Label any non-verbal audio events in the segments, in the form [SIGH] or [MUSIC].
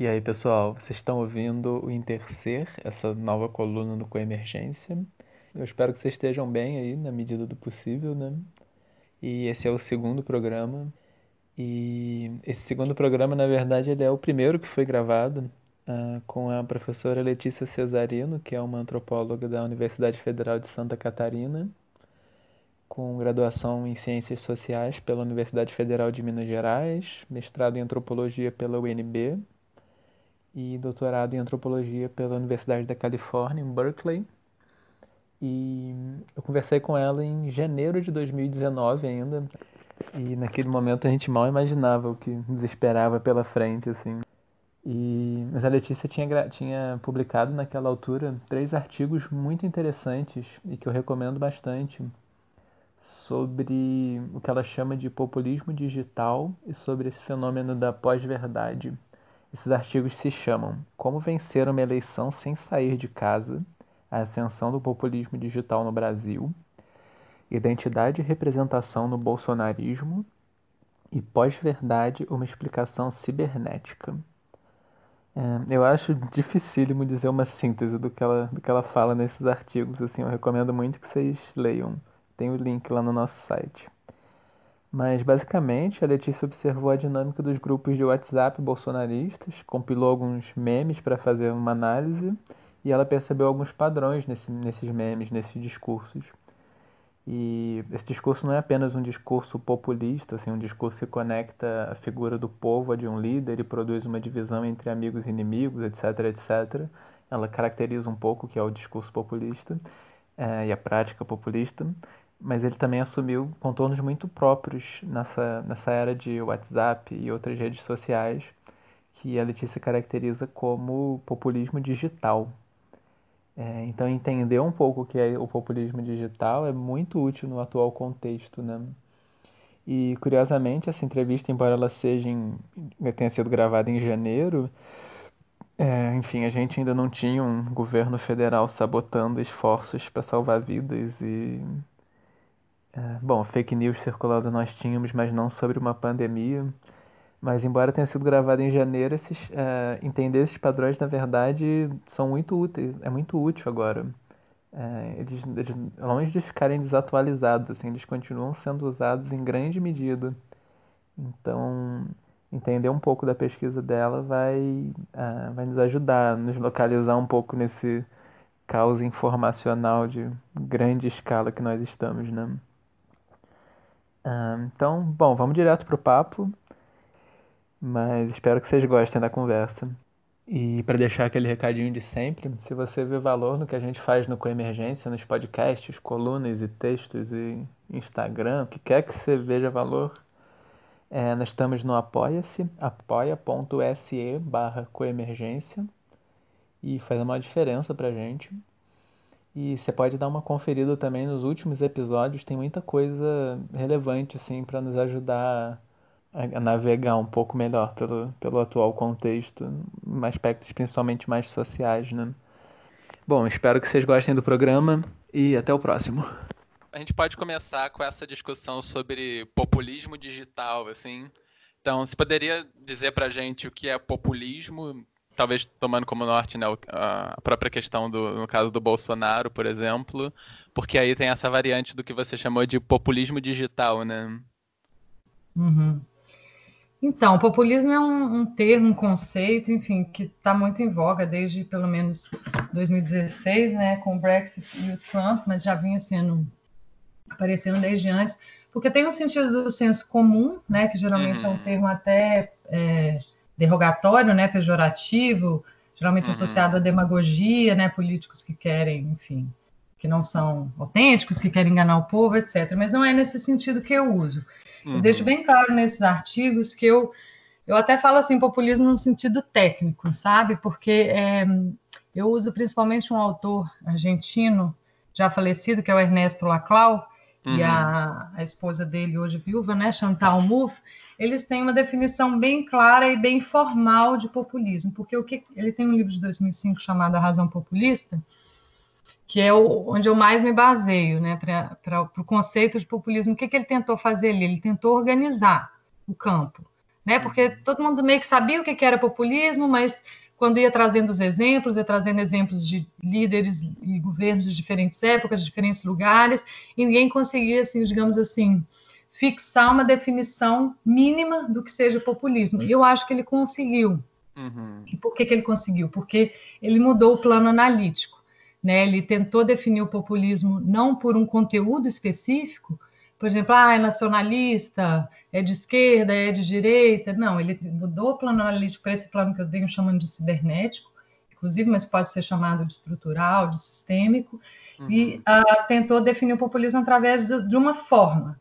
E aí, pessoal, vocês estão ouvindo o Intercer, essa nova coluna do Coemergência. Eu espero que vocês estejam bem aí, na medida do possível, né? E esse é o segundo programa. E esse segundo programa, na verdade, ele é o primeiro que foi gravado uh, com a professora Letícia Cesarino, que é uma antropóloga da Universidade Federal de Santa Catarina, com graduação em Ciências Sociais pela Universidade Federal de Minas Gerais, mestrado em Antropologia pela UNB e doutorado em Antropologia pela Universidade da Califórnia, em Berkeley. E eu conversei com ela em janeiro de 2019 ainda, e naquele momento a gente mal imaginava o que nos esperava pela frente, assim. E, mas a Letícia tinha, tinha publicado naquela altura três artigos muito interessantes e que eu recomendo bastante sobre o que ela chama de populismo digital e sobre esse fenômeno da pós-verdade. Esses artigos se chamam Como Vencer uma Eleição Sem Sair de Casa, a Ascensão do Populismo Digital no Brasil, Identidade e Representação no Bolsonarismo e Pós-Verdade, uma explicação cibernética. É, eu acho dificílimo dizer uma síntese do que, ela, do que ela fala nesses artigos. Assim, eu recomendo muito que vocês leiam. Tem o link lá no nosso site. Mas basicamente a Letícia observou a dinâmica dos grupos de WhatsApp bolsonaristas, compilou alguns memes para fazer uma análise e ela percebeu alguns padrões nesse, nesses memes, nesses discursos. E esse discurso não é apenas um discurso populista, assim, um discurso que conecta a figura do povo a de um líder e produz uma divisão entre amigos e inimigos, etc, etc. Ela caracteriza um pouco o que é o discurso populista é, e a prática populista, mas ele também assumiu contornos muito próprios nessa, nessa era de WhatsApp e outras redes sociais, que a Letícia caracteriza como populismo digital. É, então, entender um pouco o que é o populismo digital é muito útil no atual contexto, né? E, curiosamente, essa entrevista, embora ela seja em, tenha sido gravada em janeiro, é, enfim, a gente ainda não tinha um governo federal sabotando esforços para salvar vidas e... É, bom, fake news circulando nós tínhamos, mas não sobre uma pandemia. Mas embora tenha sido gravado em janeiro, esses, é, entender esses padrões, na verdade, são muito úteis, é muito útil agora. É, eles, eles, longe de ficarem desatualizados, assim, eles continuam sendo usados em grande medida. Então, entender um pouco da pesquisa dela vai, é, vai nos ajudar, nos localizar um pouco nesse caos informacional de grande escala que nós estamos, né? Então, bom, vamos direto para o papo. Mas espero que vocês gostem da conversa. E para deixar aquele recadinho de sempre, se você vê valor no que a gente faz no Coemergência, nos podcasts, colunas e textos e Instagram, o que quer que você veja valor, é, nós estamos no apoia-se, apoia.se barra coemergência e faz uma diferença pra gente. E você pode dar uma conferida também nos últimos episódios, tem muita coisa relevante assim para nos ajudar a navegar um pouco melhor pelo, pelo atual contexto, aspectos principalmente mais sociais, né? Bom, espero que vocês gostem do programa e até o próximo. A gente pode começar com essa discussão sobre populismo digital, assim. Então, você poderia dizer pra gente o que é populismo, talvez tomando como norte né, a própria questão do, no caso do Bolsonaro, por exemplo, porque aí tem essa variante do que você chamou de populismo digital, né? Uhum. Então, populismo é um, um termo, um conceito, enfim, que está muito em voga desde pelo menos 2016, né, com o Brexit e o Trump, mas já vinha sendo aparecendo desde antes, porque tem um sentido do senso comum, né, que geralmente uhum. é um uhum. termo até é, derrogatório, né, pejorativo, geralmente uhum. associado à demagogia, né, políticos que querem, enfim, que não são autênticos, que querem enganar o povo, etc. Mas não é nesse sentido que eu uso. Uhum. Eu deixo bem claro nesses artigos que eu, eu até falo assim, populismo no sentido técnico, sabe? Porque é, eu uso principalmente um autor argentino, já falecido, que é o Ernesto Laclau, uhum. e a, a esposa dele, hoje viúva, né, Chantal Mouffe, eles têm uma definição bem clara e bem formal de populismo, porque o que ele tem um livro de 2005 chamado A Razão Populista, que é o, onde eu mais me baseio, né, para o conceito de populismo. O que, que ele tentou fazer ali? Ele tentou organizar o campo. né? Porque todo mundo meio que sabia o que era populismo, mas quando ia trazendo os exemplos, ia trazendo exemplos de líderes e governos de diferentes épocas, de diferentes lugares, e ninguém conseguia, assim, digamos assim, fixar uma definição mínima do que seja populismo. E eu acho que ele conseguiu. Uhum. E por que, que ele conseguiu? Porque ele mudou o plano analítico. Né? Ele tentou definir o populismo não por um conteúdo específico, por exemplo, ah, é nacionalista, é de esquerda, é de direita. Não, ele mudou o plano analítico para esse plano que eu venho chamando de cibernético, inclusive, mas pode ser chamado de estrutural, de sistêmico, uhum. e uh, tentou definir o populismo através de, de uma forma,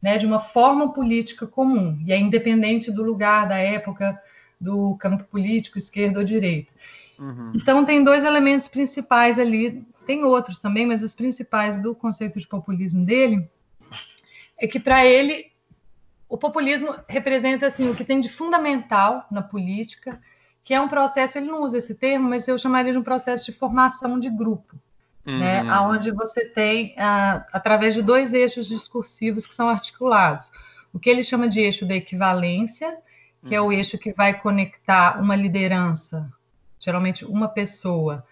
né, de uma forma política comum, e é independente do lugar, da época, do campo político, esquerda ou direita. Uhum. Então, tem dois elementos principais ali, tem outros também, mas os principais do conceito de populismo dele é que para ele o populismo representa assim o que tem de fundamental na política, que é um processo, ele não usa esse termo, mas eu chamaria de um processo de formação de grupo, uhum. né, aonde você tem ah, através de dois eixos discursivos que são articulados. O que ele chama de eixo da equivalência, que uhum. é o uhum. eixo que vai conectar uma liderança, geralmente uma pessoa,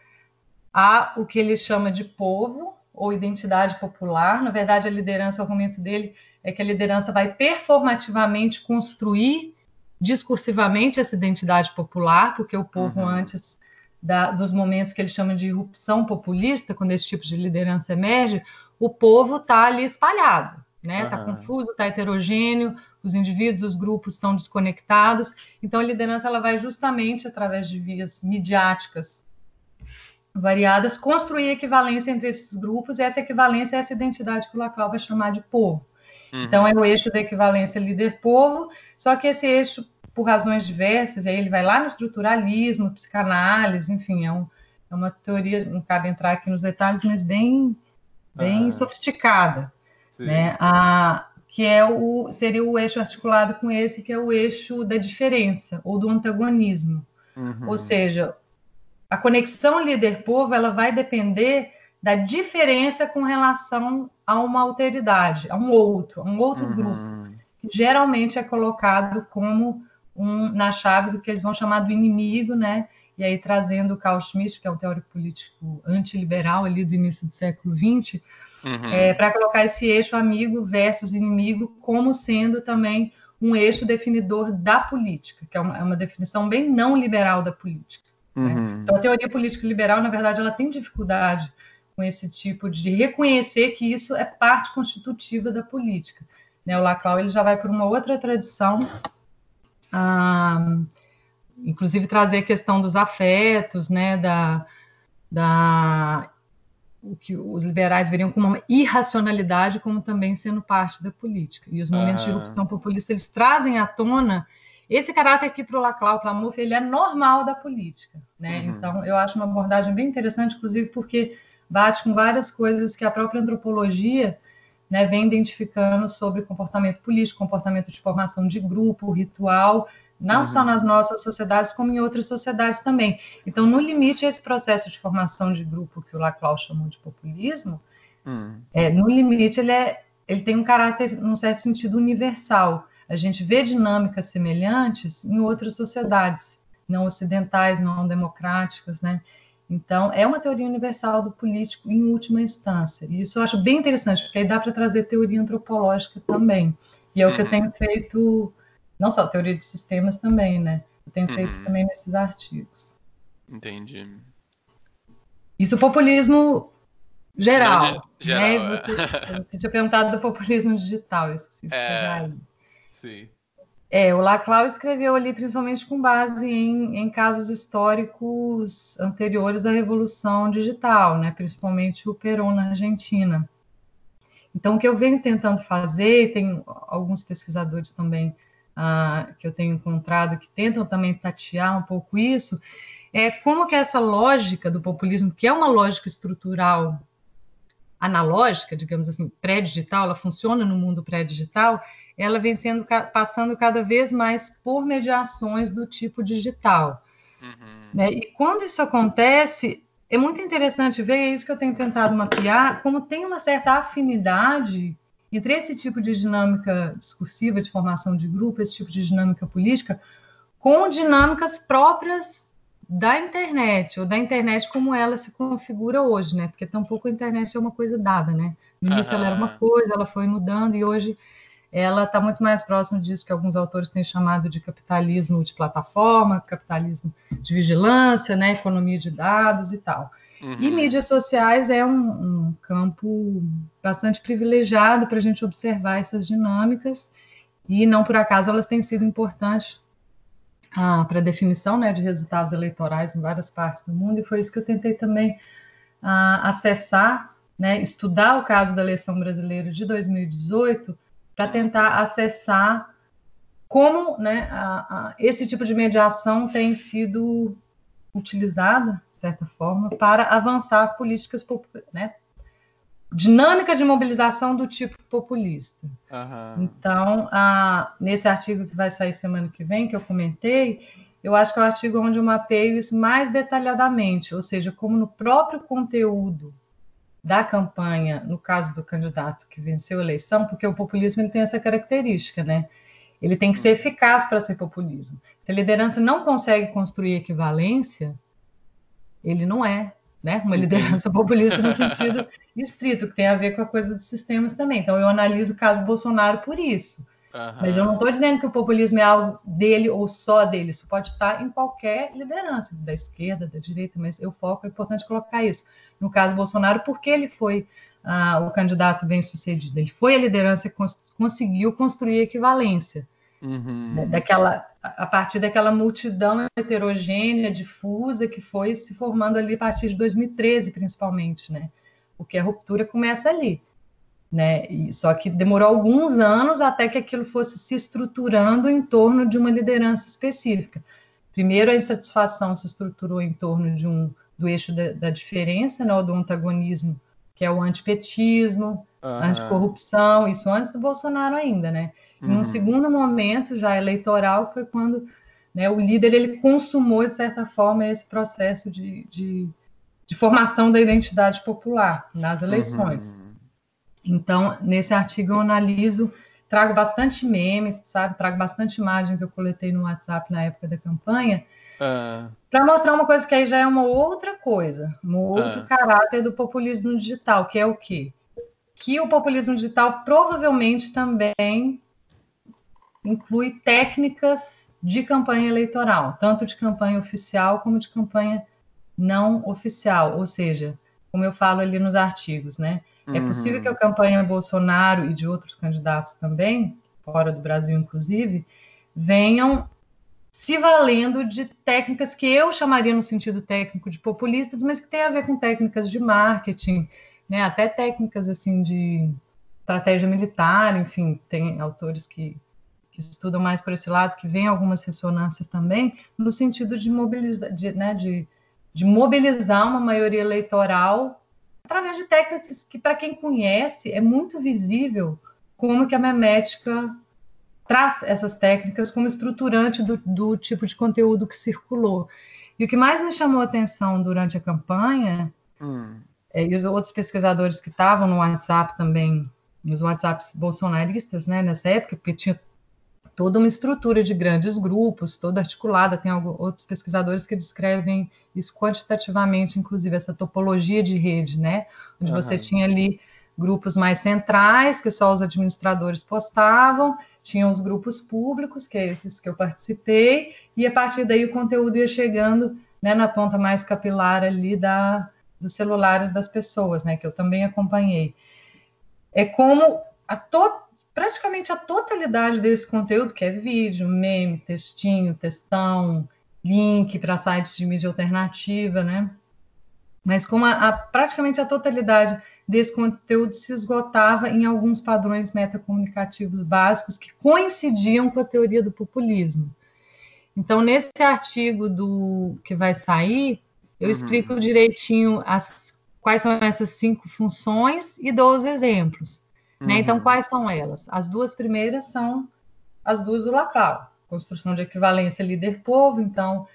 a o que ele chama de povo, ou identidade popular. Na verdade, a liderança, o argumento dele é que a liderança vai performativamente construir discursivamente essa identidade popular, porque o povo, uhum. antes da, dos momentos que ele chama de irrupção populista, quando esse tipo de liderança emerge, o povo está ali espalhado, né? Está uhum. confuso, está heterogêneo, os indivíduos, os grupos estão desconectados. Então, a liderança ela vai justamente através de vias midiáticas variadas, construir equivalência entre esses grupos, e essa equivalência é essa identidade que o Laclau vai chamar de povo. Uhum. Então, é o eixo da equivalência líder-povo, só que esse eixo, por razões diversas, aí ele vai lá no estruturalismo, psicanálise, enfim, é, um, é uma teoria, não cabe entrar aqui nos detalhes, mas bem, bem sofisticada, né? A, que é o, seria o eixo articulado com esse, que é o eixo da diferença, ou do antagonismo. Uhum. Ou seja, a conexão líder-povo ela vai depender da diferença com relação a uma alteridade, a um outro, a um outro uhum. grupo, que geralmente é colocado como um, na chave do que eles vão chamar do inimigo, né? E aí trazendo o Carl Schmitt, que é um teórico político antiliberal ali do início do século XX, uhum. é, para colocar esse eixo amigo versus inimigo como sendo também um eixo definidor da política, que é uma, é uma definição bem não liberal da política. Né? Uhum. Então, a teoria política liberal, na verdade, ela tem dificuldade com esse tipo de reconhecer que isso é parte constitutiva da política. Né? O Laclau ele já vai por uma outra tradição, ah, inclusive trazer a questão dos afetos, né? da, da o que os liberais veriam como uma irracionalidade, como também sendo parte da política. E os momentos de erupção populista eles trazem à tona esse caráter aqui para o Laclau, para Lamuf, ele é normal da política, né? Uhum. Então, eu acho uma abordagem bem interessante, inclusive porque bate com várias coisas que a própria antropologia né, vem identificando sobre comportamento político, comportamento de formação de grupo, ritual, não uhum. só nas nossas sociedades, como em outras sociedades também. Então, no limite, esse processo de formação de grupo que o Laclau chamou de populismo, uhum. é, no limite, ele, é, ele tem um caráter, num certo sentido, universal. A gente vê dinâmicas semelhantes em outras sociedades, não ocidentais, não democráticas, né? Então, é uma teoria universal do político em última instância. E isso eu acho bem interessante, porque aí dá para trazer teoria antropológica também. E é o que eu uhum. tenho feito, não só teoria de sistemas também, né? Eu tenho feito uhum. também nesses artigos. Entendi. Isso populismo geral. Né? geral né? você, você, tinha perguntado do populismo digital, eu esqueci de é... chegar aí. Sim. É, o Laclau escreveu ali principalmente com base em, em, casos históricos anteriores à Revolução Digital, né? principalmente o Perón na Argentina. Então, o que eu venho tentando fazer, tem alguns pesquisadores também ah, que eu tenho encontrado que tentam também tatear um pouco isso, é como que essa lógica do populismo, que é uma lógica estrutural analógica, digamos assim, pré-digital, ela funciona no mundo pré-digital, ela vem sendo passando cada vez mais por mediações do tipo digital. Uhum. Né? E quando isso acontece, é muito interessante ver, é isso que eu tenho tentado mapear, como tem uma certa afinidade entre esse tipo de dinâmica discursiva, de formação de grupo, esse tipo de dinâmica política, com dinâmicas próprias da internet, ou da internet como ela se configura hoje, né? Porque tampouco a internet é uma coisa dada, né? No início ela era uma coisa, ela foi mudando, e hoje ela está muito mais próxima disso que alguns autores têm chamado de capitalismo de plataforma, capitalismo de vigilância, né? Economia de dados e tal. Uhum. E mídias sociais é um, um campo bastante privilegiado para a gente observar essas dinâmicas, e não por acaso elas têm sido importantes ah, para definição né, de resultados eleitorais em várias partes do mundo, e foi isso que eu tentei também ah, acessar, né, estudar o caso da eleição brasileira de 2018, para tentar acessar como né, a, a, esse tipo de mediação tem sido utilizada de certa forma, para avançar políticas, né, dinâmicas de mobilização do tipo populista. Uhum. Então, a, nesse artigo que vai sair semana que vem, que eu comentei, eu acho que é o artigo onde eu mapeio isso mais detalhadamente, ou seja, como no próprio conteúdo da campanha, no caso do candidato que venceu a eleição, porque o populismo ele tem essa característica, né? Ele tem que ser eficaz para ser populismo. Se a liderança não consegue construir equivalência, ele não é né, uma liderança populista no [LAUGHS] sentido estrito, que tem a ver com a coisa dos sistemas também. Então, eu analiso o caso Bolsonaro por isso. Uhum. Mas eu não estou dizendo que o populismo é algo dele ou só dele, isso pode estar em qualquer liderança, da esquerda, da direita, mas eu foco, é importante colocar isso. No caso Bolsonaro, porque ele foi ah, o candidato bem sucedido, ele foi a liderança que cons conseguiu construir equivalência. Uhum. Né, daquela, a partir daquela multidão heterogênea, difusa, que foi se formando ali a partir de 2013, principalmente, né? Porque a ruptura começa ali, né? E, só que demorou alguns anos até que aquilo fosse se estruturando em torno de uma liderança específica. Primeiro, a insatisfação se estruturou em torno de um do eixo da, da diferença, né, ou do antagonismo, que é o antipetismo, uhum. anticorrupção, isso antes do Bolsonaro ainda, né? Uhum. Num segundo momento, já eleitoral, foi quando né, o líder ele consumou, de certa forma, esse processo de, de, de formação da identidade popular nas eleições. Uhum. Então, nesse artigo eu analiso, trago bastante memes, sabe? Trago bastante imagem que eu coletei no WhatsApp na época da campanha, uh. para mostrar uma coisa que aí já é uma outra coisa, um outro uh. caráter do populismo digital, que é o quê? Que o populismo digital provavelmente também inclui técnicas de campanha eleitoral, tanto de campanha oficial como de campanha não oficial, ou seja, como eu falo ali nos artigos, né? É uhum. É possível que a campanha Bolsonaro e de outros candidatos também, fora do Brasil inclusive, venham se valendo de técnicas que eu chamaria no sentido técnico de populistas, mas que tem a ver com técnicas de marketing, né? Até técnicas assim de estratégia militar, enfim, tem autores que que estudam mais por esse lado, que vem algumas ressonâncias também, no sentido de mobilizar, de, né, de, de mobilizar uma maioria eleitoral através de técnicas que, para quem conhece, é muito visível como que a memética traz essas técnicas como estruturante do, do tipo de conteúdo que circulou. E o que mais me chamou a atenção durante a campanha, hum. é, e os outros pesquisadores que estavam no WhatsApp também, nos WhatsApps bolsonaristas, né, nessa época, porque tinha toda uma estrutura de grandes grupos, toda articulada. Tem alguns, outros pesquisadores que descrevem isso quantitativamente, inclusive essa topologia de rede, né? Onde uhum. você tinha ali grupos mais centrais, que só os administradores postavam, tinha os grupos públicos, que é esses que eu participei, e a partir daí o conteúdo ia chegando né, na ponta mais capilar ali da, dos celulares das pessoas, né? Que eu também acompanhei. É como a total praticamente a totalidade desse conteúdo, que é vídeo, meme, textinho, textão, link para sites de mídia alternativa, né? Mas como a, a, praticamente a totalidade desse conteúdo se esgotava em alguns padrões metacomunicativos básicos que coincidiam com a teoria do populismo. Então, nesse artigo do que vai sair, eu uhum. explico direitinho as, quais são essas cinco funções e dou os exemplos. Né? Uhum. Então, quais são elas? As duas primeiras são as duas do Laclau, construção de equivalência líder-povo, então,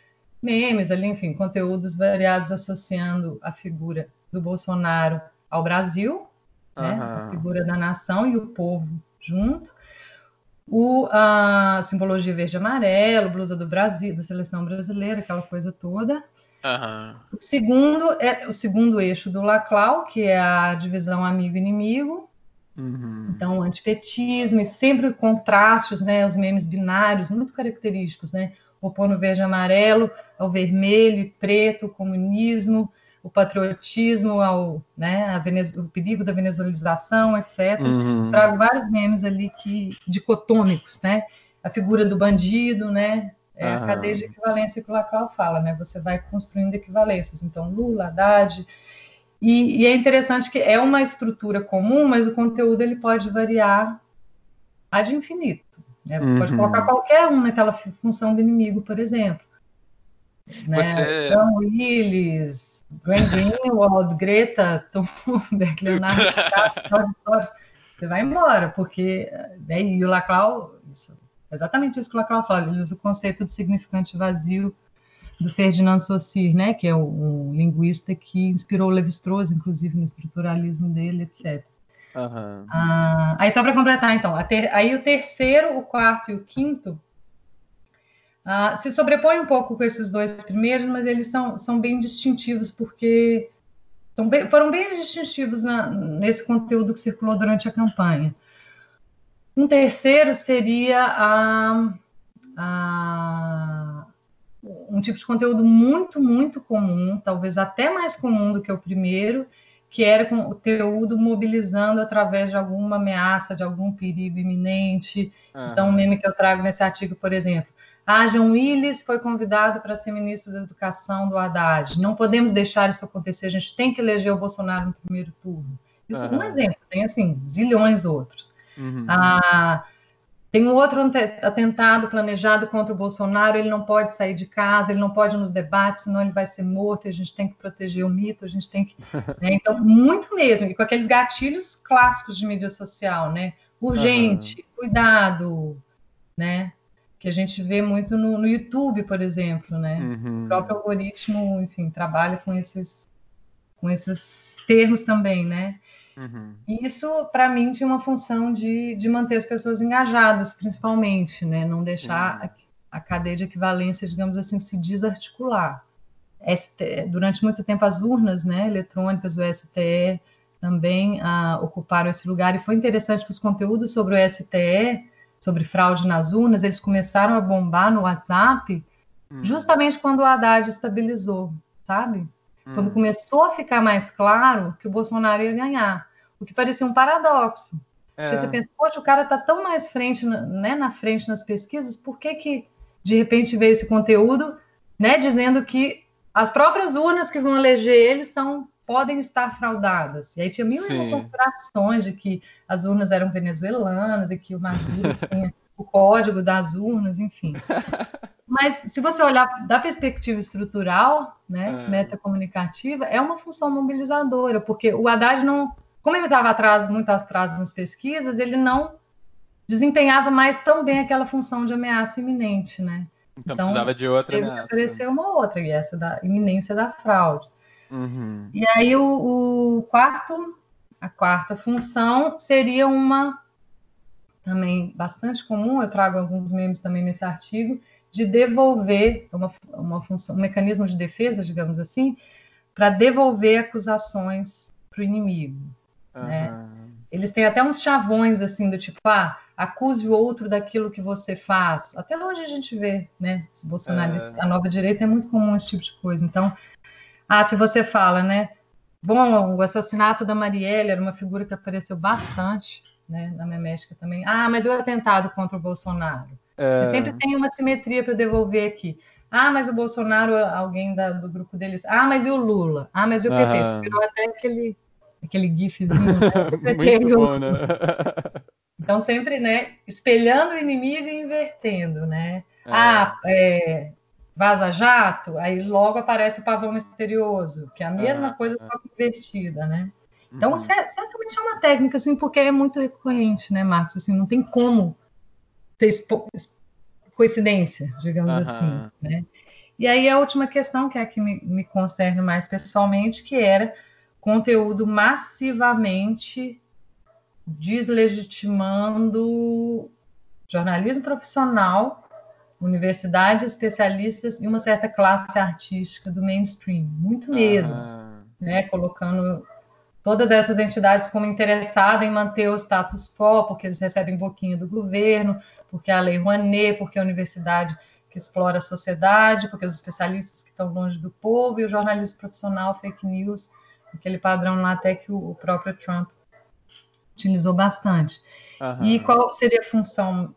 memes ali, enfim, conteúdos variados associando a figura do Bolsonaro ao Brasil, né? A figura da nação e o povo junto. O, a simbologia verde e amarelo, blusa do Brasil, da seleção brasileira, aquela coisa toda. Uhum. O segundo é o segundo eixo do Laclau, que é a divisão amigo-inimigo. Uhum. Então, antipetismo e sempre contrastes, né? Os memes binários, muito característicos, né? Opondo verde e amarelo ao vermelho e preto, o comunismo, o patriotismo, ao, né, o perigo da venezuelização, etc. Uhum. Trago vários memes ali que dicotômicos, né? A figura do bandido, né? É a cadeia de equivalência que o Laclau fala, né? Você vai construindo equivalências. Então, Lula, Haddad. E, e é interessante que é uma estrutura comum, mas o conteúdo ele pode variar ad infinito. Né? Você uhum. pode colocar qualquer um naquela função do inimigo, por exemplo. Né? Você... John Willis, Glenn Greenwald, [LAUGHS] Greta Thunberg, [LAUGHS] Leonardo DiCaprio, você vai embora, porque né, e o Laclau, isso, exatamente isso que o Laclau fala, ele usa o conceito de significante vazio do Ferdinand Saussure, né, que é um linguista que inspirou o Levi-Strauss, inclusive, no estruturalismo dele, etc. Uhum. Ah, aí, só para completar, então, ter, aí o terceiro, o quarto e o quinto Uh, se sobrepõe um pouco com esses dois primeiros, mas eles são, são bem distintivos, porque são bem, foram bem distintivos na, nesse conteúdo que circulou durante a campanha. Um terceiro seria a, a, um tipo de conteúdo muito, muito comum, talvez até mais comum do que o primeiro, que era com o conteúdo mobilizando através de alguma ameaça, de algum perigo iminente. Uhum. Então, o meme que eu trago nesse artigo, por exemplo, ah, João Willis foi convidado para ser ministro da Educação do Haddad. Não podemos deixar isso acontecer, a gente tem que eleger o Bolsonaro no primeiro turno. Isso uhum. é um exemplo, tem assim, zilhões outros. Uhum. Ah, tem um outro atentado planejado contra o Bolsonaro, ele não pode sair de casa, ele não pode ir nos debates, senão ele vai ser morto, a gente tem que proteger o mito, a gente tem que. Né? Então, muito mesmo, e com aqueles gatilhos clássicos de mídia social, né? Urgente, uhum. cuidado, né? que a gente vê muito no, no YouTube, por exemplo, né? Uhum. O próprio algoritmo, enfim, trabalha com esses, com esses termos também, né? Uhum. Isso, para mim, tinha uma função de, de manter as pessoas engajadas, principalmente, né? Não deixar uhum. a, a, cadeia de equivalência, digamos assim, se desarticular. ST, durante muito tempo, as urnas né, eletrônicas do STE também ah, ocuparam esse lugar, e foi interessante que os conteúdos sobre o STE sobre fraude nas urnas, eles começaram a bombar no WhatsApp hum. justamente quando o Haddad estabilizou, sabe? Hum. Quando começou a ficar mais claro que o Bolsonaro ia ganhar, o que parecia um paradoxo. É. Porque você pensa, poxa, o cara está tão mais frente, né, na frente nas pesquisas, por que que de repente veio esse conteúdo, né, dizendo que as próprias urnas que vão eleger ele são podem estar fraudadas. E aí tinha mil conspirações de que as urnas eram venezuelanas e que o Maduro [LAUGHS] tinha o código das urnas, enfim. [LAUGHS] Mas se você olhar da perspectiva estrutural, né, é. metacomunicativa, é uma função mobilizadora, porque o Haddad não, como ele estava atrás, muito atrás nas pesquisas, ele não desempenhava mais tão bem aquela função de ameaça iminente, né? Então, então precisava de outra teve ameaça. aparecer uma outra, e essa da iminência da fraude. Uhum. E aí o, o, quarto, a quarta função seria uma também bastante comum, eu trago alguns memes também nesse artigo, de devolver uma, uma função, um mecanismo de defesa, digamos assim, para devolver acusações para o inimigo. Uhum. Né? Eles têm até uns chavões assim do tipo, ah, acuse o outro daquilo que você faz. Até hoje a gente vê, né? Os bolsonaristas, é. a nova direita é muito comum esse tipo de coisa. Então, ah, se você fala, né? Bom, o assassinato da Marielle era uma figura que apareceu bastante, né, na Meméstica também. Ah, mas o atentado contra o Bolsonaro. É... Você sempre tem uma simetria para devolver aqui. Ah, mas o Bolsonaro, alguém da, do grupo deles. Ah, mas e o Lula? Ah, mas e o PT? Ah. Virou até aquele, aquele gifzinho. Né? [LAUGHS] Muito bom, né? [LAUGHS] Então, sempre, né, espelhando o inimigo e invertendo, né? É. Ah, é, Vaza Jato, aí logo aparece o pavão misterioso, que é a mesma ah, coisa só invertida, né? Então, uhum. certamente é uma técnica, assim, porque é muito recorrente, né, Marcos? Assim, não tem como ser coincidência, digamos uhum. assim, né? E aí a última questão, que é a que me, me concerne mais pessoalmente, que era conteúdo massivamente deslegitimando jornalismo profissional, universidades, especialistas e uma certa classe artística do mainstream, muito mesmo, ah. né? Colocando todas essas entidades como interessadas em manter o status quo, porque eles recebem boquinha do governo, porque a lei Rouanet, porque a universidade que explora a sociedade, porque os especialistas que estão longe do povo e o jornalismo profissional, fake news, aquele padrão lá até que o próprio Trump utilizou bastante. Uhum. E qual seria a função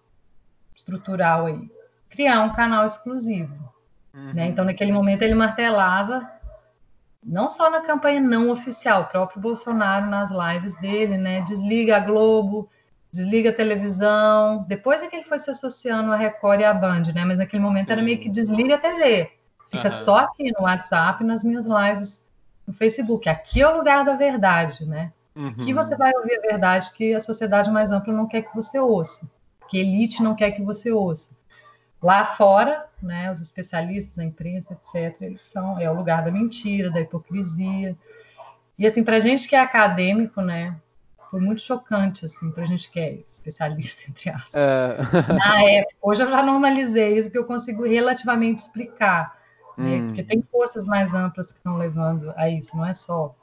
estrutural aí? Criar um canal exclusivo. Uhum. Né? Então, naquele momento, ele martelava, não só na campanha não oficial, o próprio Bolsonaro nas lives dele, né? Desliga a Globo, desliga a televisão. Depois é que ele foi se associando a Record e a Band, né? Mas naquele momento Sim. era meio que desliga a TV. Fica uhum. só aqui no WhatsApp, nas minhas lives no Facebook. Aqui é o lugar da verdade, né? Uhum. Aqui você vai ouvir a verdade que a sociedade mais ampla não quer que você ouça, que a elite não quer que você ouça. Lá fora, né, os especialistas, a imprensa, etc., eles são é o lugar da mentira, da hipocrisia. E assim, para gente que é acadêmico, né, foi muito chocante assim para gente que é especialista [LAUGHS] entre aspas. É... Na época, hoje eu já normalizei isso porque eu consigo relativamente explicar, né, hum. porque tem forças mais amplas que estão levando a isso, não é só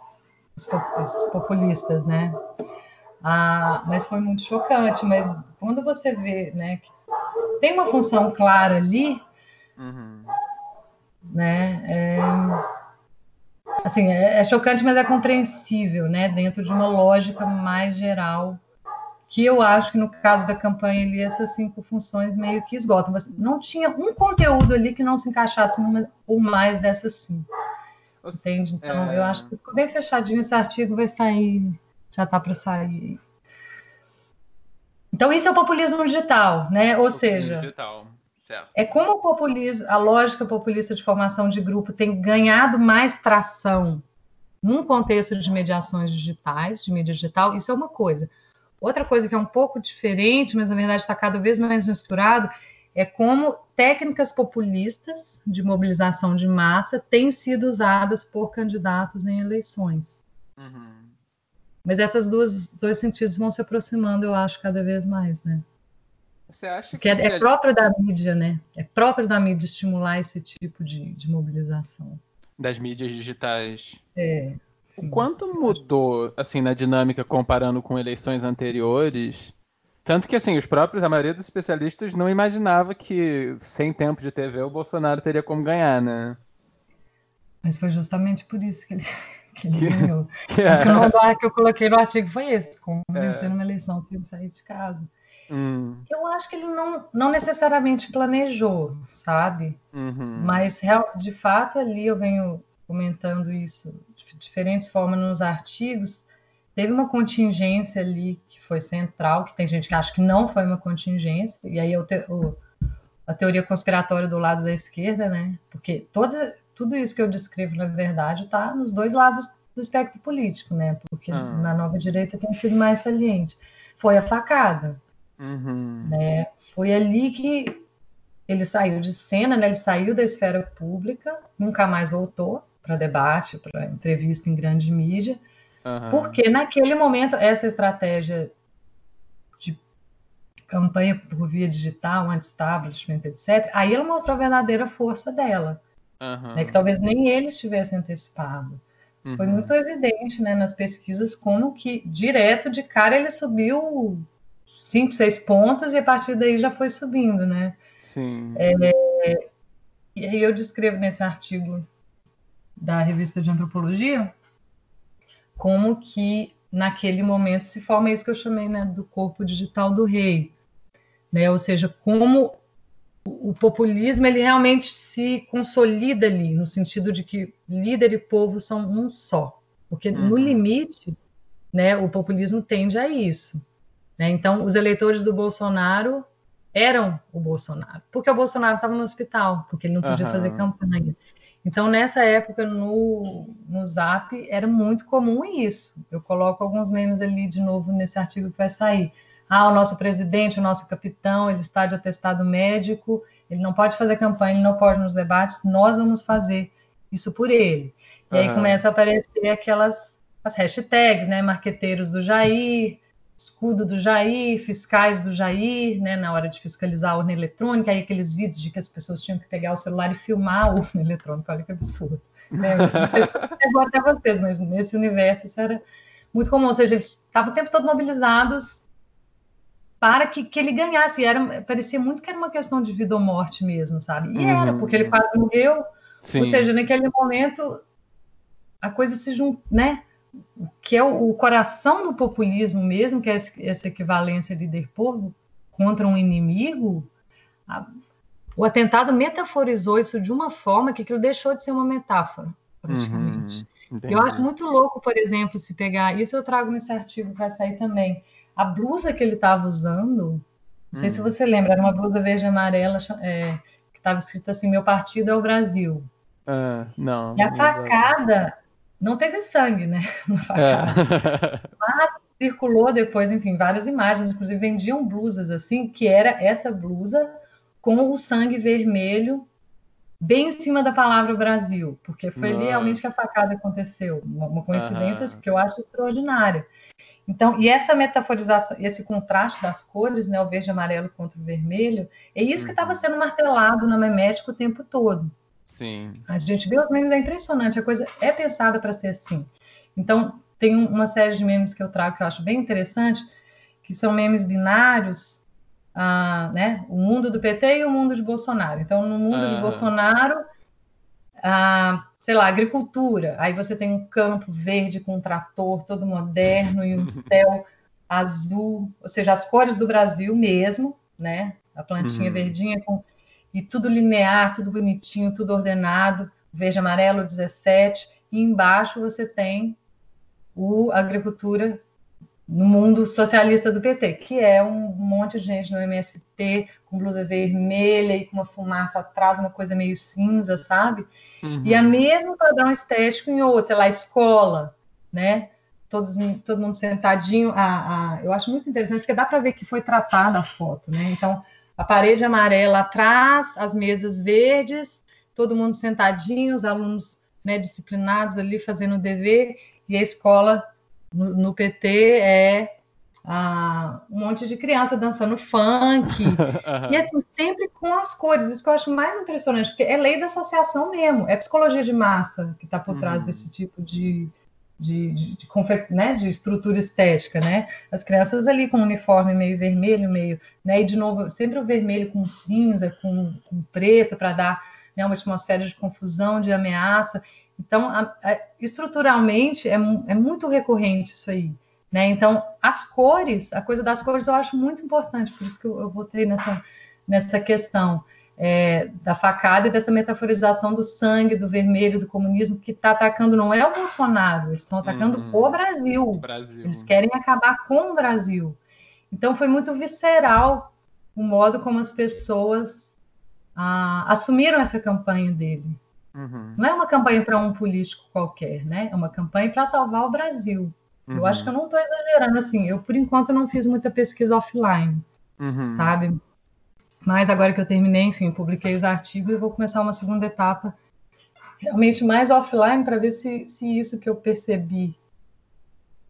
os, esses populistas, né? Ah, mas foi muito chocante. Mas quando você vê, né, que tem uma função clara ali, uhum. né? É, assim, é, é, chocante, mas é compreensível, né? Dentro de uma lógica mais geral, que eu acho que no caso da campanha ali essas cinco funções meio que esgotam. Não tinha um conteúdo ali que não se encaixasse numa ou mais dessas cinco. Entende? Então, é... eu acho que ficou bem fechadinho esse artigo, vai sair, já está para sair. Então, isso é o populismo digital, né? Ou populismo seja, digital. é como o populismo, a lógica populista de formação de grupo tem ganhado mais tração num contexto de mediações digitais, de mídia digital, isso é uma coisa. Outra coisa que é um pouco diferente, mas na verdade está cada vez mais misturado, é como técnicas populistas de mobilização de massa têm sido usadas por candidatos em eleições. Uhum. Mas essas duas dois sentidos vão se aproximando, eu acho, cada vez mais, né? Você acha que, é, é próprio da mídia, né? É próprio da mídia estimular esse tipo de, de mobilização. Das mídias digitais. É. Sim. O quanto mudou, assim, na dinâmica comparando com eleições anteriores? Tanto que, assim, os próprios, a maioria dos especialistas não imaginava que, sem tempo de TV, o Bolsonaro teria como ganhar, né? Mas foi justamente por isso que ele, [LAUGHS] que ele que, é. Que eu coloquei no artigo foi esse, como é. vencer numa eleição sem sair de casa. Hum. Eu acho que ele não, não necessariamente planejou, sabe? Uhum. Mas, de fato, ali eu venho comentando isso de diferentes formas nos artigos, Teve uma contingência ali que foi central, que tem gente que acha que não foi uma contingência, e aí eu te, o, a teoria conspiratória do lado da esquerda, né? Porque toda, tudo isso que eu descrevo, na verdade, está nos dois lados do espectro político, né? Porque ah. na nova direita tem sido mais saliente. Foi a facada. Uhum. Né? Foi ali que ele saiu de cena, né? ele saiu da esfera pública, nunca mais voltou para debate, para entrevista em grande mídia. Uhum. Porque naquele momento, essa estratégia de campanha por via digital, anti-establishment, etc., aí ela mostrou a verdadeira força dela. Uhum. Né, que talvez nem eles tivessem antecipado. Uhum. Foi muito evidente né, nas pesquisas como que, direto de cara, ele subiu cinco, seis pontos e a partir daí já foi subindo, né? Sim. É, e aí eu descrevo nesse artigo da revista de antropologia como que naquele momento se forma isso que eu chamei né, do corpo digital do rei, né? Ou seja, como o populismo ele realmente se consolida ali no sentido de que líder e povo são um só, porque uhum. no limite, né, o populismo tende a isso. Né? Então, os eleitores do Bolsonaro eram o Bolsonaro, porque o Bolsonaro estava no hospital, porque ele não podia uhum. fazer campanha. Então, nessa época, no, no Zap, era muito comum isso. Eu coloco alguns memes ali de novo nesse artigo que vai sair. Ah, o nosso presidente, o nosso capitão, ele está de atestado médico, ele não pode fazer campanha, ele não pode nos debates, nós vamos fazer isso por ele. E uhum. aí começa a aparecer aquelas as hashtags, né? Marqueteiros do Jair, escudo do Jair, fiscais do Jair, né, na hora de fiscalizar a urna eletrônica, aí aqueles vídeos de que as pessoas tinham que pegar o celular e filmar a urna [LAUGHS] eletrônica, olha que absurdo. Né? Não sei se pegou até vocês, mas nesse universo isso era muito comum, ou seja, eles estavam o tempo todo mobilizados para que, que ele ganhasse, era, parecia muito que era uma questão de vida ou morte mesmo, sabe? E uhum. era, porque ele quase morreu, Sim. ou seja, naquele momento a coisa se juntou, né? que é o, o, coração do populismo mesmo, que é essa equivalência líder-povo contra um inimigo, a, o atentado metaforizou isso de uma forma que aquilo deixou de ser uma metáfora, praticamente. Uhum, eu acho muito louco, por exemplo, se pegar, isso eu trago nesse artigo para sair também, a blusa que ele estava usando, não sei se uhum. você lembra, era uma blusa verde e amarela, é, que estava escrito assim, meu partido é o Brasil. Uh, não. E a facada não teve sangue, né? [LAUGHS] É. Mas circulou depois, enfim, várias imagens, inclusive vendiam blusas assim, que era essa blusa com o sangue vermelho bem em cima da palavra Brasil, porque foi Nossa. realmente que a facada aconteceu, uma, coincidência que eu acho extraordinária. Então, e essa metaforização, esse contraste das cores, né, o verde e amarelo contra o vermelho, é isso que estava uhum. sendo martelado na memética o tempo todo. Sim. A gente vê os memes, é impressionante, a coisa é pensada para ser assim. Então, tem uma série de memes que eu trago que eu acho bem interessante, que são memes binários, ah, né? O mundo do PT e o mundo de Bolsonaro. Então, no mundo de Bolsonaro, ah, sei lá, agricultura. Aí você tem um campo verde com um trator todo moderno e um [LAUGHS] céu azul, ou seja, as cores do Brasil mesmo, né? A plantinha uhum. verdinha com e tudo linear, tudo bonitinho, tudo ordenado, verde amarelo 17, e embaixo você tem o agricultura no mundo socialista do PT, que é um monte de gente no MST com blusa vermelha e com uma fumaça atrás, uma coisa meio cinza, sabe? Uhum. E a mesmo padrão estético em outro, sei lá, escola, né? Todos, todo mundo sentadinho. A, a, eu acho muito interessante, porque dá para ver que foi tratada a foto, né? Então, a parede amarela atrás, as mesas verdes, todo mundo sentadinho, os alunos né, disciplinados ali fazendo o dever, e a escola no, no PT é ah, um monte de criança dançando funk, [LAUGHS] uhum. e assim, sempre com as cores, isso que eu acho mais impressionante, porque é lei da associação mesmo, é psicologia de massa que está por trás uhum. desse tipo de, de, de, de, né, de estrutura estética, né? As crianças ali com uniforme meio vermelho, meio, né? E de novo, sempre o vermelho com cinza, com, com preto, para dar né, uma atmosfera de confusão, de ameaça. Então, a, a, estruturalmente, é, é muito recorrente isso aí. Né? Então, as cores, a coisa das cores eu acho muito importante, por isso que eu, eu botei nessa, nessa questão é, da facada e dessa metaforização do sangue, do vermelho, do comunismo, que está atacando não é o Bolsonaro, eles estão atacando uhum. o, Brasil. o Brasil. Eles querem acabar com o Brasil. Então foi muito visceral o modo como as pessoas ah, assumiram essa campanha dele. Uhum. Não é uma campanha para um político qualquer, né? É uma campanha para salvar o Brasil. Uhum. Eu acho que eu não estou exagerando assim. Eu, por enquanto, não fiz muita pesquisa offline, uhum. sabe? Mas agora que eu terminei, enfim, publiquei os artigos e vou começar uma segunda etapa, realmente mais offline, para ver se, se isso que eu percebi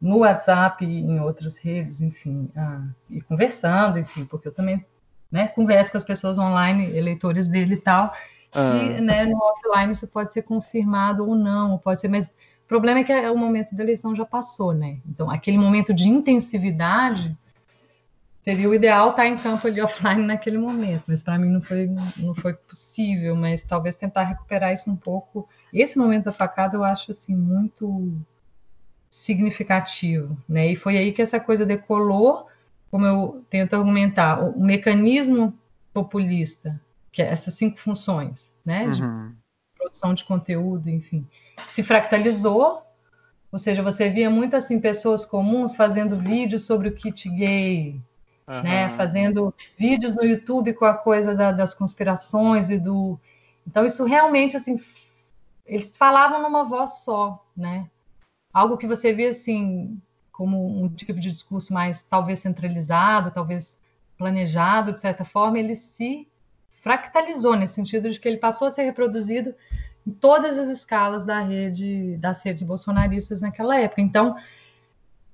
no WhatsApp e em outras redes, enfim, ah, e conversando, enfim, porque eu também né, converso com as pessoas online, eleitores dele e tal, ah. se né, no offline isso pode ser confirmado ou não, pode ser, mas o problema é que o momento da eleição já passou, né? Então, aquele momento de intensividade seria o ideal estar em campo ali [LAUGHS] offline naquele momento, mas para mim não foi, não foi possível, mas talvez tentar recuperar isso um pouco. Esse momento da facada eu acho assim muito significativo, né? E foi aí que essa coisa decolou, como eu tento argumentar, o, o mecanismo populista, que é essas cinco funções, né? De uhum. produção de conteúdo, enfim, se fractalizou, ou seja, você via muito assim pessoas comuns fazendo vídeos sobre o kit gay, uhum. né? Fazendo vídeos no YouTube com a coisa da, das conspirações e do. Então, isso realmente, assim, eles falavam numa voz só, né? Algo que você vê, assim, como um tipo de discurso mais, talvez, centralizado, talvez planejado, de certa forma, ele se fractalizou, nesse sentido de que ele passou a ser reproduzido em todas as escalas da rede, das redes bolsonaristas naquela época. Então,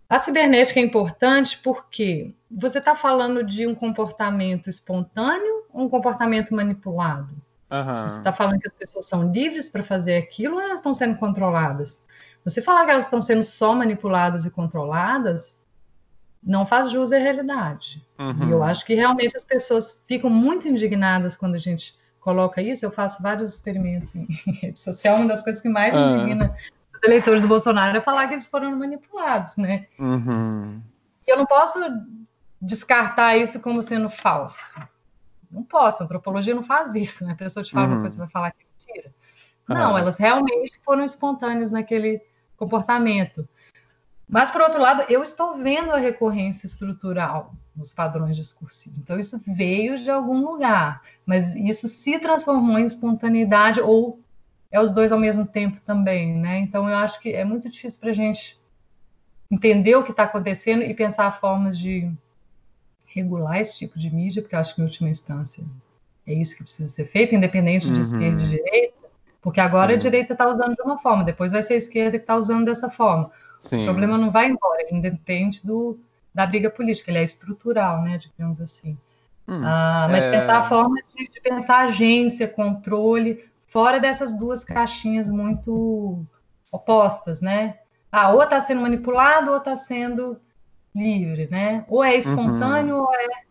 A cibernética é importante porque você está falando de um comportamento espontâneo ou um comportamento manipulado? Uhum. Você está falando que as pessoas são livres para fazer aquilo ou elas estão sendo controladas? Você falar que elas estão sendo só manipuladas e controladas não faz jus à realidade. Uhum. E eu acho que realmente as pessoas ficam muito indignadas quando a gente coloca isso. Eu faço vários experimentos em [LAUGHS] rede social. Uma das coisas que mais uhum. indigna os eleitores do Bolsonaro é falar que eles foram manipulados, né? Uhum. Eu não posso descartar isso como sendo falso. Não posso, a antropologia não faz isso, né? A pessoa te fala uma coisa, você vai falar que é mentira. Não, elas realmente foram espontâneas naquele comportamento. Mas, por outro lado, eu estou vendo a recorrência estrutural nos padrões discursivos. Então, isso veio de algum lugar, mas isso se transformou em espontaneidade ou é os dois ao mesmo tempo também, né? Então, eu acho que é muito difícil para a gente entender o que está acontecendo e pensar formas de regular esse tipo de mídia, porque eu acho que, em última instância, é isso que precisa ser feito, independente de uhum. esquerda e direita, porque agora Sim. a direita está usando de uma forma, depois vai ser a esquerda que está usando dessa forma. Sim. O problema não vai embora, ele independe do, da briga política, ele é estrutural, né, digamos assim. Hum, ah, mas é... pensar a forma de, de pensar agência, controle, fora dessas duas caixinhas muito opostas, né? Ah, ou está sendo manipulado ou está sendo livre, né? Ou é espontâneo uhum. ou é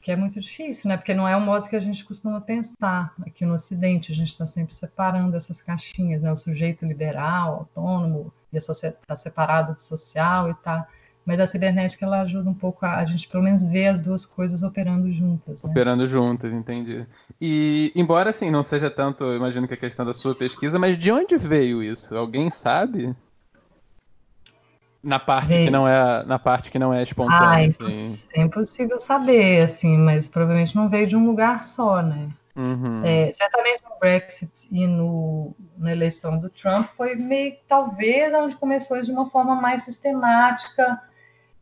que é muito difícil, né? Porque não é o modo que a gente costuma pensar aqui no Ocidente. A gente está sempre separando essas caixinhas, né? O sujeito liberal, autônomo, e a sociedade está separado do social e tá. Mas a cibernética ela ajuda um pouco a, a gente pelo menos ver as duas coisas operando juntas. Né? Operando juntas, entendi. E embora assim não seja tanto, imagino que a questão da sua pesquisa, mas de onde veio isso? Alguém sabe? Na parte que não é na parte que não é espontânea. Ah, é, assim. é impossível saber, assim, mas provavelmente não veio de um lugar só, né? Uhum. É, certamente no Brexit e no, na eleição do Trump foi meio talvez onde começou de uma forma mais sistemática.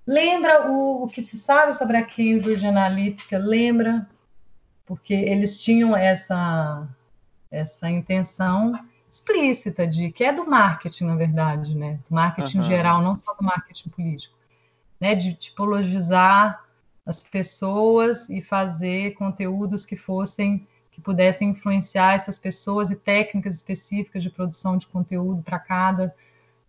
Lembra o, o que se sabe sobre a Cambridge Analytica? Lembra? Porque eles tinham essa, essa intenção explícita de que é do marketing, na verdade, né? Do marketing uhum. geral, não só do marketing político, né? De tipologizar as pessoas e fazer conteúdos que fossem que pudessem influenciar essas pessoas e técnicas específicas de produção de conteúdo para cada,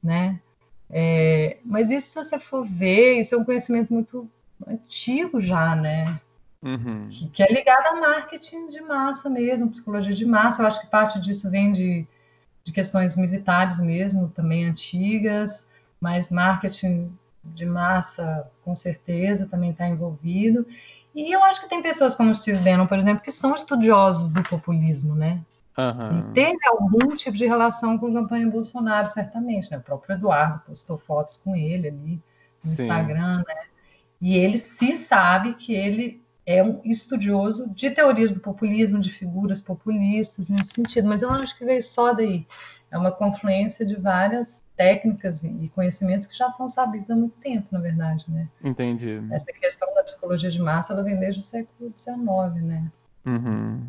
né? É, mas isso, se você for ver, isso é um conhecimento muito antigo já, né? Uhum. Que, que, é ligado a marketing de massa mesmo, psicologia de massa. Eu acho que parte disso vem de, de questões militares mesmo, também antigas, mas marketing de massa, com certeza, também está envolvido. E eu acho que tem pessoas como o Steve Bannon, por exemplo, que são estudiosos do populismo, né? Uhum. E teve algum tipo de relação com a campanha Bolsonaro, certamente, né? O próprio Eduardo postou fotos com ele ali no Sim. Instagram, né? E ele se sabe que ele é um estudioso de teorias do populismo, de figuras populistas nesse sentido, mas eu não acho que veio só daí. É uma confluência de várias técnicas e conhecimentos que já são sabidos há muito tempo, na verdade, né? Entendi. Essa questão da psicologia de massa, ela vem desde o século XIX, né? Uhum.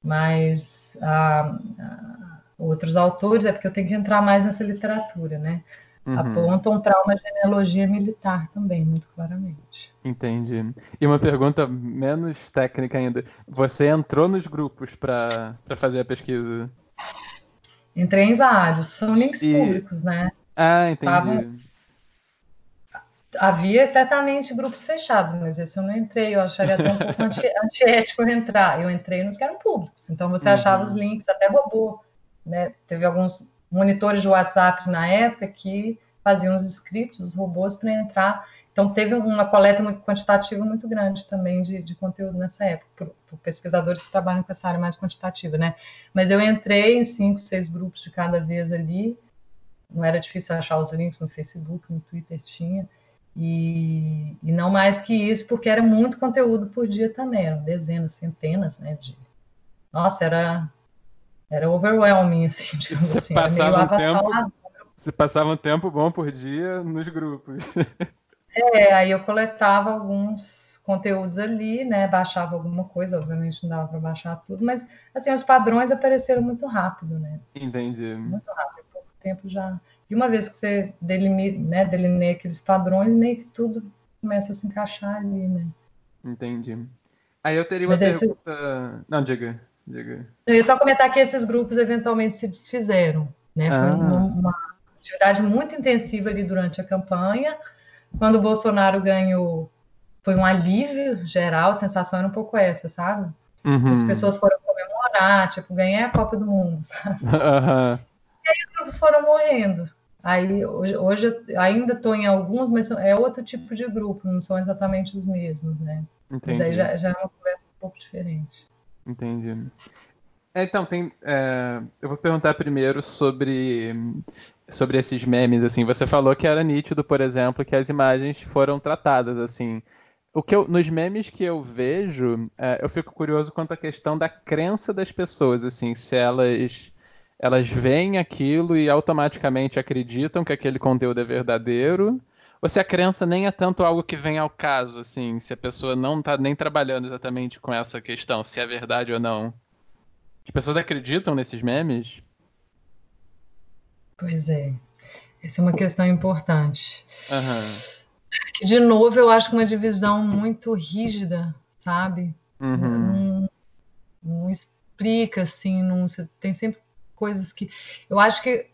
Mas ah, ah, outros autores, é porque eu tenho que entrar mais nessa literatura, né? Uhum. Apontam para uma genealogia militar também, muito claramente. Entendi. E uma pergunta menos técnica ainda. Você entrou nos grupos para fazer a pesquisa? Entrei em vários, são links e... públicos, né? Ah, entendi. Havia certamente grupos fechados, mas esse eu não entrei, eu acharia até um pouco [LAUGHS] anti... antiético entrar. Eu entrei nos que eram públicos, então você uhum. achava os links, até robô. Né? Teve alguns monitores de WhatsApp na época que faziam os scripts, os robôs, para entrar. Então, teve uma coleta muito quantitativa muito grande também de, de conteúdo nessa época, por, por, pesquisadores que trabalham com essa área mais quantitativa, né? Mas eu entrei em cinco, seis grupos de cada vez ali, não era difícil achar os links no Facebook, no Twitter tinha, e, e não mais que isso, porque era muito conteúdo por dia também, eram dezenas, centenas, né? De, nossa, era, era overwhelming, assim, [LAUGHS] digamos você assim. Passava um tempo, você passava um tempo bom por dia nos grupos. [LAUGHS] É, aí eu coletava alguns conteúdos ali, né? Baixava alguma coisa, obviamente não dava para baixar tudo, mas assim, os padrões apareceram muito rápido, né? Entendi. Muito rápido, em pouco tempo já. E uma vez que você delimita, né, delineia aqueles padrões, meio que tudo começa a se encaixar ali, né? Entendi. Aí eu teria uma Mas pergunta. Esse... Não, diga, diga. Eu ia só comentar que esses grupos eventualmente se desfizeram, né? Ah. Foi uma, uma atividade muito intensiva ali durante a campanha. Quando o Bolsonaro ganhou, foi um alívio geral, a sensação era um pouco essa, sabe? Uhum. As pessoas foram comemorar, tipo, ganhei a Copa do Mundo, [LAUGHS] sabe? Uhum. E aí os grupos foram morrendo. Aí hoje, hoje eu ainda estou em alguns, mas é outro tipo de grupo, não são exatamente os mesmos, né? Entendi. Mas aí já, já é uma conversa um pouco diferente. Entendi. É, então, tem, é, eu vou perguntar primeiro sobre, sobre esses memes, assim, você falou que era nítido, por exemplo, que as imagens foram tratadas, assim, o que eu, nos memes que eu vejo, é, eu fico curioso quanto à questão da crença das pessoas, assim, se elas elas veem aquilo e automaticamente acreditam que aquele conteúdo é verdadeiro, ou se a crença nem é tanto algo que vem ao caso, assim, se a pessoa não está nem trabalhando exatamente com essa questão, se é verdade ou não. As pessoas acreditam nesses memes? Pois é. Essa é uma questão importante. Uhum. Que, de novo, eu acho uma divisão muito rígida, sabe? Uhum. Não, não, explica, assim, não, tem sempre coisas que eu acho que, que,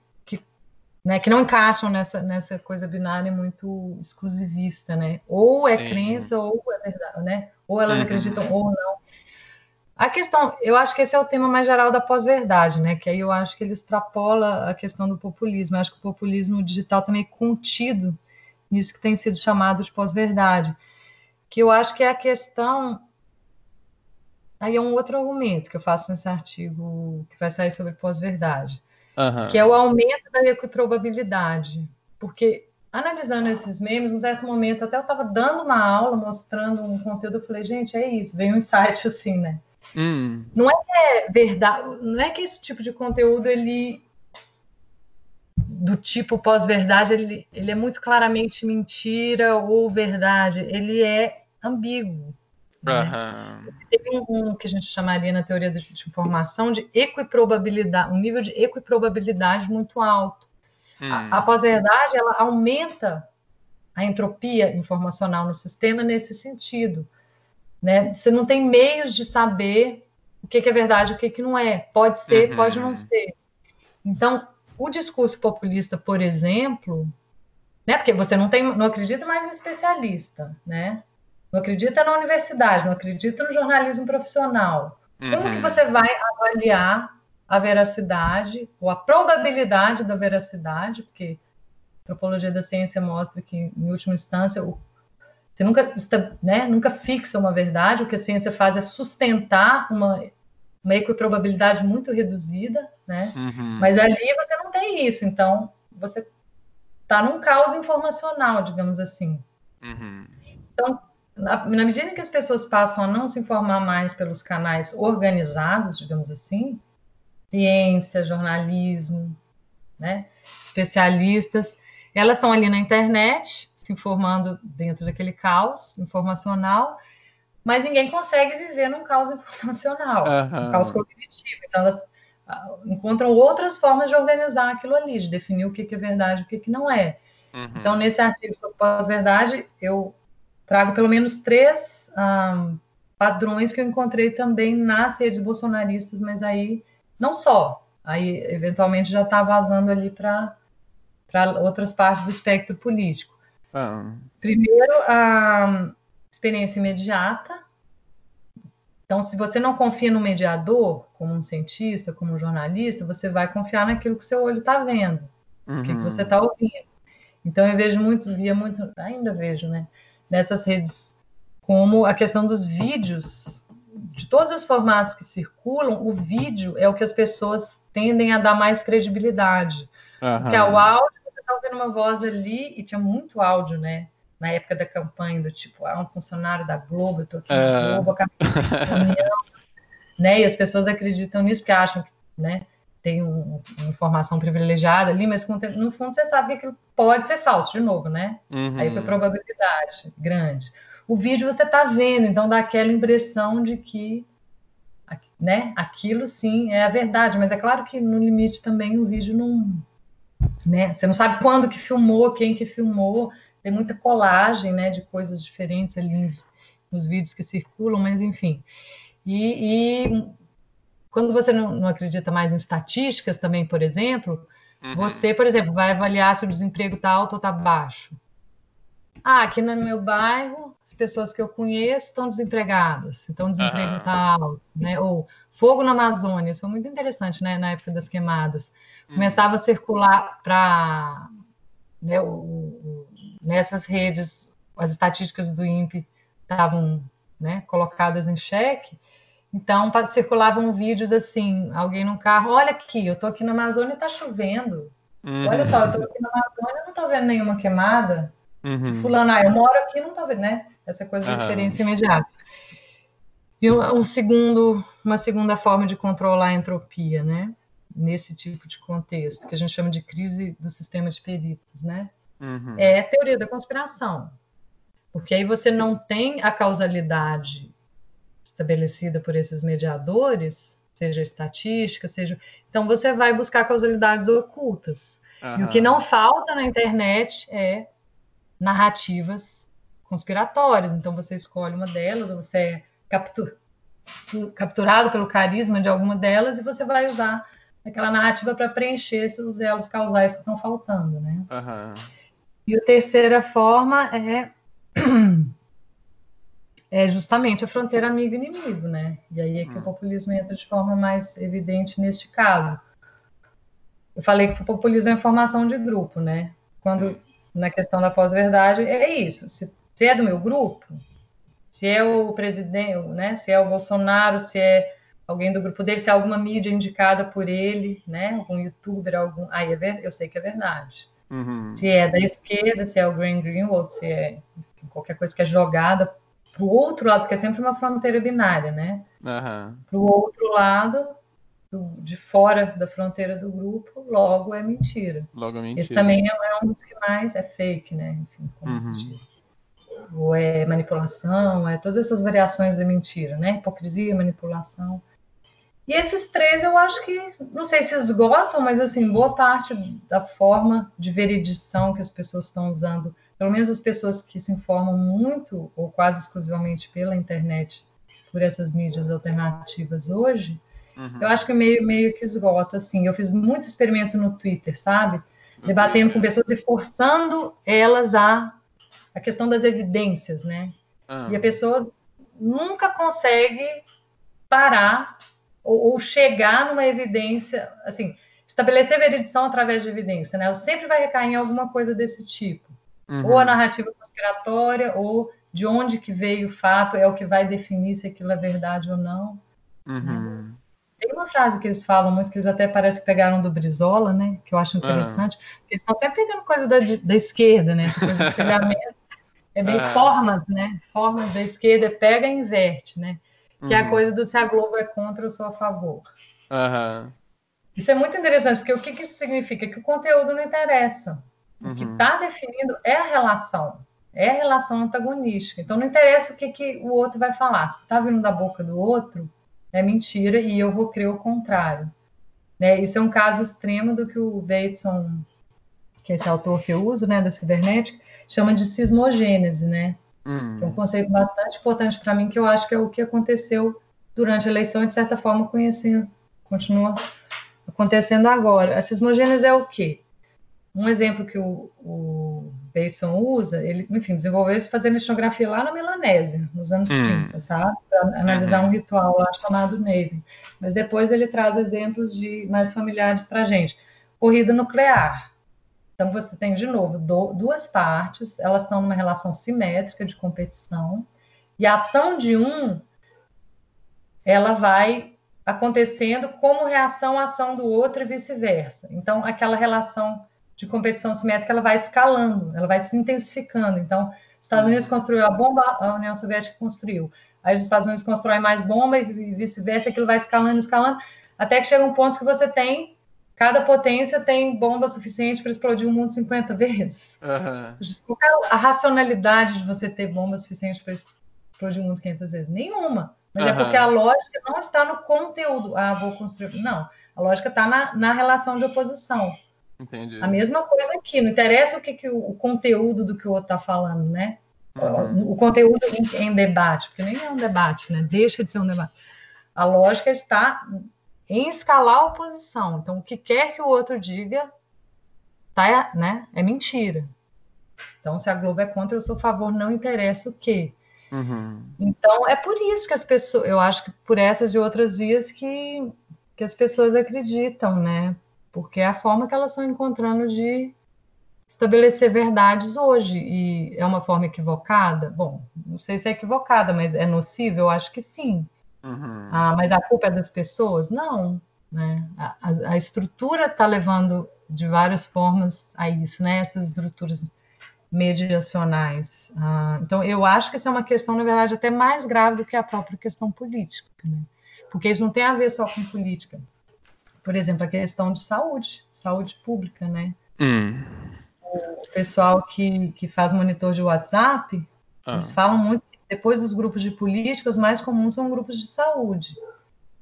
né, que não encaixam nessa, nessa coisa binária muito exclusivista, né? Ou é Sim. crença ou é verdade, né? Ou elas uhum. acreditam ou não. A questão, eu acho que esse é o tema mais geral da pós-verdade, né? Que aí eu acho que ele extrapola a questão do populismo. Eu acho que o populismo digital também é contido nisso que tem sido chamado de pós-verdade. Que eu acho que é a questão Aí é um outro argumento que eu faço nesse artigo que vai sair sobre pós-verdade, uhum. que é o aumento da equiprobabilidade. Porque, analisando esses memes, num certo momento, até eu estava dando uma aula, mostrando um conteúdo, eu falei, gente, é isso, vem um insight [LAUGHS] assim, né? Hum. Não é que é verdade, não é que esse tipo de conteúdo, ele do tipo pós-verdade, ele, ele é muito claramente mentira ou verdade, ele é ambíguo. Né? Uhum. Tem um, um, que a gente chamaria na teoria de informação de equiprobabilidade, um nível de equiprobabilidade muito alto. Hum. A, a pós-verdade ela aumenta a entropia informacional no sistema nesse sentido. Né? Você não tem meios de saber o que, que é verdade e o que, que não é. Pode ser, uhum. pode não ser. Então, o discurso populista, por exemplo, né? Porque você não tem, não acredita mais em especialista, né? Não acredita na universidade, não acredita no jornalismo profissional. Como uhum. que você vai avaliar a veracidade ou a probabilidade da veracidade? Porque a antropologia da ciência mostra que, em última instância, você nunca, né, nunca fixa uma verdade, o que a ciência faz é sustentar uma, uma equiprobabilidade muito reduzida, né? Uhum. Mas ali você não tem isso, então você está num caos informacional, digamos assim. Uhum. Então, na, na medida em que as pessoas passam a não se informar mais pelos canais organizados, digamos assim, ciência, jornalismo, né, especialistas, elas estão ali na internet, se informando dentro daquele caos informacional, mas ninguém consegue viver num caos informacional, uhum. um caos cognitivo. Então, elas ah, encontram outras formas de organizar aquilo ali, de definir o que, é verdade e o que, que não é. Uhum. Então, nesse artigo sobre pós-verdade, eu trago pelo menos três um, padrões que eu encontrei também nas redes bolsonaristas, mas aí não só, aí eventualmente já está vazando ali para outras partes do espectro político. Ah. Primeiro, a experiência imediata. Então, se você não confia no mediador, como um cientista, como um jornalista, você vai confiar naquilo que seu olho está vendo, uhum. o que, que você está ouvindo. Então, eu vejo muito, via muito, ainda vejo, né? Nessas redes, como a questão dos vídeos, de todos os formatos que circulam, o vídeo é o que as pessoas tendem a dar mais credibilidade. Uhum. Porque o áudio, você está ouvindo uma voz ali, e tinha muito áudio, né? Na época da campanha, do tipo, ah, um funcionário da Globo, eu estou aqui na é. Globo, acabei [LAUGHS] né? E as pessoas acreditam nisso, porque acham que, né? Tem um, uma informação privilegiada ali, mas no fundo você sabe que aquilo pode ser falso, de novo, né? Uhum. Aí foi probabilidade grande. O vídeo você está vendo, então dá aquela impressão de que né, aquilo sim é a verdade, mas é claro que no limite também o vídeo não, né? Você não sabe quando que filmou, quem que filmou. Tem muita colagem, né, de coisas diferentes ali nos vídeos que circulam, mas enfim. E, e quando você não, não, acredita mais em estatísticas também, por exemplo, uhum. você, por exemplo, vai avaliar se o desemprego está alto ou está baixo. Ah, aqui no meu bairro, as pessoas que eu conheço estão desempregadas, então o desemprego está uhum. alto, né? Ou fogo na Amazônia, isso foi muito interessante, né? Na época das queimadas. Uhum. Começava a circular para né, nessas redes, as estatísticas do INPE estavam né, colocadas em xeque, então circulavam vídeos assim, alguém no carro, olha aqui, eu estou aqui na Amazônia e está chovendo. Uhum. Olha só, eu estou aqui na Amazônia e não estou vendo nenhuma queimada. Uhum. Fulano, ah, eu moro aqui e não estou vendo, né? Essa coisa da experiência imediata. E um, segundo, uma segunda forma de controlar a entropia, né? Nesse tipo de contexto, que a gente chama de crise do sistema de peritos, né? Uhum. É a teoria da conspiração. Porque aí você não tem a causalidade estabelecida por esses mediadores, seja estatística, seja. Então você vai buscar causalidades ocultas. Uhum. E o que não falta na internet é narrativas conspiratórias. Então você escolhe uma delas, ou você é captur... capturado pelo carisma de alguma delas, e você vai usar aquela narrativa para preencher os elos causais que estão faltando, né? Uhum. E a terceira forma é [CLEARS THROAT] é justamente a fronteira amigo-inimigo, né? E aí é que hum. o populismo entra de forma mais evidente neste caso. Eu falei que o populismo é informação de grupo, né? Quando, Sim. na questão da pós-verdade, é isso. Se, se, é do meu grupo, se é o presidente, né? Se é o Bolsonaro, se é alguém do grupo dele, se é alguma mídia indicada por ele, né? Algum youtuber, algum... Aí é eu sei que é verdade. Uhum. Se é da esquerda, se é o Green Greenwald, se é qualquer coisa que é jogada para o outro lado, porque é sempre uma fronteira binária, né? Uhum. Para o outro lado, do, de fora da fronteira do grupo, logo é mentira. Logo é mentira. Esse também é, é um dos que mais é fake, né? Enfim, uhum. Ou é manipulação, é todas essas variações da mentira, né? Hipocrisia, manipulação. E esses três eu acho que, não sei se esgotam, mas assim, boa parte da forma de veridição que as pessoas estão usando, pelo menos as pessoas que se informam muito ou quase exclusivamente pela internet, por essas mídias alternativas hoje, uhum. eu acho que meio, meio que esgota, assim. Eu fiz muito experimento no Twitter, sabe? Debatendo com pessoas e forçando elas a a questão das evidências, né? Uhum. E a pessoa nunca consegue parar ou, ou, chegar numa evidência, assim, estabelecer veridição através de evidência, né? Ela sempre vai recair em alguma coisa desse tipo. Uhum. Ou a narrativa conspiratória, ou de onde que veio o fato, é o que vai definir se aquilo é verdade ou não. Uhum. Né? Tem uma frase que eles falam muito, que eles até parece que pegaram do Brizola, né? Que eu acho interessante. Uhum. Eles estão sempre pegando coisa da, da esquerda, né? É bem formas, né? Formas da esquerda, pega e inverte, né? que uhum. é a uhum. coisa do se a Globo é contra ou sou a favor. Uhum. Isso é muito interessante, porque o que, que isso significa? Que o conteúdo não interessa. O que está uhum. definindo é a relação, é a relação antagonística. Então não interessa o que, que o outro vai falar. Se está vindo da boca do outro, é mentira e eu vou crer o contrário. Né? Isso é um caso extremo do que o Bateson, que é esse autor que eu uso, né, da cibernética, chama de sismogênese, né? Hum. Que é um conceito bastante importante para mim, que eu acho que é o que aconteceu durante a eleição e, de certa forma, conhecendo, continua acontecendo agora. A sismogênese é o quê? Um exemplo que o, o Bateson usa, ele, enfim, desenvolveu isso fazendo etnografia lá na Melanésia, nos anos hum. 30, sabe? Para analisar uhum. um ritual lá chamado Navy. Mas depois ele traz exemplos de mais familiares para a gente. Corrida nuclear. Então, você tem, de novo, do, duas partes, elas estão numa relação simétrica de competição, e a ação de um, ela vai acontecendo como reação à ação do outro e vice-versa. Então, aquela relação de competição simétrica, ela vai escalando, ela vai se intensificando. Então, os Estados Unidos construiu a bomba, a União Soviética construiu. Aí os Estados Unidos constroem mais bomba e vice-versa, aquilo vai escalando, escalando, até que chega um ponto que você tem cada potência tem bomba suficiente para explodir o mundo 50 vezes. Uhum. a racionalidade de você ter bomba suficiente para explodir o mundo 500 vezes? Nenhuma. Mas uhum. é porque a lógica não está no conteúdo. Ah, vou construir. Não. A lógica está na, na relação de oposição. Entendi. A mesma coisa aqui, não interessa o que, que o, o conteúdo do que o outro está falando, né? Uhum. O, conteúdo em, em, debate, porque nem é um debate, né? Deixa de ser um debate. A lógica está em escalar a oposição. Então, o que quer que o outro diga tá, né, é mentira. Então, se a Globo é contra, eu sou a favor, não interessa o quê. Uhum. Então, é por isso que as pessoas, eu acho que por essas e outras vias que, que as pessoas acreditam, né? Porque é a forma que elas estão encontrando de estabelecer verdades hoje. E é uma forma equivocada? Bom, não sei se é equivocada, mas é nociva? Eu acho que sim. Uhum. Ah, mas a culpa é das pessoas? Não. Né? A, a, a estrutura está levando de várias formas a isso, né? Essas estruturas mediacionais. Ah, então, eu acho que isso é uma questão, na verdade, até mais grave do que a própria questão política, né? porque isso não tem a ver só com política. Por exemplo, a questão de saúde, saúde pública, né? Hum. O pessoal que, que faz monitor de WhatsApp, ah. eles falam muito que depois dos grupos de política, os mais comuns são grupos de saúde.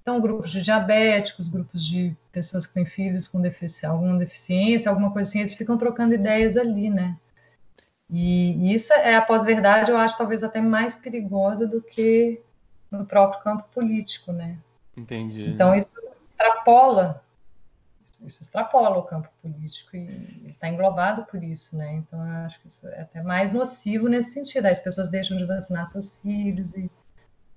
Então, grupos de diabéticos, grupos de pessoas que têm filhos com defici alguma deficiência, alguma coisa assim, eles ficam trocando ideias ali, né? E, isso é a pós-verdade, eu acho talvez até mais perigosa do que no próprio campo político, né? Entendi. Então isso extrapola, isso extrapola o campo político e está englobado por isso, né? Então eu acho que isso é até mais nocivo nesse sentido. As pessoas deixam de vacinar seus filhos e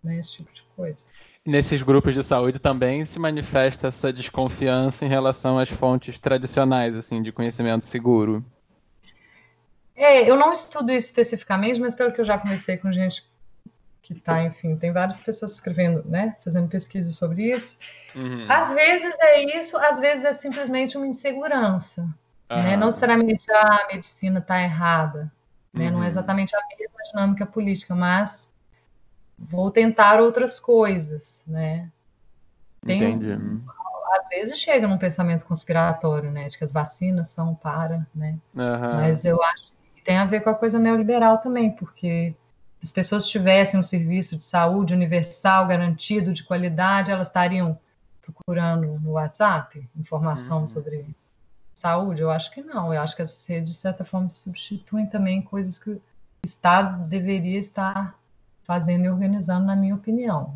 né, esse tipo de coisa. Nesses grupos de saúde também se manifesta essa desconfiança em relação às fontes tradicionais, assim, de conhecimento seguro. É, eu não estudo isso especificamente, mas pelo que eu já conversei com gente que está, enfim, tem várias pessoas escrevendo, né, fazendo pesquisa sobre isso. Uhum. Às vezes é isso, às vezes é simplesmente uma insegurança, uhum. né? Não necessariamente a medicina está errada, né? Uhum. Não é uhum. exatamente a mesma dinâmica política, mas vou tentar outras coisas, né? Tem, Entendi. Às vezes chega num pensamento conspiratório, né, de que as vacinas são para, né? Mas eu acho tem a ver com a coisa neoliberal também, porque as pessoas tivessem um serviço de saúde universal, garantido, de qualidade, elas estariam procurando no WhatsApp informação uhum. sobre saúde? Eu acho que não. Eu acho que essas redes, de certa forma, substituem também coisas que o Estado deveria estar fazendo e organizando, na minha opinião.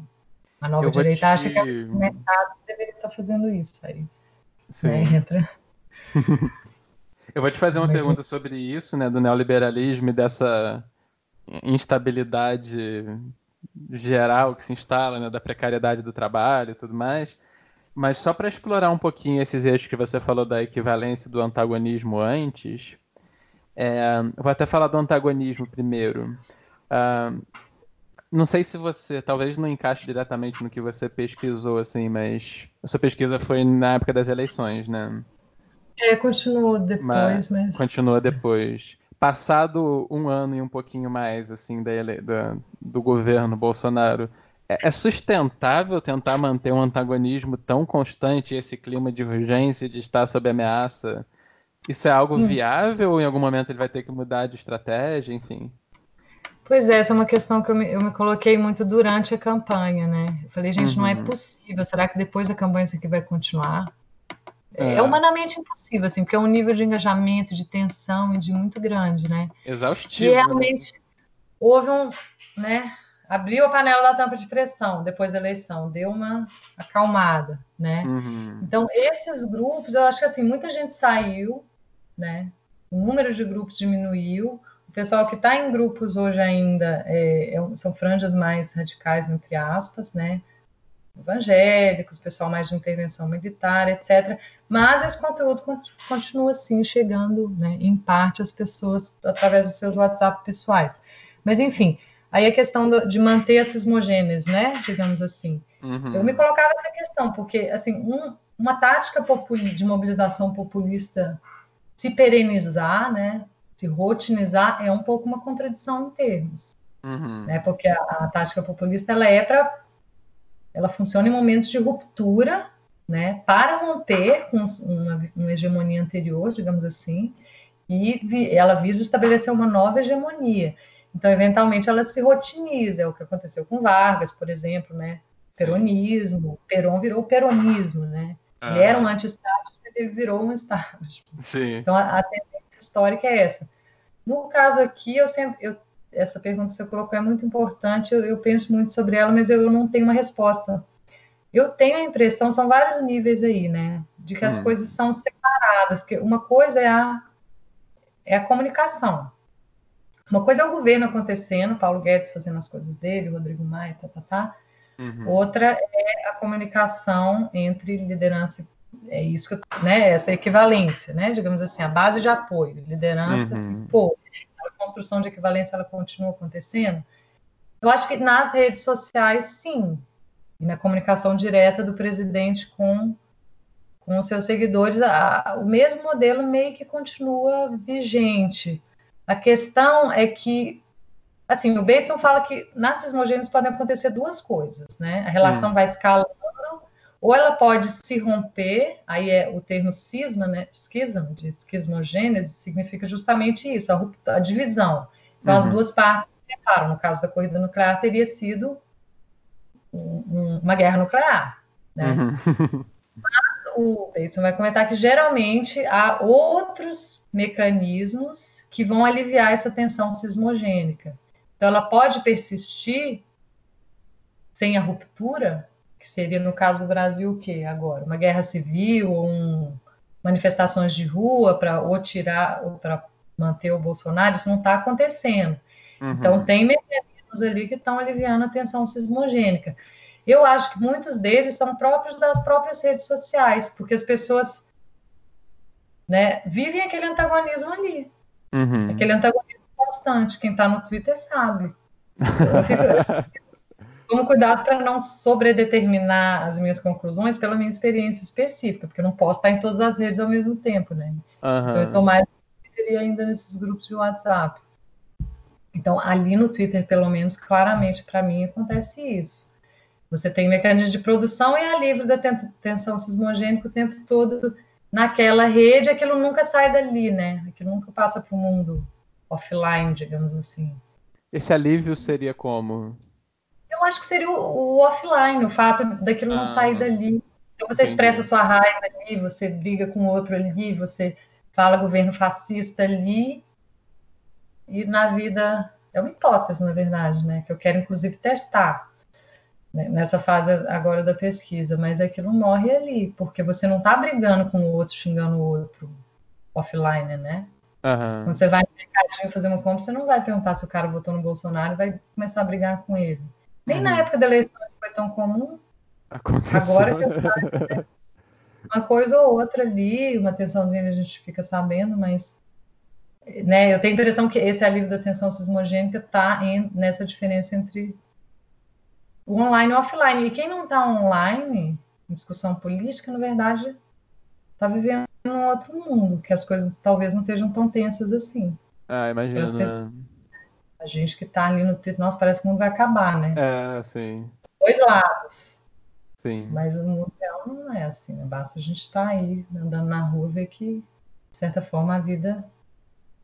A nova direita te... acha que o mercado deveria estar fazendo isso aí. Sim. Né? Entra... [LAUGHS] Eu vou te fazer uma Mas pergunta é... sobre isso, né, do neoliberalismo e dessa instabilidade geral que se instala, né, da precariedade do trabalho e tudo mais. Mas só para explorar um pouquinho esses eixos que você falou da equivalência do antagonismo antes, é, vou até falar do antagonismo primeiro. Uh, não sei se você, talvez não encaixe diretamente no que você pesquisou, assim, mas a sua pesquisa foi na época das eleições, né? É, continuou depois, mas, mas... Continua depois. Passado um ano e um pouquinho mais, assim, da, da do governo Bolsonaro, é, é sustentável tentar manter um antagonismo tão constante, esse clima de urgência, de estar sob ameaça? Isso é algo hum. viável ou em algum momento ele vai ter que mudar de estratégia, enfim? Pois é, essa é uma questão que eu me, eu me coloquei muito durante a campanha, né? Eu falei, gente, uhum. não é uhum. possível. Será que depois da campanha isso aqui vai continuar? É. é. humanamente impossível, assim, porque é um nível de engajamento, de tensão e de muito grande, né? Exaustivo. E realmente houve um, né? Abriu a panela da tampa de pressão depois da eleição, deu uma acalmada, né? Uhum. Então, esses grupos, eu acho que assim, muita gente saiu, né? O número de grupos diminuiu. O pessoal que está em grupos hoje ainda é, é, são franjas mais radicais, entre aspas, né? Evangélicos, pessoal mais de intervenção militar, etc. Mas esse conteúdo continua assim chegando, né, em parte às pessoas através dos seus WhatsApp pessoais. Mas enfim, aí a questão do, de manter essas homogêneas, né, digamos assim. Uhum. Eu me colocava essa questão porque assim um, uma tática de mobilização populista se perenizar, né, se rotinizar é um pouco uma contradição em termos, uhum. né, porque a, a tática populista ela é para ela funciona em momentos de ruptura, né, para romper com uma, uma hegemonia anterior, digamos assim, e vi, ela visa estabelecer uma nova hegemonia. Então, eventualmente, ela se rotiniza, é o que aconteceu com Vargas, por exemplo, né? Peronismo, Peron virou peronismo, né? Ele era um anti-Estado, ele virou um establishment. Sim. Então, a, a tendência histórica é essa. No caso aqui, eu sempre, eu, essa pergunta que você colocou é muito importante, eu, eu penso muito sobre ela, mas eu não tenho uma resposta. Eu tenho a impressão, são vários níveis aí, né, de que as hum. coisas são separadas, porque uma coisa é a, é a comunicação. Uma coisa é o governo acontecendo, Paulo Guedes fazendo as coisas dele, Rodrigo Maia, tá, tá, tá. Uhum. Outra é a comunicação entre liderança é isso que, né, essa equivalência, né, digamos assim, a base de apoio, liderança uhum. pô, a construção de equivalência ela continua acontecendo. Eu acho que nas redes sociais, sim, e na comunicação direta do presidente com com os seus seguidores, a, o mesmo modelo meio que continua vigente. A questão é que, assim, o Bateson fala que nas sismogênias podem acontecer duas coisas, né? A relação hum. vai escalando ou ela pode se romper, aí é o termo cisma, né? Esquisma, de esquismogênese, significa justamente isso, a, a divisão. Então, uhum. as duas partes se separam. No caso da corrida nuclear, teria sido um, um, uma guerra nuclear. Né? Uhum. Mas o Bateson vai comentar que geralmente há outros mecanismos que vão aliviar essa tensão sismogênica. Então, ela pode persistir sem a ruptura, que seria no caso do Brasil o quê agora? Uma guerra civil, um, manifestações de rua para ou tirar ou para manter o Bolsonaro, isso não está acontecendo. Uhum. Então tem mecanismos ali que estão aliviando a tensão sismogênica. Eu acho que muitos deles são próprios das próprias redes sociais, porque as pessoas né, vivem aquele antagonismo ali. Uhum. Aquele antagonismo constante. Quem está no Twitter sabe. Eu fico, [LAUGHS] tomo cuidado para não sobredeterminar as minhas conclusões pela minha experiência específica, porque eu não posso estar em todas as redes ao mesmo tempo, né? Uhum. Então, eu estou mais ainda nesses grupos de WhatsApp. Então, ali no Twitter, pelo menos, claramente para mim acontece isso. Você tem mecanismos de produção e é livre da tensão sismogênica o tempo todo naquela rede, aquilo nunca sai dali, né? Aquilo nunca passa para o mundo offline, digamos assim. Esse alívio seria como? Acho que seria o, o offline, o fato daquilo não ah, sair dali. Então você entendi. expressa sua raiva ali, você briga com outro ali, você fala governo fascista ali, e na vida é uma hipótese, na verdade, né? Que eu quero inclusive testar né, nessa fase agora da pesquisa, mas aquilo morre ali, porque você não está brigando com o outro, xingando o outro offline, né? Uhum. Quando você vai no mercadinho fazer uma compra, você não vai perguntar se o cara votou no Bolsonaro e vai começar a brigar com ele. Nem uhum. na época da eleição foi tão comum. Aconteceu. Agora que eu né? [LAUGHS] uma coisa ou outra ali, uma tensãozinha a gente fica sabendo, mas né, eu tenho a impressão que esse alívio da tensão sismogênica está nessa diferença entre o online e o offline. E quem não está online, em discussão política, na verdade, está vivendo um outro mundo, que as coisas talvez não estejam tão tensas assim. Ah, imagina. Né? A gente que tá ali no Twitter, nossa, parece que o mundo vai acabar, né? É, sim. Dois lados. Sim. Mas o mundo real não é assim, né? Basta a gente estar tá aí, andando na rua, ver que, de certa forma, a vida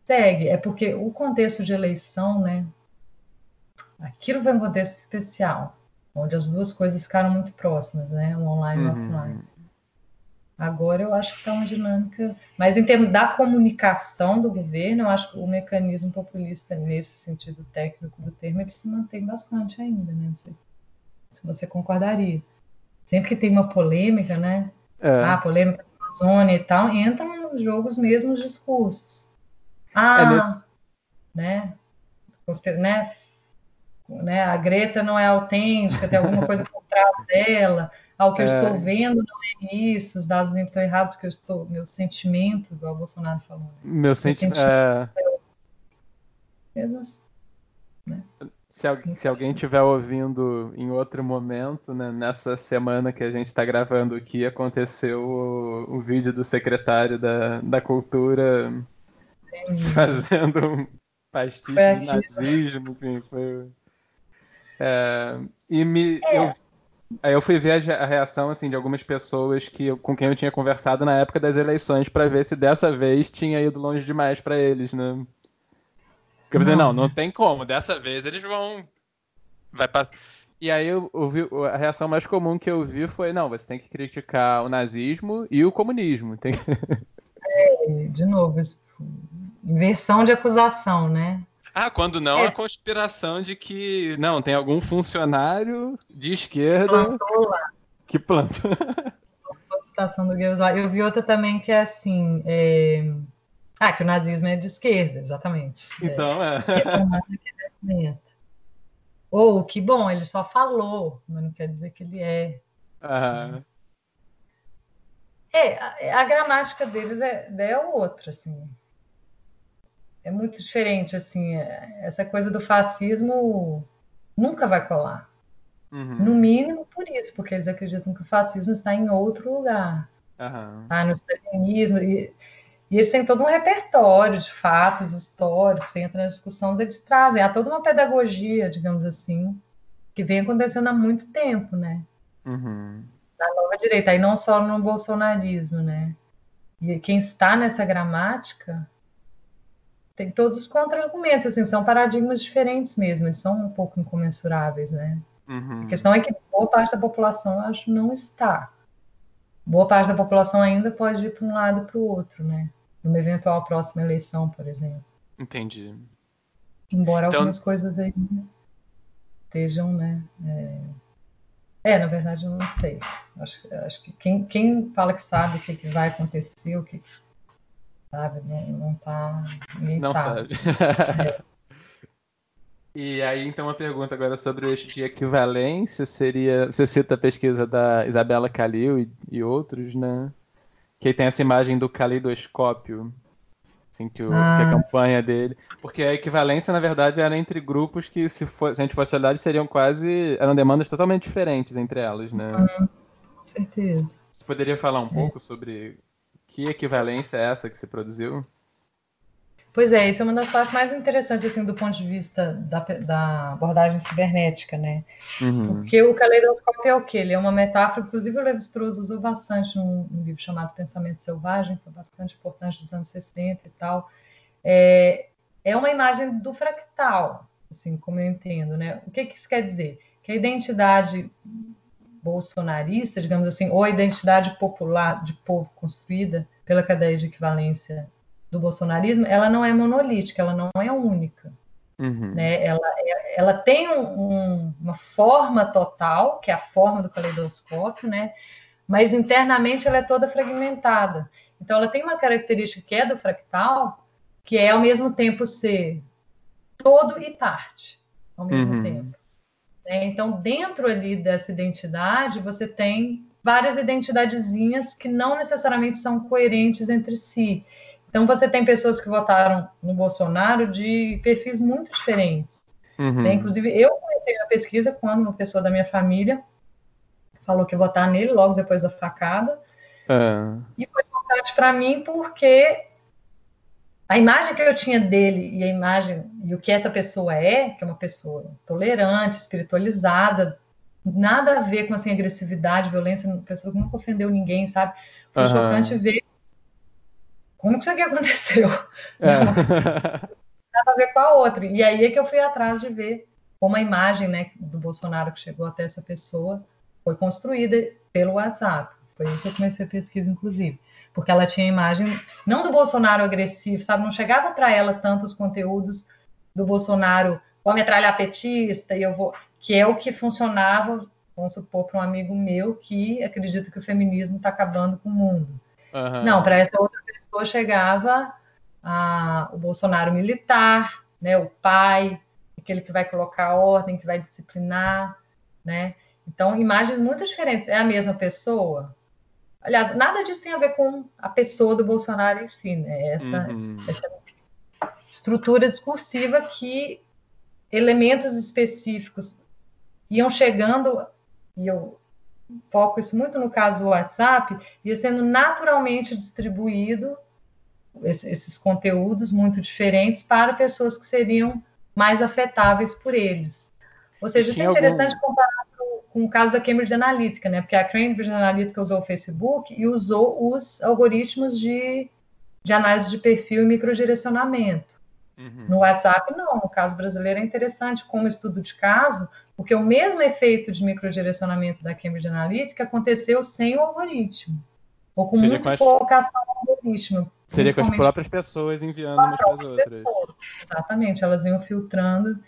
segue. É porque o contexto de eleição, né? Aquilo foi um contexto especial, onde as duas coisas ficaram muito próximas, né? O online e o uhum. offline. Agora eu acho que está uma dinâmica. Mas em termos da comunicação do governo, eu acho que o mecanismo populista, nesse sentido técnico do termo, ele se mantém bastante ainda, né? Não sei se você concordaria. Sempre que tem uma polêmica, né? É. Ah, polêmica da Amazônia e tal, entram no jogo os mesmos discursos. Ah, é nesse... né? né? né? A Greta não é autêntica, tem alguma coisa por trás dela ah, o que eu é... estou vendo não é isso, os dados não estão errados, porque eu estou, meu sentimento, igual o Bolsonaro falou. Né? Meu, senti meu sentimento é... Assim, né? Se, se alguém estiver ouvindo em outro momento, né, nessa semana que a gente está gravando aqui, aconteceu o, o, vídeo do secretário da, da Cultura fazendo um pastiche de nazismo, enfim, foi... É, e me, é. eu Aí eu fui ver a reação assim de algumas pessoas que com quem eu tinha conversado na época das eleições para ver se dessa vez tinha ido longe demais para eles, né? Quer dizer, não, não tem como. Dessa vez eles vão vai passar. E aí eu ouvi, a reação mais comum que eu vi foi, não, você tem que criticar o nazismo e o comunismo. Tem... É, de novo, inversão de acusação, né? Ah, quando não, é. a conspiração de que, não, tem algum funcionário de esquerda que plantou. A citação do Goebbels. Eu vi outra também que é assim, é... ah, que o nazismo é de esquerda, exatamente. Então, é. é. Ou, que bom, ele só falou, mas não quer dizer que ele é. Uhum. É, a, a, gramática deles é, é outra, assim é muito diferente, assim, é, essa coisa do fascismo nunca vai colar. Uhum. No mínimo por isso, porque eles acreditam que o fascismo está em outro lugar. Uhum. Tá, no stalinismo. E, e, eles têm todo um repertório de fatos históricos, você entra na discussão, eles trazem. Há toda uma pedagogia, digamos assim, que vem acontecendo há muito tempo, né? Uhum. Na nova direita, e não só no bolsonarismo, né? E quem está nessa gramática tem todos os contra-argumentos, assim, são paradigmas diferentes mesmo, eles são um pouco incomensuráveis, né? Uhum. A questão é que boa parte da população, eu acho, não está. Boa parte da população ainda pode ir para um lado e para o outro, né? Numa eventual próxima eleição, por exemplo. Entendi. Embora então... algumas coisas aí estejam, né? É... é... na verdade, eu não sei. Acho, acho que quem, quem fala que sabe o que, que vai acontecer, o que sabe? Não, não tá. não sabe. sabe. É. [LAUGHS] E aí, então, uma pergunta agora sobre o eixo de equivalência seria. Você cita a pesquisa da Isabela Calil e, e outros, né? Que tem essa imagem do caleidoscópio, assim, que, o, ah. que, a campanha dele. Porque a equivalência, na verdade, era entre grupos que, se, for, se a gente fosse olhar, seriam quase. eram demandas totalmente diferentes entre elas, né? Com certeza. Você poderia falar um é. pouco sobre que equivalência é essa que você produziu? Pois é, isso é uma das partes mais interessantes, assim, do ponto de vista da, da abordagem cibernética, né? Uhum. Porque o caleidoscópio é o quê? Ele é uma metáfora, inclusive o Levi-Strauss usou bastante num, num, livro chamado Pensamento Selvagem, foi bastante importante dos anos 60 e tal. É, é uma imagem do fractal, assim, como eu entendo, né? O que, que isso quer dizer? Que a identidade bolsonarista, digamos assim, ou a identidade popular de povo construída pela cadeia de equivalência do bolsonarismo, ela não é monolítica, ela não é única. Uhum. Né? Ela, ela tem um, um, uma forma total, que é a forma do caleidoscópio, né? mas internamente ela é toda fragmentada. Então, ela tem uma característica que é do fractal, que é ao mesmo tempo ser todo e parte, ao mesmo uhum. tempo. Né? Então, dentro ali dessa identidade, você tem várias identidadezinhas que não necessariamente são coerentes entre si. Então, você tem pessoas que votaram no Bolsonaro de perfis muito diferentes. Uhum. Né? Inclusive, eu comecei a pesquisa quando uma pessoa da minha família falou que ia votar nele logo depois da facada. Uhum. E foi importante para mim porque a imagem que eu tinha dele e a imagem e o que essa pessoa é, que é uma pessoa tolerante, espiritualizada, nada a ver com assim agressividade, violência, uma pessoa que nunca ofendeu ninguém, sabe? Foi uhum. chocante ver como que isso aqui [LAUGHS] aconteceu. É. Nada a ver com a outra. E aí é que eu fui atrás de ver como a imagem né, do Bolsonaro que chegou até essa pessoa foi construída pelo WhatsApp. Foi aí que eu comecei a pesquisa, inclusive porque ela tinha a imagem não do Bolsonaro agressivo, sabe? Não chegava para ela tantos conteúdos do Bolsonaro, vou metralhar petista e eu vou, que é o que funcionava, vamos supor, para um amigo meu que acredita que o feminismo está acabando com o mundo. Uhum. Não, para essa outra pessoa chegava a, o Bolsonaro militar, né? O pai, aquele que vai colocar ordem, que vai disciplinar, né? Então, imagens muito diferentes. É a mesma pessoa? Aliás, nada disso tem a ver com a pessoa do Bolsonaro em si, né? Essa, uhum. essa estrutura discursiva que elementos específicos iam chegando, e eu foco isso muito no caso do WhatsApp, ia sendo naturalmente distribuído esses conteúdos muito diferentes para pessoas que seriam mais afetáveis por eles. Ou seja, isso é interessante algum... comparar com o caso da Cambridge Analytica, né? Porque a Cambridge Analytica usou o Facebook e usou os algoritmos de, de análise de perfil e microdirecionamento. Uhum. No WhatsApp, não. No caso brasileiro, é interessante como estudo de caso, porque o mesmo efeito de microdirecionamento da Cambridge Analytica aconteceu sem o algoritmo, ou com Seria muito com as... pouca ação do algoritmo. Seria com as próprias pessoas enviando umas para as outras. Pessoas. Exatamente, elas iam filtrando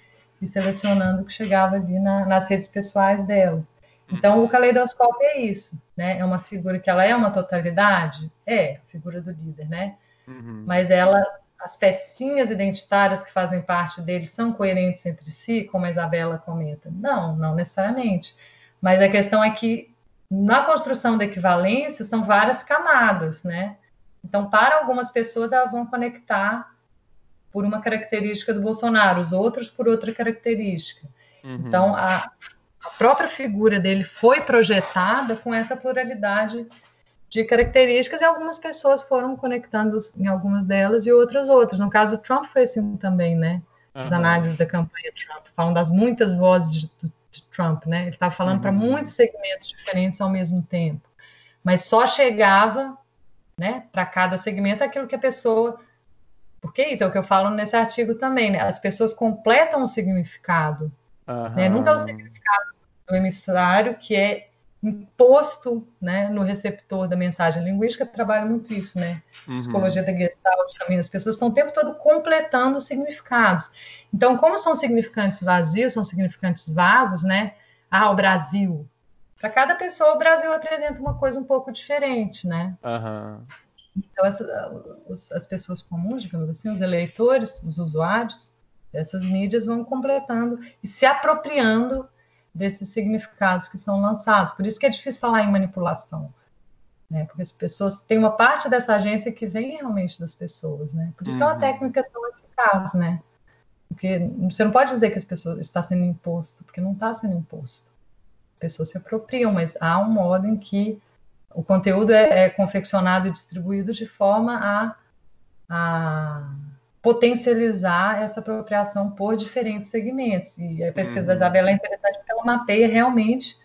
e selecionando o que chegava ali na, nas redes pessoais delas. Então, o caleidoscópio é isso, né? É uma figura que ela é uma totalidade? É, a figura do líder, né? Uhum. Mas ela as pecinhas identitárias que fazem parte dele são coerentes entre si, como a Isabela comenta? Não, não necessariamente. Mas a questão é que na construção da equivalência são várias camadas, né? Então, para algumas pessoas, elas vão conectar por uma característica do Bolsonaro, os outros por outra característica. Uhum. Então, a, a própria figura dele foi projetada com essa pluralidade de características e algumas pessoas foram conectando em algumas delas e outras outras. No caso do Trump foi assim também, né? As uhum. análises da campanha Trump falam das muitas vozes de, de Trump, né? Ele estava falando uhum. para muitos segmentos diferentes ao mesmo tempo, mas só chegava, né, para cada segmento aquilo que a pessoa porque isso é o que eu falo nesse artigo também, né? As pessoas completam o significado. Uhum. Né? Nunca é o significado do emissário que é imposto né, no receptor da mensagem linguística trabalha muito isso, né? Uhum. Psicologia da Gestalt também. As pessoas estão o tempo todo completando significados. Então, como são significantes vazios, são significantes vagos, né? Ah, o Brasil. Para cada pessoa, o Brasil apresenta uma coisa um pouco diferente, né? Uhum. Então, as, as pessoas comuns, digamos assim, os eleitores, os usuários dessas mídias vão completando e se apropriando desses significados que são lançados. Por isso que é difícil falar em manipulação, né? Porque as pessoas têm uma parte dessa agência que vem realmente das pessoas, né? Por isso uhum. que é uma uhum. técnica tão eficaz, né? Porque você não pode dizer que as pessoas está sendo imposto, porque não está sendo imposto. As pessoas se apropriam, mas há um modo em que o conteúdo é, é confeccionado e distribuído de forma a, a potencializar essa apropriação por diferentes segmentos. E a pesquisa uhum. da Isabela é interessante porque ela mapeia realmente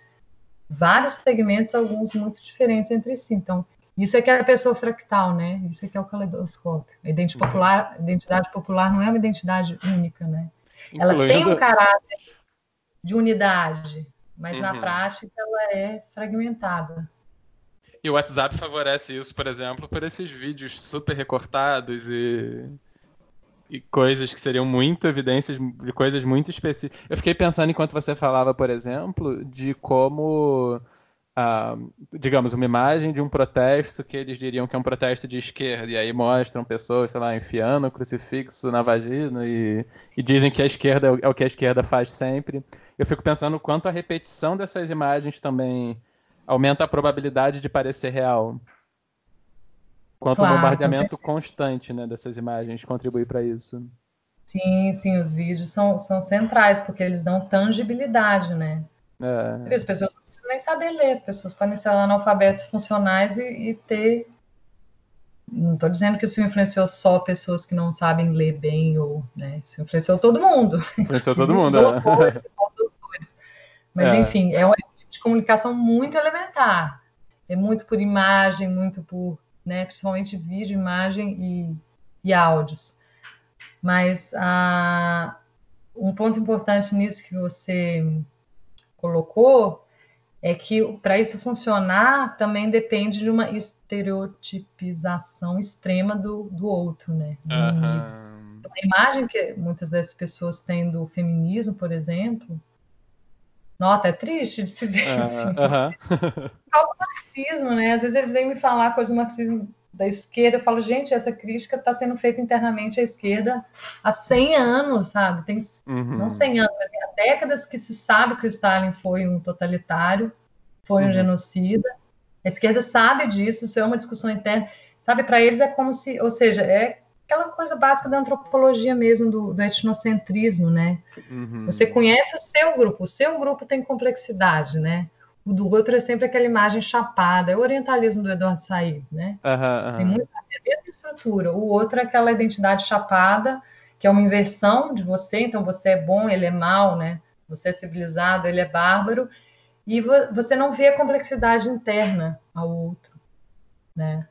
vários segmentos, alguns muito diferentes entre si. Então, isso é que é a pessoa fractal, né? Isso é que é o caleidoscópio. A identidade uhum. popular, identidade popular não é uma identidade única, né? Ela tem um caráter de unidade, mas uhum. na prática ela é fragmentada. E o WhatsApp favorece isso, por exemplo, por esses vídeos super recortados e e coisas que seriam muito evidências de coisas muito específicas. Eu fiquei pensando enquanto você falava, por exemplo, de como, ah, digamos, uma imagem de um protesto que eles diriam que é um protesto de esquerda, e aí mostram pessoas, sei lá, enfiando o crucifixo na vagina e, e dizem que a esquerda é o que a esquerda faz sempre. Eu fico pensando quanto a repetição dessas imagens também aumenta a probabilidade de parecer real. Quanto claro, bombardeamento constante né, dessas imagens contribui para isso. Sim, sim, os vídeos são, são centrais, porque eles dão tangibilidade, né? É. As pessoas não precisam nem saber ler, as pessoas podem ser analfabetos funcionais e, e ter. Não estou dizendo que isso influenciou só pessoas que não sabem ler bem, ou né? Isso influenciou todo mundo. Influenciou todo mundo, é. Mas, é. enfim, é um de comunicação muito elementar. É muito por imagem, muito por né? Principalmente vídeo, imagem e, e áudios. Mas ah, um ponto importante nisso que você colocou é que para isso funcionar também depende de uma estereotipização extrema do, do outro, né? Uhum. A imagem que muitas dessas pessoas têm do feminismo, por exemplo, nossa, é triste de se ver. Uh, assim. uh [LAUGHS] -huh. o marxismo, né? Às vezes eles vêm me falar coisas do marxismo da esquerda. Eu falo, gente, essa crítica está sendo feita internamente à esquerda há 100 anos, sabe? Tem, uhum. Não 100 anos, mas há décadas que se sabe que o Stalin foi um totalitário, foi um uhum. genocida. A esquerda sabe disso, isso é uma discussão interna. Sabe, para eles é como se, ou seja, é aquela coisa básica da antropologia mesmo, do, do etnocentrismo, né? Uhum. Você conhece o seu grupo, o seu grupo tem complexidade, né? O do outro é sempre aquela imagem chapada, é o orientalismo do Eduardo Said, né? Uhum, uhum. Tem muita a mesma estrutura. O outro é aquela identidade chapada, que é uma inversão de você, então você é bom, ele é mal, né? Você é civilizado, ele é bárbaro, e você não vê a complexidade interna ao outro, né?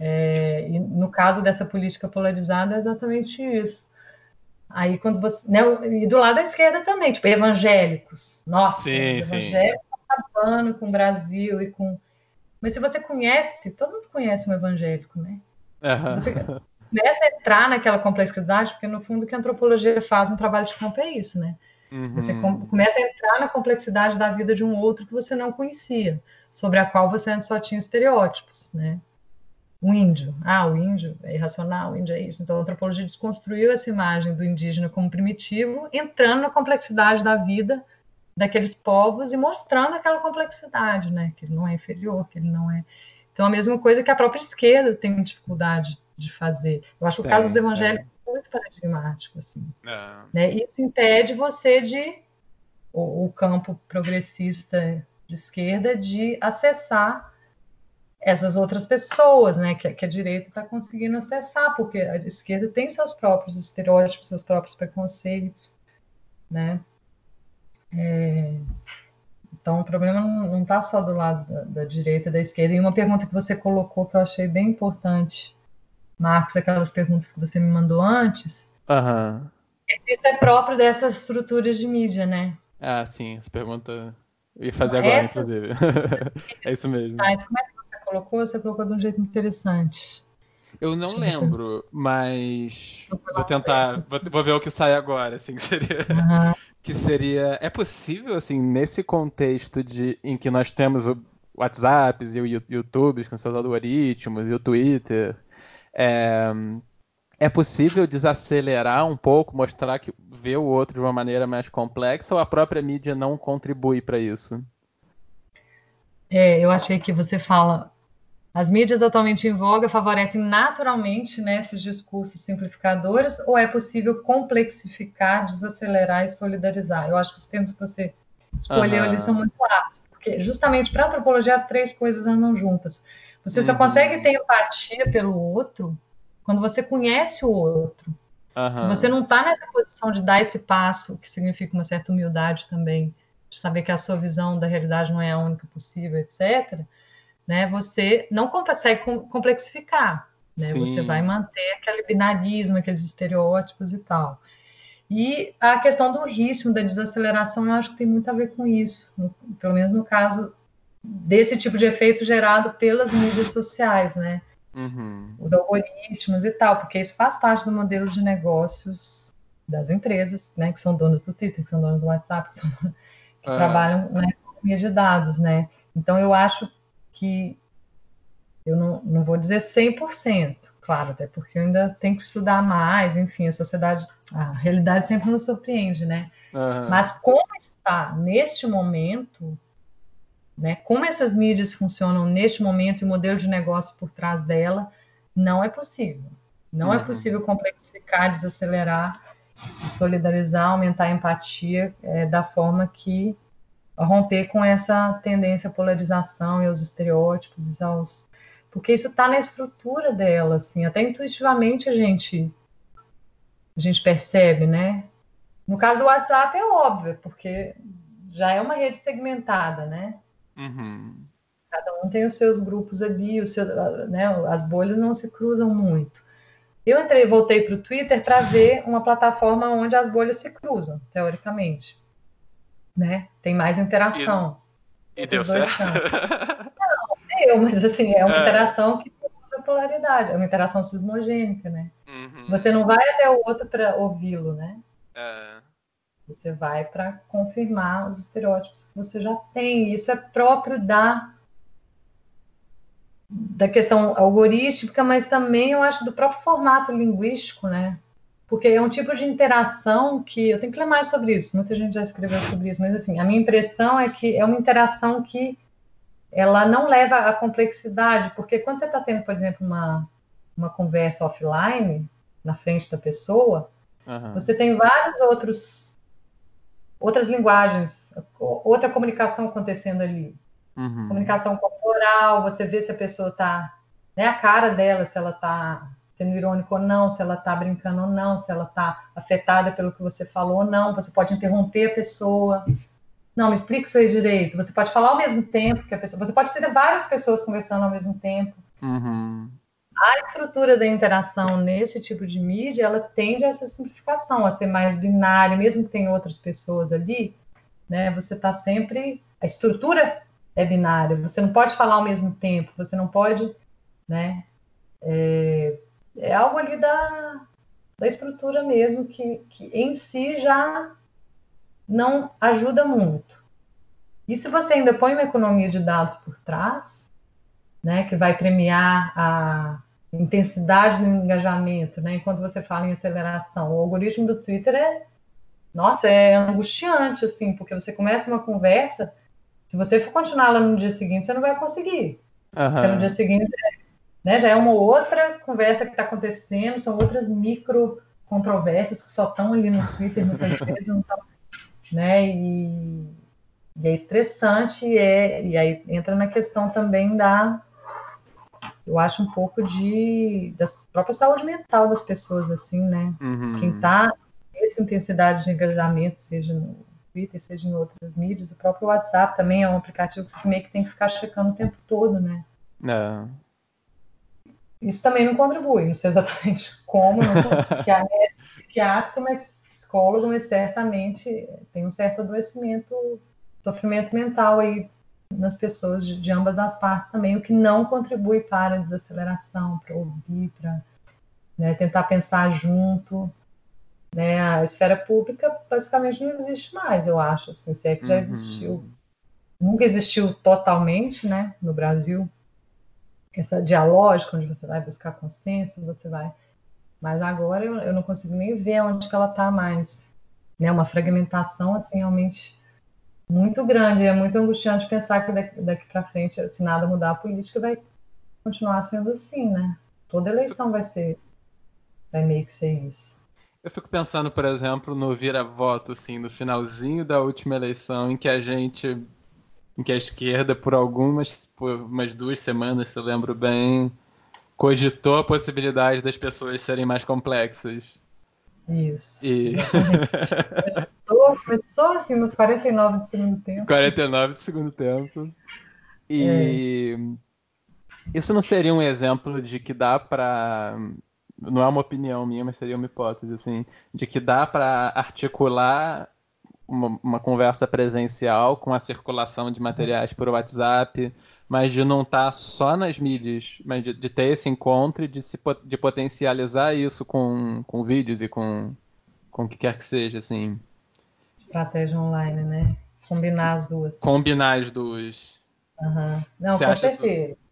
É, e no caso dessa política polarizada é exatamente isso. Aí quando você. Né, e do lado da esquerda também, tipo, evangélicos. Nossa, sim, evangélicos acabando com o Brasil e com. Mas se você conhece, todo mundo conhece um evangélico, né? Uhum. Você começa a entrar naquela complexidade, porque no fundo o que a antropologia faz um trabalho de campo é isso, né? Uhum. Você com, começa a entrar na complexidade da vida de um outro que você não conhecia, sobre a qual você antes só tinha estereótipos, né? O índio, ah, o índio é irracional, o índio é isso. Então a antropologia desconstruiu essa imagem do indígena como primitivo, entrando na complexidade da vida daqueles povos e mostrando aquela complexidade, né? Que ele não é inferior, que ele não é. Então a mesma coisa que a própria esquerda tem dificuldade de fazer. Eu acho o caso dos evangélicos é. muito paradigmático, assim. É. Né? Isso impede você de o, o campo progressista de esquerda de acessar essas outras pessoas, né, que, que a direita está conseguindo acessar, porque a esquerda tem seus próprios estereótipos, seus próprios preconceitos, né? É, então, o problema não está só do lado da, da direita e da esquerda. E uma pergunta que você colocou que eu achei bem importante, Marcos, aquelas perguntas que você me mandou antes. Uhum. Isso é próprio dessas estruturas de mídia, né? Ah, sim, essa pergunta eu ia fazer agora, essa... inclusive. [LAUGHS] é isso mesmo. Tá, então como é colocou? Você colocou de um jeito interessante. Eu não Deixa lembro, você... mas vou tentar, vou, vou, ver o que sai agora, assim, que seria, uhum. [LAUGHS] que seria, é possível, assim, nesse contexto de, em que nós temos o WhatsApp e o YouTube com seus algoritmos e o Twitter, é, é possível desacelerar um pouco, mostrar que vê o outro de uma maneira mais complexa ou a própria mídia não contribui para isso? É, eu achei que você fala. As mídias atualmente em voga favorecem naturalmente né, esses discursos simplificadores ou é possível complexificar, desacelerar e solidarizar? Eu acho que os termos que você escolheu uhum. ali são muito aptos, porque justamente para a antropologia as três coisas andam juntas. Você uhum. só consegue ter empatia pelo outro quando você conhece o outro. Uhum. Se você não está nessa posição de dar esse passo, que significa uma certa humildade também, de saber que a sua visão da realidade não é a única possível, etc., né, você não consegue complexificar. Né? Você vai manter aquele binarismo, aqueles estereótipos e tal. E a questão do ritmo, da desaceleração, eu acho que tem muito a ver com isso, no, pelo menos no caso desse tipo de efeito gerado pelas mídias sociais, né? Uhum. Os algoritmos e tal, porque isso faz parte do modelo de negócios das empresas, né? Que são donos do Twitter, que são donos do WhatsApp, que, são, [LAUGHS] que trabalham na economia de dados, né? Então, eu acho que eu não, não vou dizer 100%, claro, até porque eu ainda tenho que estudar mais, enfim, a sociedade, a realidade sempre nos surpreende, né? Uhum. Mas como está neste momento, né? Como essas mídias funcionam neste momento e o modelo de negócio por trás dela, não é possível. Não é uhum. é possível complexificar, desacelerar, solidarizar, aumentar a empatia é, da forma que romper com essa tendência à polarização e aos estereótipos, aos... porque isso está na estrutura dela, assim, até intuitivamente a gente a gente percebe, né? No caso do WhatsApp é óbvio, porque já é uma rede segmentada, né? Uhum. Cada um tem os seus grupos ali, os seus, né, as bolhas não se cruzam muito. Eu entrei, voltei para o Twitter para ver uma plataforma onde as bolhas se cruzam, teoricamente. Né? Tem mais interação. E, e deu certo? [LAUGHS] Não, deu, mas assim, é uma é. interação que usa polaridade, é uma interação sismogênica, né? Uhum. Você não vai até o outro para ouvi-lo, né? É. Você vai para confirmar os estereótipos que você já tem. Isso é próprio da da questão algorítmica, mas também eu acho do próprio formato linguístico, né? Porque é um tipo de interação que eu tenho que ler mais sobre isso. Muita gente já escreveu sobre isso, mas enfim, a minha impressão é que é uma interação que ela não leva à complexidade, porque quando você está tendo, por exemplo, uma, uma conversa offline na frente da pessoa, uhum. você tem vários outros outras linguagens, outra comunicação acontecendo ali. Uhum. Comunicação corporal, você vê se a pessoa está, né, a cara dela, se ela está sendo irônica ou não, se ela está brincando ou não, se ela está afetada pelo que você falou ou não. Você pode interromper a pessoa. Não, me explica isso aí direito. Você pode falar ao mesmo tempo que a pessoa. Você pode ter várias pessoas conversando ao mesmo tempo. Uhum. a estrutura da interação nesse tipo de mídia, ela tende a essa simplificação, a ser mais binária, mesmo que tenha outras pessoas ali, né? Você está sempre. A estrutura é binária, você não pode falar ao mesmo tempo, você não pode, né? É, é algo ali da, da estrutura mesmo que, que em si já não ajuda muito. E se você ainda põe uma economia de dados por trás, né, que vai premiar a intensidade do engajamento, né, enquanto você fala em aceleração, o algoritmo do Twitter é, nossa, é angustiante, assim, porque você começa uma conversa, se você for continuar lá no dia seguinte, você não vai conseguir. Uhum. Porque no dia seguinte né, já é uma outra conversa que está acontecendo, são outras micro controvérsias que só estão ali no Twitter, muitas [LAUGHS] vezes não estão, né, e, e é estressante, e, é, e aí entra na questão também da eu acho um pouco de da própria saúde mental das pessoas, assim, né? Uhum. Quem está essa intensidade de engajamento, seja no Twitter, seja em outras mídias, o próprio WhatsApp também é um aplicativo que você meio que tem que ficar checando o tempo todo, né? É. Isso também não contribui, não sei exatamente [LAUGHS] como, não sou [LAUGHS] psiquiátrico, mas psicólogo, mas certamente tem um certo adoecimento, sofrimento mental aí nas pessoas de, de, ambas as partes também, o que não contribui para a desaceleração, para ouvir, para né, tentar pensar junto. Né? A esfera pública basicamente não existe mais, eu acho. Assim, se é que já uhum. existiu. Nunca existiu totalmente né, no Brasil. Essa dialógica, onde você vai buscar consenso, você vai. Mas agora eu, eu não consigo nem ver onde que ela está mais. Né? Uma fragmentação assim realmente muito grande. É muito angustiante pensar que daqui, daqui para frente, se nada mudar, a política vai continuar sendo assim, né? Toda eleição vai ser, vai meio que ser isso. Eu fico pensando, por exemplo, no vira-voto, assim, no finalzinho da última eleição, em que a gente, em que a esquerda, por algumas, por umas duas semanas, se eu lembro bem, cogitou a possibilidade das pessoas serem mais complexas. Isso. E... começou, começou assim nos 49 do segundo tempo. 49 do segundo tempo. E é. isso não seria um exemplo de que dá para não é uma opinião minha, mas seria uma hipótese assim, de que dá para articular uma, uma, conversa presencial com a circulação de materiais por WhatsApp, mas de não estar tá só nas mídias, mas de, de, ter esse encontro e de, se, de potencializar isso com, com vídeos e com, com o que quer que seja, assim. Estratégia online, né? Combinar as duas. Combinar as duas. Uhum. Não, Você com certeza. Isso...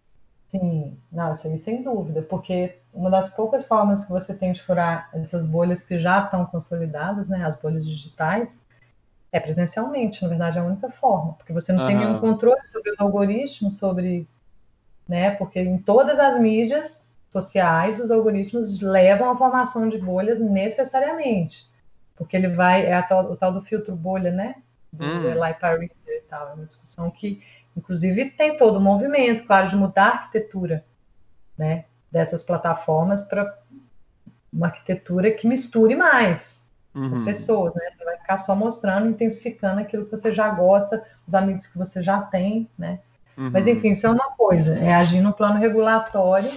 Sim, não, isso aí sem dúvida, porque uma das poucas formas que você tem de furar essas bolhas que já estão consolidadas, né, as bolhas digitais, é presencialmente, na verdade, é a única forma, porque você não uhum. tem nenhum controle sobre os algoritmos, sobre, né, porque em todas as mídias sociais os algoritmos levam à formação de bolhas necessariamente, porque ele vai, é tal, o tal do filtro bolha, né, do hum. Eli e tal, é uma discussão que, inclusive, tem todo o movimento, claro, de mudar a arquitetura, né, dessas plataformas para uma arquitetura que misture mais uhum. as pessoas, né? Você vai ficar só mostrando, intensificando aquilo que você já gosta, os amigos que você já tem, né? Uhum. Mas enfim, isso é uma coisa, é agir no plano regulatório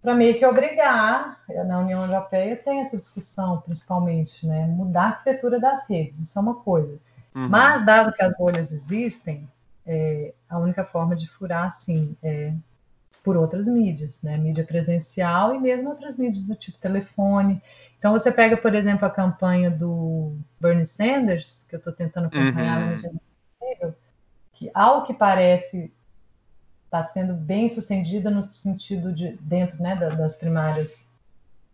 para meio que obrigar, na União Europeia tem essa discussão principalmente, né? Mudar a arquitetura das redes, isso é uma coisa. Uhum. Mas, dado que as bolhas existem, é, a única forma de furar, sim, é por outras mídias, né? Mídia presencial e mesmo outras mídias do tipo telefone. Então você pega, por exemplo, a campanha do Bernie Sanders, que eu estou tentando acompanhar uhum. que ao que parece está sendo bem sucedida no sentido de dentro né, das primárias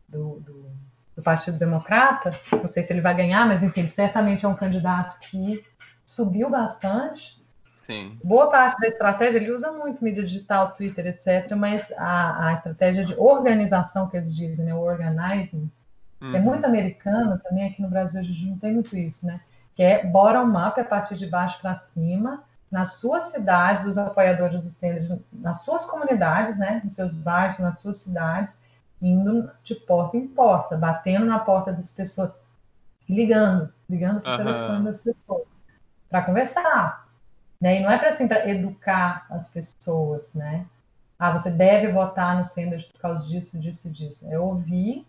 do, do, do, Partido Democrata. Não sei se ele vai ganhar, mas enfim, ele certamente é um candidato que subiu bastante. Sim. Boa parte da estratégia, ele usa muito mídia digital, Twitter, etc., mas a, a estratégia de organização que eles dizem, né, o organizing, uhum. é muito americana também, aqui no Brasil a gente não tem muito isso, né? Que é bottom-up, a partir de baixo para cima, nas suas cidades, os apoiadores do centro, nas suas comunidades, né, nos seus bairros, nas suas cidades, indo de porta em porta, batendo na porta das pessoas, ligando, ligando para o uhum. telefone das pessoas, para conversar, né? E não é para assim, educar as pessoas, né? ah, você deve votar no Sanders por causa disso, disso, disso. É ouvir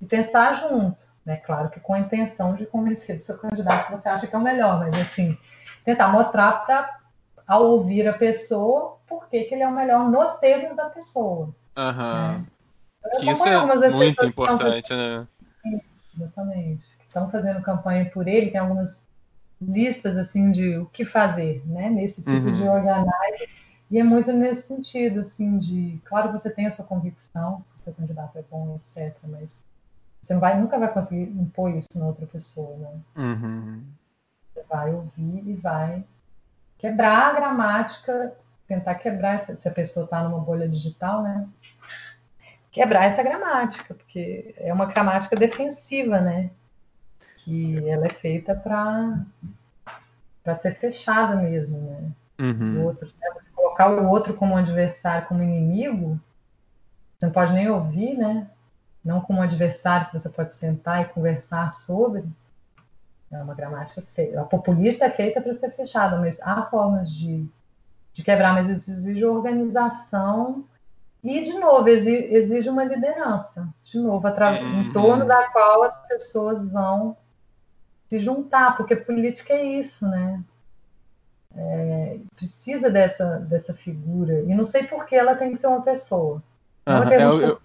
e pensar junto, né? Claro que com a intenção de convencer do seu candidato que você acha que é o melhor, mas assim, tentar mostrar para ao ouvir a pessoa por que, que ele é o melhor nos termos da pessoa. Aham. Né? Que isso é muito importante, né? Exatamente. Estão fazendo campanha por ele, tem algumas listas assim de o que fazer, né? Nesse tipo uhum. de organize. E é muito nesse sentido, assim, de claro você tem a sua convicção, o seu candidato é bom, etc., mas você não vai, nunca vai conseguir impor isso na outra pessoa, né? Uhum. Você vai ouvir e vai quebrar a gramática, tentar quebrar, se a pessoa está numa bolha digital, né? Quebrar essa gramática, porque é uma gramática defensiva, né? Que ela é feita para para ser fechada mesmo, né? Uhum. O outro, né? Você colocar o outro como adversário, como inimigo, você não pode nem ouvir, né? Não como adversário que você pode sentar e conversar sobre. É uma gramática feita. A populista é feita para ser fechada, mas há formas de, de quebrar, mas exige organização e, de novo, exige uma liderança. De novo, uhum. em torno da qual as pessoas vão se juntar, porque política é isso, né? É, precisa dessa, dessa figura. E não sei por que ela tem que ser uma pessoa. Não é, eu, eu... [LAUGHS]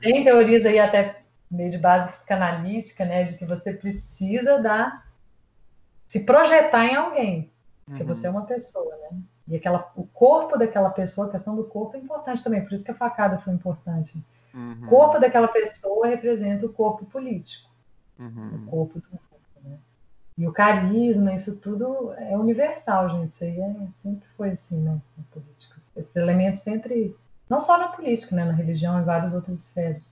Tem teorias aí até meio de base psicanalítica, né, de que você precisa se projetar em alguém, porque uhum. você é uma pessoa, né? E aquela, o corpo daquela pessoa, a questão do corpo é importante também, por isso que a facada foi importante. Uhum. O corpo daquela pessoa representa o corpo político, uhum. o corpo do corpo, né? E o carisma, isso tudo é universal, gente. Isso aí é, sempre foi assim, né? Na política. Esse elemento sempre, não só na política, né? Na religião e várias outras esferas.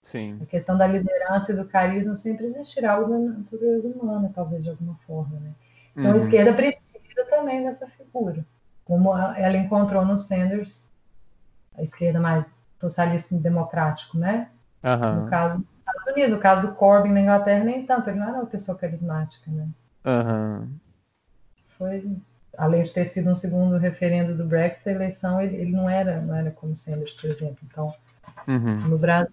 Sim. A questão da liderança e do carisma sempre existirá algo na natureza humana, talvez de alguma forma, né? Então uhum. a esquerda precisa também dessa figura, como ela encontrou no Sanders, a esquerda mais socialista e democrático, né? Uhum. No caso Estados Unidos, no caso do Corbyn na Inglaterra, nem tanto, ele não era uma pessoa carismática, né? Uhum. Foi, além de ter sido um segundo referendo do Brexit, a eleição ele, ele não era, não era como Sanders, por exemplo. Então, uhum. no Brasil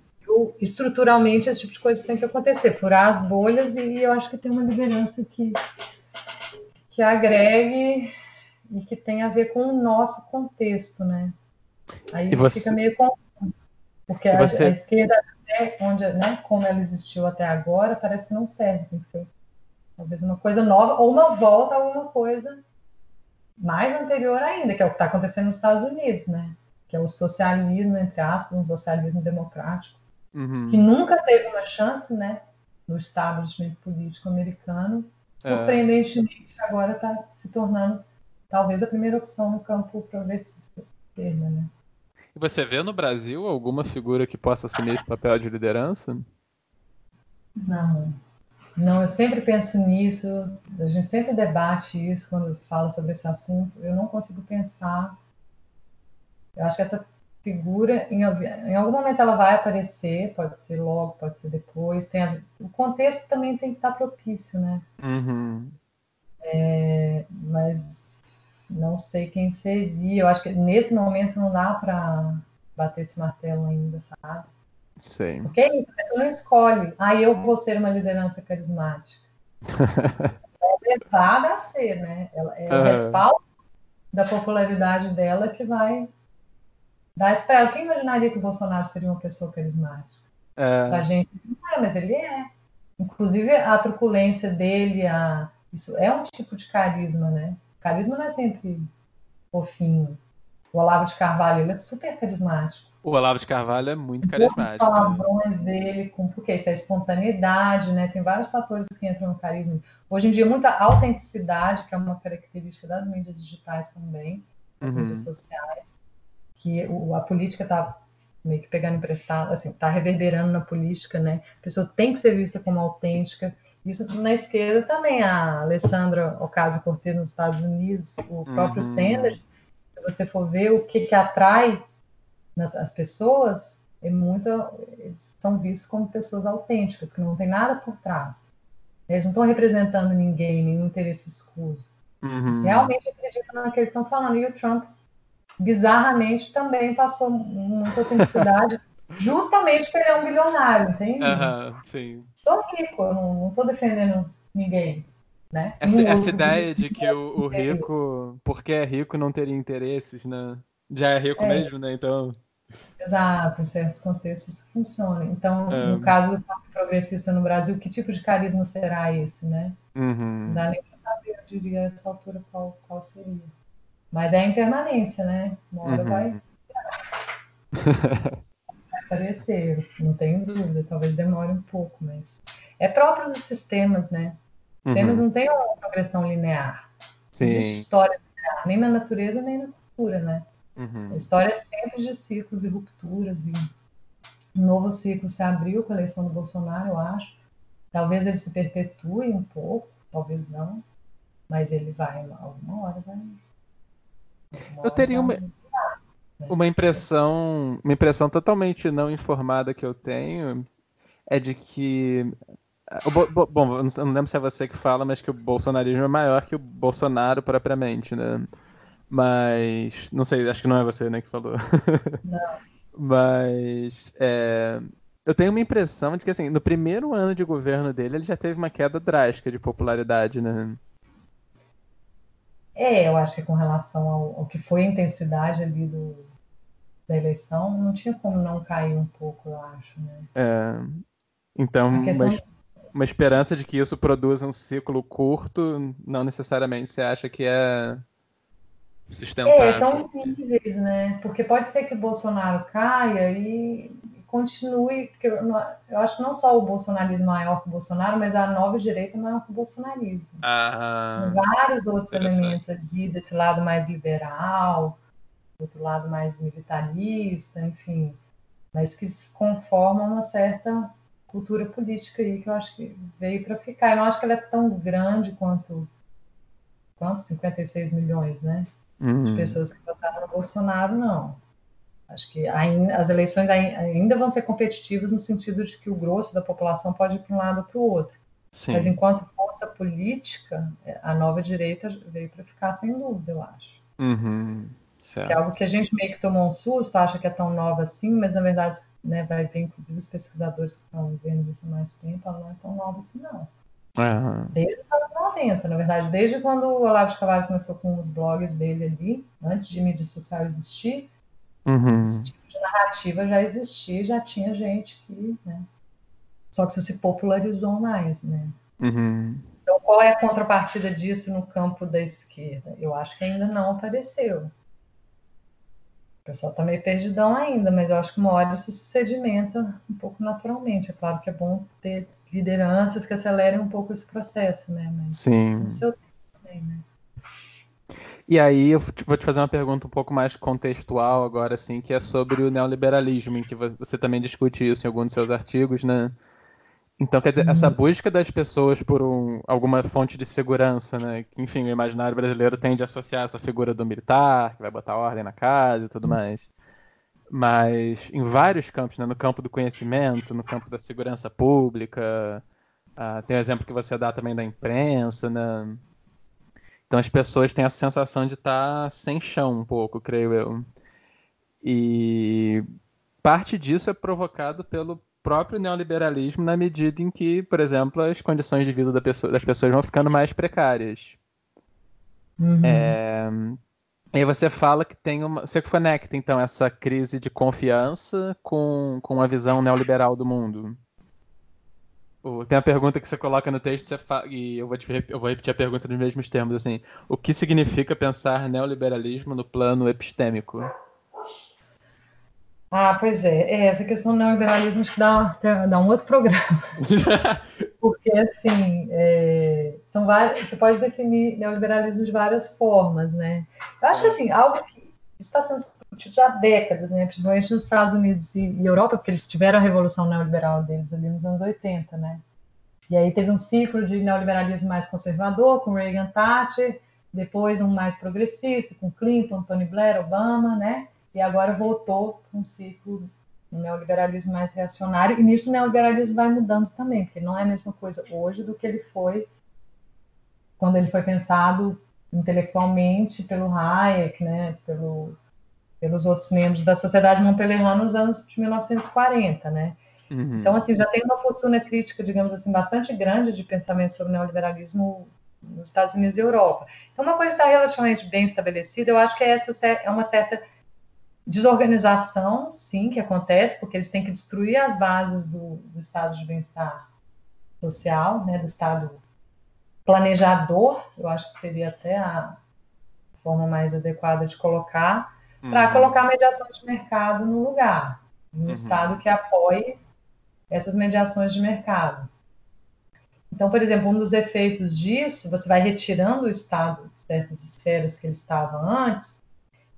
estruturalmente esse tipo de coisa tem que acontecer, furar as bolhas e eu acho que tem uma liderança que, que agregue e que tem a ver com o nosso contexto, né? Aí você... fica meio confuso, porque a, você... a, esquerda, até onde, né, como ela existiu até agora, parece que não serve, tem que ser talvez uma coisa nova ou uma volta a alguma coisa mais anterior ainda, que é o que está acontecendo nos Estados Unidos, né? Que é o socialismo, entre aspas, um socialismo democrático uhum. que nunca teve uma chance, né, no establishment político americano, é. surpreendentemente é. agora está se tornando talvez a primeira opção no campo progressista né? E você vê no Brasil alguma figura que possa assumir esse papel de liderança? Não. Não, eu sempre penso nisso, a gente sempre debate isso quando fala sobre esse assunto. Eu não consigo pensar. Eu acho que essa figura, em, em, algum momento ela vai aparecer, pode ser logo, pode ser depois. Tem a, o contexto também tem que estar propício, né? Uhum. É, mas não sei quem seria. Eu acho que nesse momento não dá para bater esse martelo ainda, sabe? Sim. Porque a pessoa não escolhe. Ah, eu vou ser uma liderança carismática. [LAUGHS] é levada a ser, né? Ela, é uhum. o respaldo da popularidade dela que vai Dá para ela. Quem imaginaria que o Bolsonaro seria uma pessoa carismática? É. A gente não é, mas ele é. Inclusive a truculência dele, a... isso é um tipo de carisma, né? Carisma não é sempre fofinho. O Olavo de Carvalho, ele é super carismático. O Olavo de Carvalho é muito carismático. Os palavrões né? dele, com, porque isso é espontaneidade, né? Tem vários fatores que entram no carisma. Hoje em dia, muita autenticidade, que é uma característica das mídias digitais também, das uhum. mídias sociais que o, a política está meio que pegando emprestado, assim, está reverberando na política, né? A pessoa tem que ser vista como autêntica. Isso na esquerda também, a Alessandra Ocasio-Cortez nos Estados Unidos, o próprio uhum. Sanders, se você for ver o que, que atrai nas, as pessoas, é muito, eles são vistos como pessoas autênticas, que não tem nada por trás. Eles não estão representando ninguém, nenhum interesse escuso. Uhum. realmente acreditam naquilo que estão falando. E o Trump bizarramente também passou muita autenticidade, [LAUGHS] justamente porque ele é um bilionário, entende? Aham, sim. Sou rico, eu não, não tô defendendo ninguém. Né? Essa, essa ideia de que o, o rico, porque é rico, não teria interesses, né? Já é rico É. mesmo, né? Então. Exato, em certos contextos isso funciona. Então, É. no caso do Partido Progressista no Brasil, que tipo de carisma será esse, né? Não Uhum. dá nem para saber, eu diria, a essa altura qual, qual seria. Mas é a impermanência, né? Uma hora Uhum. vai [LAUGHS] [LAUGHS] [LAUGHS] aparecer, não tenho dúvida, talvez demore um pouco, mas é próprio dos sistemas, né? Sistemas Uhum. não tem uma progressão linear. Sim. história linear, nem na natureza, nem na cultura, né? A Uhum. história é sempre de ciclos e rupturas, e um novo ciclo se abriu com a eleição do Bolsonaro, eu acho. Talvez ele se perpetue um pouco, talvez não, mas ele vai, alguma hora vai. alguma Eu hora teria uma- vai- Uma impressão, uma impressão totalmente não informada que eu tenho é de que Bo- bom, eu não eu não lembro se é você que fala, mas que o bolsonarismo é maior que o Bolsonaro propriamente, né? Mas não sei, acho que não é você, né, que falou. Não. [LAUGHS] Mas é, eu tenho uma impressão de que assim, no primeiro ano de governo dele, ele já teve uma queda drástica de popularidade, né? É, eu acho que com relação ao, ao que foi a intensidade ali do, da eleição, não tinha como não cair um pouco, eu acho, né? É, então, questão uma, es- uma esperança de que isso produza um ciclo curto, não necessariamente você acha que é É, sustentável. são níveis, né? Porque pode ser que o Bolsonaro caia e continue, porque eu, eu acho que não só o bolsonarismo é maior que o Bolsonaro, mas a nova direita é maior que o bolsonarismo. Ah, vários outros elementos ali, desse lado mais liberal, outro lado mais militarista, enfim, mas que se conformam uma certa cultura política aí que eu acho que veio para ficar. Eu não acho que ela é tão grande quanto quanto 56 milhões, né? de hum, pessoas que votaram no Bolsonaro, não. Acho que ainda, as eleições ai- ainda vão ser competitivas no sentido de que o grosso da população pode ir para um lado ou para o outro. Mas sim. enquanto força política, a nova direita veio para ficar sem dúvida, eu acho. Uhum, Que é certo. algo que a gente meio que tomou um susto, acha que é tão nova assim, mas na verdade né, vai ver, inclusive, os pesquisadores que estão vendo isso há mais tempo, ela não é tão nova assim, não. Ah, Desde os anos 90, na verdade, desde quando o Olavo de Carvalho começou com os blogs dele ali, antes de mídia social existir, uhum, esse tipo de narrativa já existia, já tinha gente que, né? Só que isso se popularizou mais, né? uhum, Então, qual é a contrapartida disso no campo da esquerda? Eu acho que ainda não apareceu. O pessoal está meio perdidão ainda, mas eu acho que uma hora isso se sedimenta um pouco naturalmente. É claro que é bom ter lideranças que acelerem um pouco esse processo, né? Mas sim. no seu tempo também, né? E aí eu vou te fazer uma pergunta um pouco mais contextual agora, assim, que é sobre o neoliberalismo, em que vo- você também discute isso em alguns dos seus artigos, né? Então, quer dizer, essa busca das pessoas por um- alguma fonte de segurança, né? Que, enfim, o imaginário brasileiro tende a associar essa figura do militar, que vai botar ordem na casa e tudo mais. Mas em vários campos, né? No campo do conhecimento, no campo da segurança pública, ah, tem o exemplo que você dá também da imprensa, né? Então as pessoas têm a sensação de estar sem chão um pouco, creio eu. E parte disso é provocado pelo próprio neoliberalismo na medida em que, por exemplo, as condições de vida da pessoa- das pessoas vão ficando mais precárias. Uhum. É, E aí você fala que tem uma. Você conecta, então, essa crise de confiança com, com a visão neoliberal do mundo. Tem a pergunta que você coloca no texto fa- e eu vou, te, eu vou repetir a pergunta nos mesmos termos, assim. O que significa pensar neoliberalismo no plano epistêmico? Ah, pois é. É, essa questão do neoliberalismo acho que dá, dá um outro programa. [LAUGHS] Porque, assim, é, são vários, você pode definir neoliberalismo de várias formas, né? Eu acho que, assim, algo que está sendo discutido já há décadas, né? Principalmente nos Estados Unidos e, e Europa, porque eles tiveram a revolução neoliberal deles ali nos anos 80, né? E aí teve um ciclo de neoliberalismo mais conservador, com Reagan Thatcher, depois um mais progressista, com Clinton, Tony Blair, Obama, né? E agora voltou para um ciclo um neoliberalismo mais reacionário, e nisso o neoliberalismo vai mudando também, porque não é a mesma coisa hoje do que ele foi quando ele foi pensado intelectualmente pelo Hayek, né, pelo pelos outros membros da sociedade montpellierana nos anos de 1940, né? Uhum. Então, assim, já tem uma fortuna crítica, digamos assim, bastante grande de pensamento sobre neoliberalismo nos Estados Unidos e Europa. Então, uma coisa está relativamente bem estabelecida, eu acho que é, essa, é uma certa desorganização, sim, que acontece, porque eles têm que destruir as bases do, do estado de bem-estar social, né, do estado planejador, eu acho que seria até a forma mais adequada de colocar, uhum. para colocar mediações de mercado no lugar, um uhum. estado que apoie essas mediações de mercado. Então, por exemplo, um dos efeitos disso, você vai retirando o Estado de certas esferas que ele estava antes,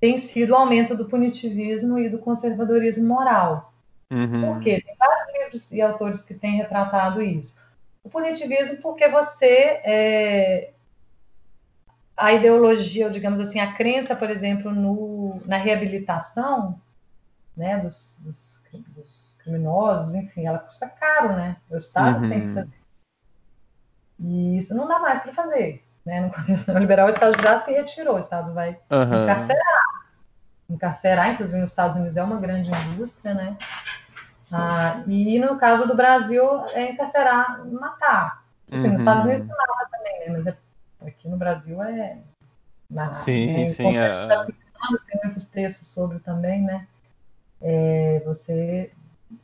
tem sido o aumento do punitivismo e do conservadorismo moral. Uhum. Por quê? Tem vários livros e autores que têm retratado isso. O punitivismo porque você... É, a ideologia, ou digamos assim, a crença, por exemplo, no, na reabilitação né, dos, dos, dos criminosos, enfim, ela custa caro, né? O Estado uhum. tem que uhum. fazer e isso não dá mais para fazer. Né? [LAUGHS] No contexto neoliberal, o Estado já se retirou, o Estado vai uhum. encarcerar. Encarcerar, inclusive nos Estados Unidos, é uma grande indústria, né? Ah, e no caso do Brasil, é encarcerar, matar. Assim, uhum. Nos Estados Unidos uhum. mata também, né? Mas é, aqui no Brasil é. Na, sim, né? sim. É... Tem muitos textos sobre também, né? É, você,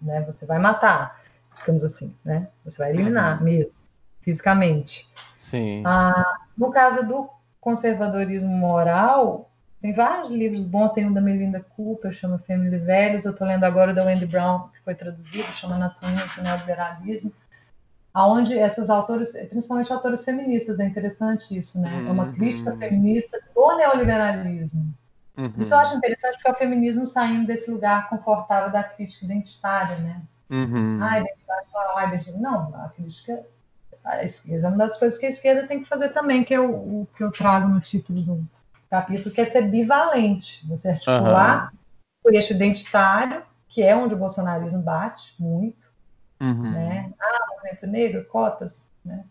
né? Você vai matar, digamos assim, né? Você vai eliminar uhum. mesmo fisicamente. Sim. Ah, no caso do conservadorismo moral, tem vários livros bons, tem um da Melinda Cooper, chama Family Velhos, eu estou lendo agora o da Wendy Brown, que foi traduzido, chama Nações do Neoliberalismo, aonde essas autoras, principalmente autoras feministas, é interessante isso, né? É uma uhum. crítica feminista do neoliberalismo. Uhum. Isso eu acho interessante porque é o feminismo saindo desse lugar confortável da crítica identitária, né? Uhum. Ah, identidade, ah, identidade. Não, a crítica a esquerda. Uma das coisas que a esquerda tem que fazer também, que é o, o que eu trago no título do capítulo, que é ser bivalente. Você articular uhum. o eixo identitário, que é onde o bolsonarismo bate muito, uhum. né? Ah, movimento negro, cotas, né?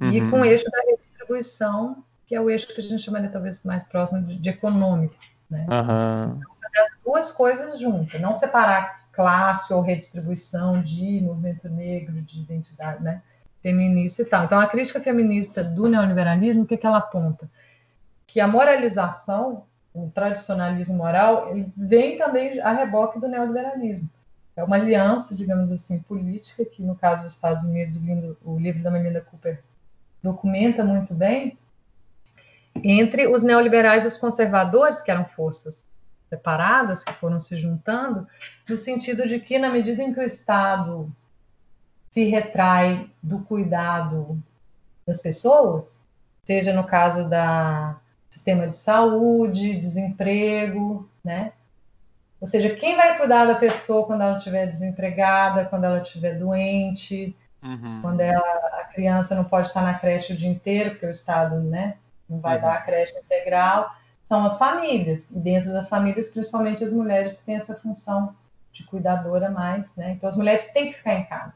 Uhum. E com o eixo da redistribuição, que é o eixo que a gente chamaria talvez mais próximo de, de econômico, né? Uhum. Então, as duas coisas juntas, não separar classe ou redistribuição de movimento negro, de identidade, né? feminista e tal. Então, a crítica feminista do neoliberalismo, o que, que ela aponta? Que a moralização, o tradicionalismo moral, ele vem também a reboque do neoliberalismo. É uma aliança, digamos assim, política, que no caso dos Estados Unidos, o livro, o livro da Melinda Cooper documenta muito bem, entre os neoliberais e os conservadores, que eram forças separadas, que foram se juntando, no sentido de que, na medida em que o Estado se retrai do cuidado das pessoas, seja no caso da sistema de saúde, desemprego, né? Ou seja, quem vai cuidar da pessoa quando ela estiver desempregada, quando ela estiver doente, uhum. quando ela, a criança não pode estar na creche o dia inteiro, porque o Estado né, não vai uhum. dar a creche integral, são as famílias. E dentro das famílias, principalmente as mulheres que têm essa função de cuidadora mais, né? Então as mulheres têm que ficar em casa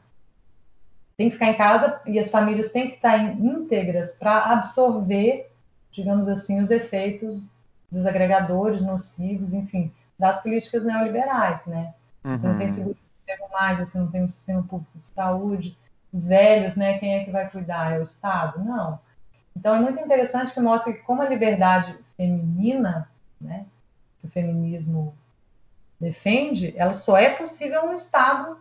tem que ficar em casa e as famílias têm que estar íntegras para absorver, digamos assim, os efeitos dos agregadores nocivos, enfim, das políticas neoliberais, né? Uhum. Você não tem uhum. seguro de mais, você não tem um sistema público de saúde, os velhos, né? Quem é que vai cuidar? É o Estado? Não. Então é muito interessante que mostra que como a liberdade feminina, né, que o feminismo defende, ela só é possível no Estado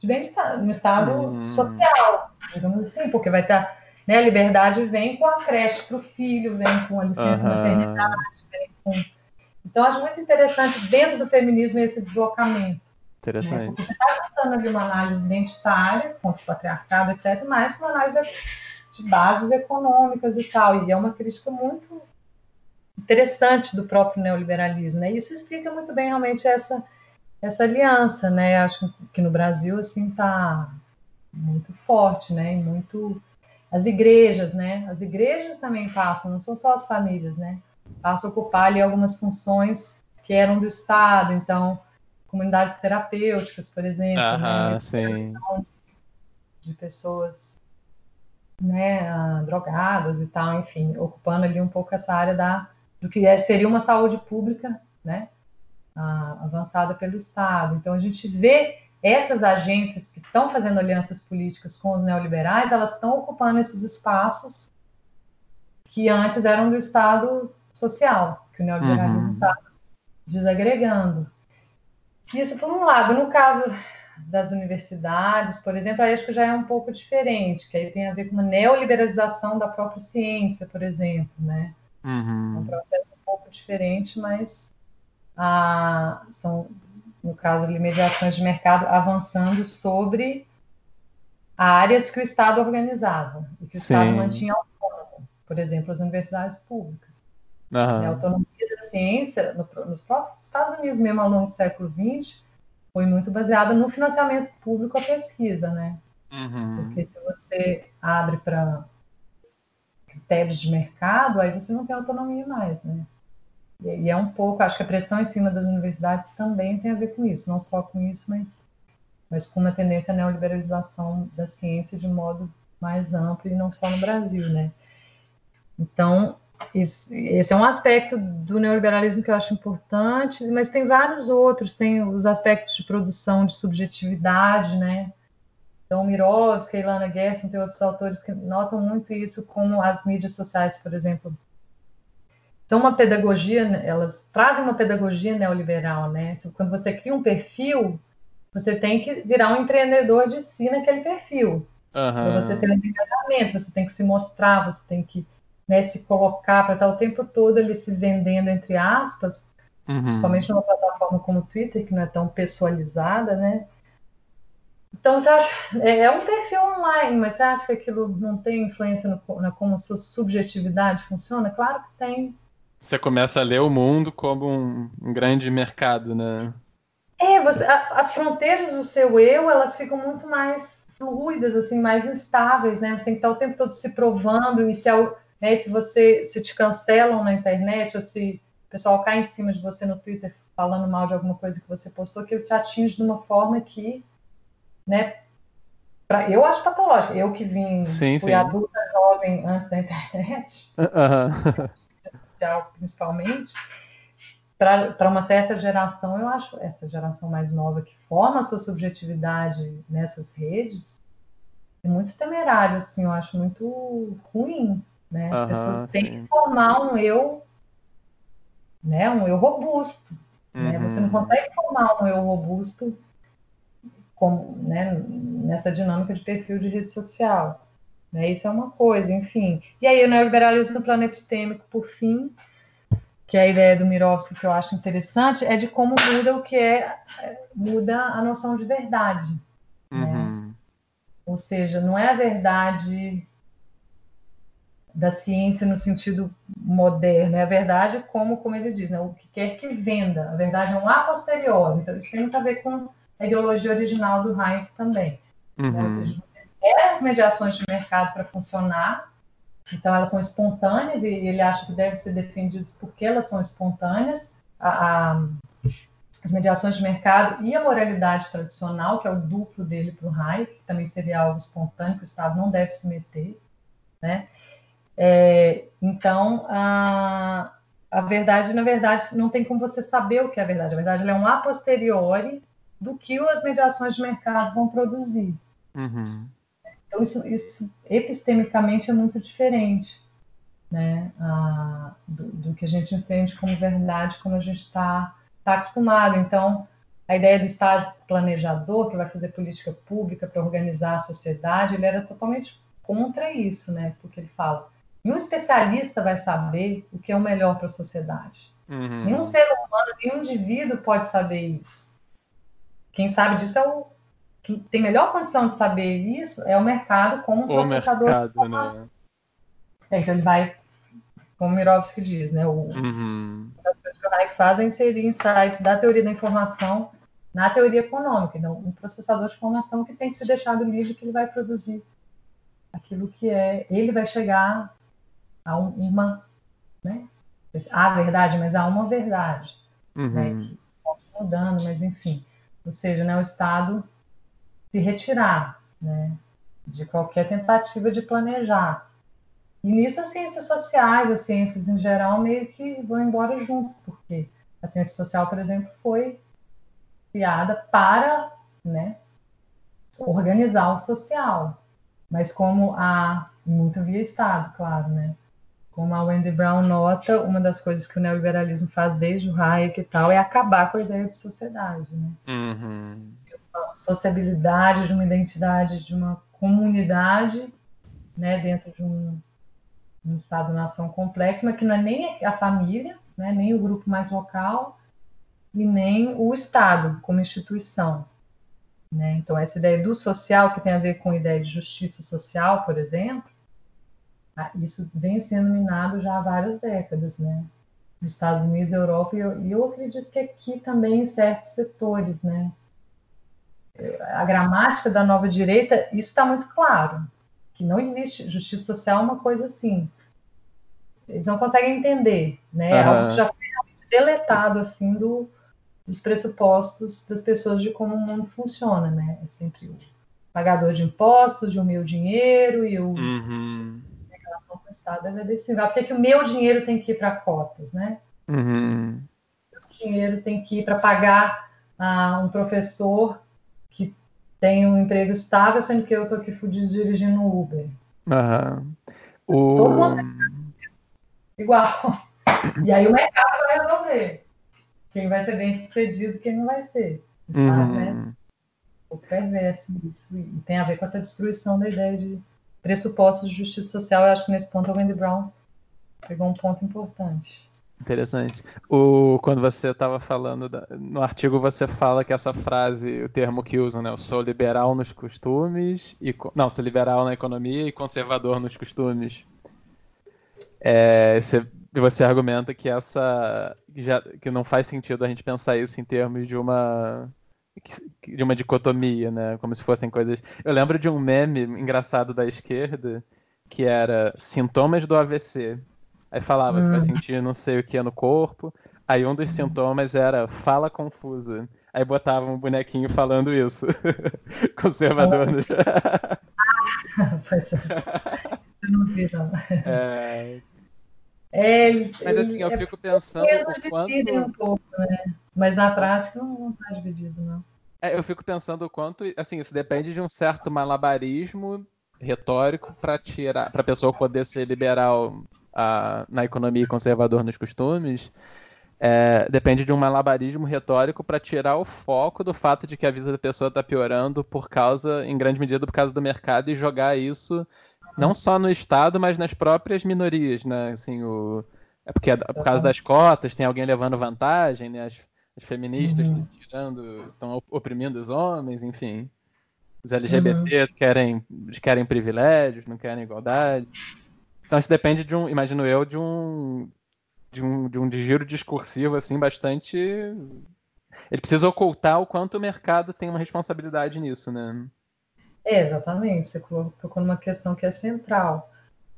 de bem-estar, no estado hum. social, digamos assim, porque vai estar. Né, a liberdade vem com a creche para o filho, vem com a licença uhum. maternidade, vem com. Então, acho muito interessante dentro do feminismo esse deslocamento. Né, interessante. Né? Porque você está juntando ali uma análise identitária, contra o patriarcado, etc., mas uma análise de bases econômicas e tal. E é uma crítica muito interessante do próprio neoliberalismo. Né? E isso explica muito bem realmente essa essa aliança, né? Acho que no Brasil assim tá muito forte, né? E muito as igrejas, né? As igrejas também passam, não são só as famílias, né? Passam a ocupar ali algumas funções que eram do Estado, então comunidades terapêuticas, por exemplo, né? sim. de pessoas né, drogadas e tal, enfim, ocupando ali um pouco essa área da do que é, seria uma saúde pública né, avançada pelo Estado. Então, a gente vê essas agências que estão fazendo alianças políticas com os neoliberais, elas estão ocupando esses espaços que antes eram do Estado social, que o neoliberalismo está uhum. desagregando. Isso por um lado. No caso das universidades, por exemplo, aí acho que já é um pouco diferente, que aí tem a ver com uma neoliberalização da própria ciência, por exemplo, né? Uhum. É um processo um pouco diferente, mas ah, são, no caso ali, mediações de mercado avançando sobre áreas que o Estado organizava e que o Sim. Estado mantinha autônomo, por exemplo, as universidades públicas. Uhum. A autonomia da ciência, no, nos próprios Estados Unidos, mesmo ao longo do século XX, foi muito baseada no financiamento público à pesquisa, né? Uhum. Porque se você abre para critérios de mercado, aí você não tem autonomia mais, né? E, é um pouco, acho que a pressão em cima das universidades também tem a ver com isso, não só com isso, mas, mas com uma tendência à neoliberalização da ciência de modo mais amplo e não só no Brasil, né? Então, esse é um aspecto do neoliberalismo que eu acho importante, mas tem vários outros, tem os aspectos de produção de subjetividade, né? Então, Mirovski, Ilana Gerson, tem outros autores que notam muito isso, como as mídias sociais, por exemplo, são uma pedagogia, elas trazem uma pedagogia neoliberal, né? Quando você cria um perfil, você tem que virar um empreendedor de si naquele perfil. Uhum. Você ter um engajamento, você tem que se mostrar, você tem que né, se colocar para estar o tempo todo ali se vendendo, entre aspas, uhum. somente numa plataforma como o Twitter, que não é tão pessoalizada, né? Então, você acha, é, é um perfil online, mas você acha que aquilo não tem influência no, na como a sua subjetividade funciona? Claro que tem. Você começa a ler o mundo como um, um grande mercado, né? É, você, a, as fronteiras do seu eu, elas ficam muito mais fluidas, assim, mais instáveis, né? Você tem que estar o tempo todo se provando e se, né? Se você se te cancelam na internet ou se o pessoal cai em cima de você no Twitter falando mal de alguma coisa que você postou, que te atinge de uma forma que, né? Pra, eu acho patológico. Eu que vim, sim, fui sim. adulta jovem antes da internet, [LAUGHS] social principalmente, para uma certa geração, eu acho, essa geração mais nova que forma a sua subjetividade nessas redes, é muito temerário, assim, eu acho muito ruim, né? As pessoas têm sim. que formar um eu, né? Um eu robusto. Uhum. Né? Você não uhum. consegue formar um eu robusto como, né? nessa dinâmica de perfil de rede social. Né? Isso é uma coisa, enfim. E aí o neoliberalismo no plano epistêmico, por fim, que é a ideia do Mirovski que eu acho interessante, é de como muda o que é, muda a noção de verdade. Né? Uhum. Né? Ou seja, não é a verdade da ciência no sentido moderno. É a verdade como, como ele diz, né? o que quer que venda. A verdade é um a posteriori. Então, isso tem muito a ver com a ideologia original do Hayek também. Uhum. Né? Ou seja, você quer as mediações de mercado para funcionar, então elas são espontâneas e ele acha que devem ser defendidas porque elas são espontâneas. A, a, as mediações de mercado e a moralidade tradicional, que é o duplo dele para o Hayek, que também seria algo espontâneo, que o Estado não deve se meter, né? É, então, a, a verdade, na verdade, não tem como você saber o que é a verdade. A verdade é um a posteriori do que as mediações de mercado vão produzir. Uhum. Então, isso, isso epistemicamente é muito diferente né, a, do, do, que a gente entende como verdade, como a gente está tá acostumado. Então, a ideia do Estado planejador, que vai fazer política pública para organizar a sociedade, ele era totalmente contra isso, né? Porque ele fala, Nenhum especialista vai saber o que é o melhor para a sociedade. Uhum. Nenhum ser humano, nenhum indivíduo pode saber isso. Quem sabe disso é o. Quem tem melhor condição de saber isso é o mercado como um o processador. Mercado, né? É, então ele vai, como o Mirovski diz, né? O, uhum. As coisas que o Hayek faz é inserir insights da teoria da informação na teoria econômica. Então, um processador de informação que tem que ser deixado livre, que ele vai produzir aquilo que é. Ele vai chegar há uma, né? Há verdade, mas há uma verdade, né? uhum. né? Que pode mudando, mas enfim. Ou seja, né, o Estado se retirar, né? De qualquer tentativa de planejar. E nisso as ciências sociais, as ciências em geral, meio que vão embora junto, porque A ciência social, por exemplo, foi criada para né, organizar o social, mas como a muito via Estado, claro, né? Como a Wendy Brown nota, uma das coisas que o neoliberalismo faz desde o Hayek e tal é acabar com a ideia de sociedade, né? Uhum. Sociabilidade de uma identidade, de uma comunidade, né, dentro de um, um Estado-nação complexo, mas que não é nem a família, né, nem o grupo mais local, e nem o Estado como instituição. Né? Então, essa ideia do social, que tem a ver com a ideia de justiça social, por exemplo, ah, isso vem sendo minado já há várias décadas, né? Nos Estados Unidos, Europa, e eu, eu acredito que aqui também em certos setores, né? A gramática da nova direita, isso está muito claro, que não existe justiça social é uma coisa assim. Eles não conseguem entender, né? É algo que já foi deletado, assim, do, dos pressupostos das pessoas de como o mundo funciona, né? É sempre o pagador de impostos, de o meu dinheiro e o uhum. a relação com o Estado é decisiva. Por que, que o meu dinheiro tem que ir para cotas, né? Uhum. O dinheiro tem que ir para pagar uh, um professor tem um emprego estável, sendo que eu estou aqui fudido dirigindo Uber. Uhum. O... Igual. E aí o mercado vai resolver quem vai ser bem sucedido quem não vai ser. Está, uhum. né? O perverso isso. E tem a ver com essa destruição da ideia de pressupostos de justiça social. Eu acho que nesse ponto a Wendy Brown pegou um ponto importante. Interessante. O, quando você estava falando, da, no artigo você fala que essa frase, o termo que usam, né? Eu sou liberal nos costumes, e não, sou liberal na economia e conservador nos costumes. É, você você argumenta que essa já, que não faz sentido a gente pensar isso em termos de uma de uma dicotomia, né? Como se fossem coisas. Eu lembro de um meme engraçado da esquerda que era sintomas do AVC. Aí falava, hum. você vai hum. sentir não sei o que no corpo. Aí um dos sintomas era fala confusa. Aí botava um bonequinho falando isso. [LAUGHS] Conservador. No... ah, pois é. Eu não vi, não. É, é, eles, Mas assim, eu é, fico pensando o quanto... um pouco, né? Mas na prática não está dividido, não. É, eu fico pensando o quanto, assim, isso depende de um certo malabarismo retórico para tirar, para a pessoa poder ser liberal a, na economia e conservador nos costumes. É, depende de um malabarismo retórico para tirar o foco do fato de que a vida da pessoa está piorando por causa, em grande medida, por causa do mercado e jogar isso não só no Estado, mas nas próprias minorias, né? Assim, o... É porque é por causa das cotas, tem alguém levando vantagem, né? As, as feministas uhum. tirando, estão oprimindo os homens, enfim. Os LGBT uhum. querem, querem privilégios, não querem igualdade. Então isso depende de um, imagino eu, de um de um, de um giro discursivo assim bastante ele precisa ocultar o quanto o mercado tem uma responsabilidade nisso, né? É, exatamente, você tocou numa questão que é central.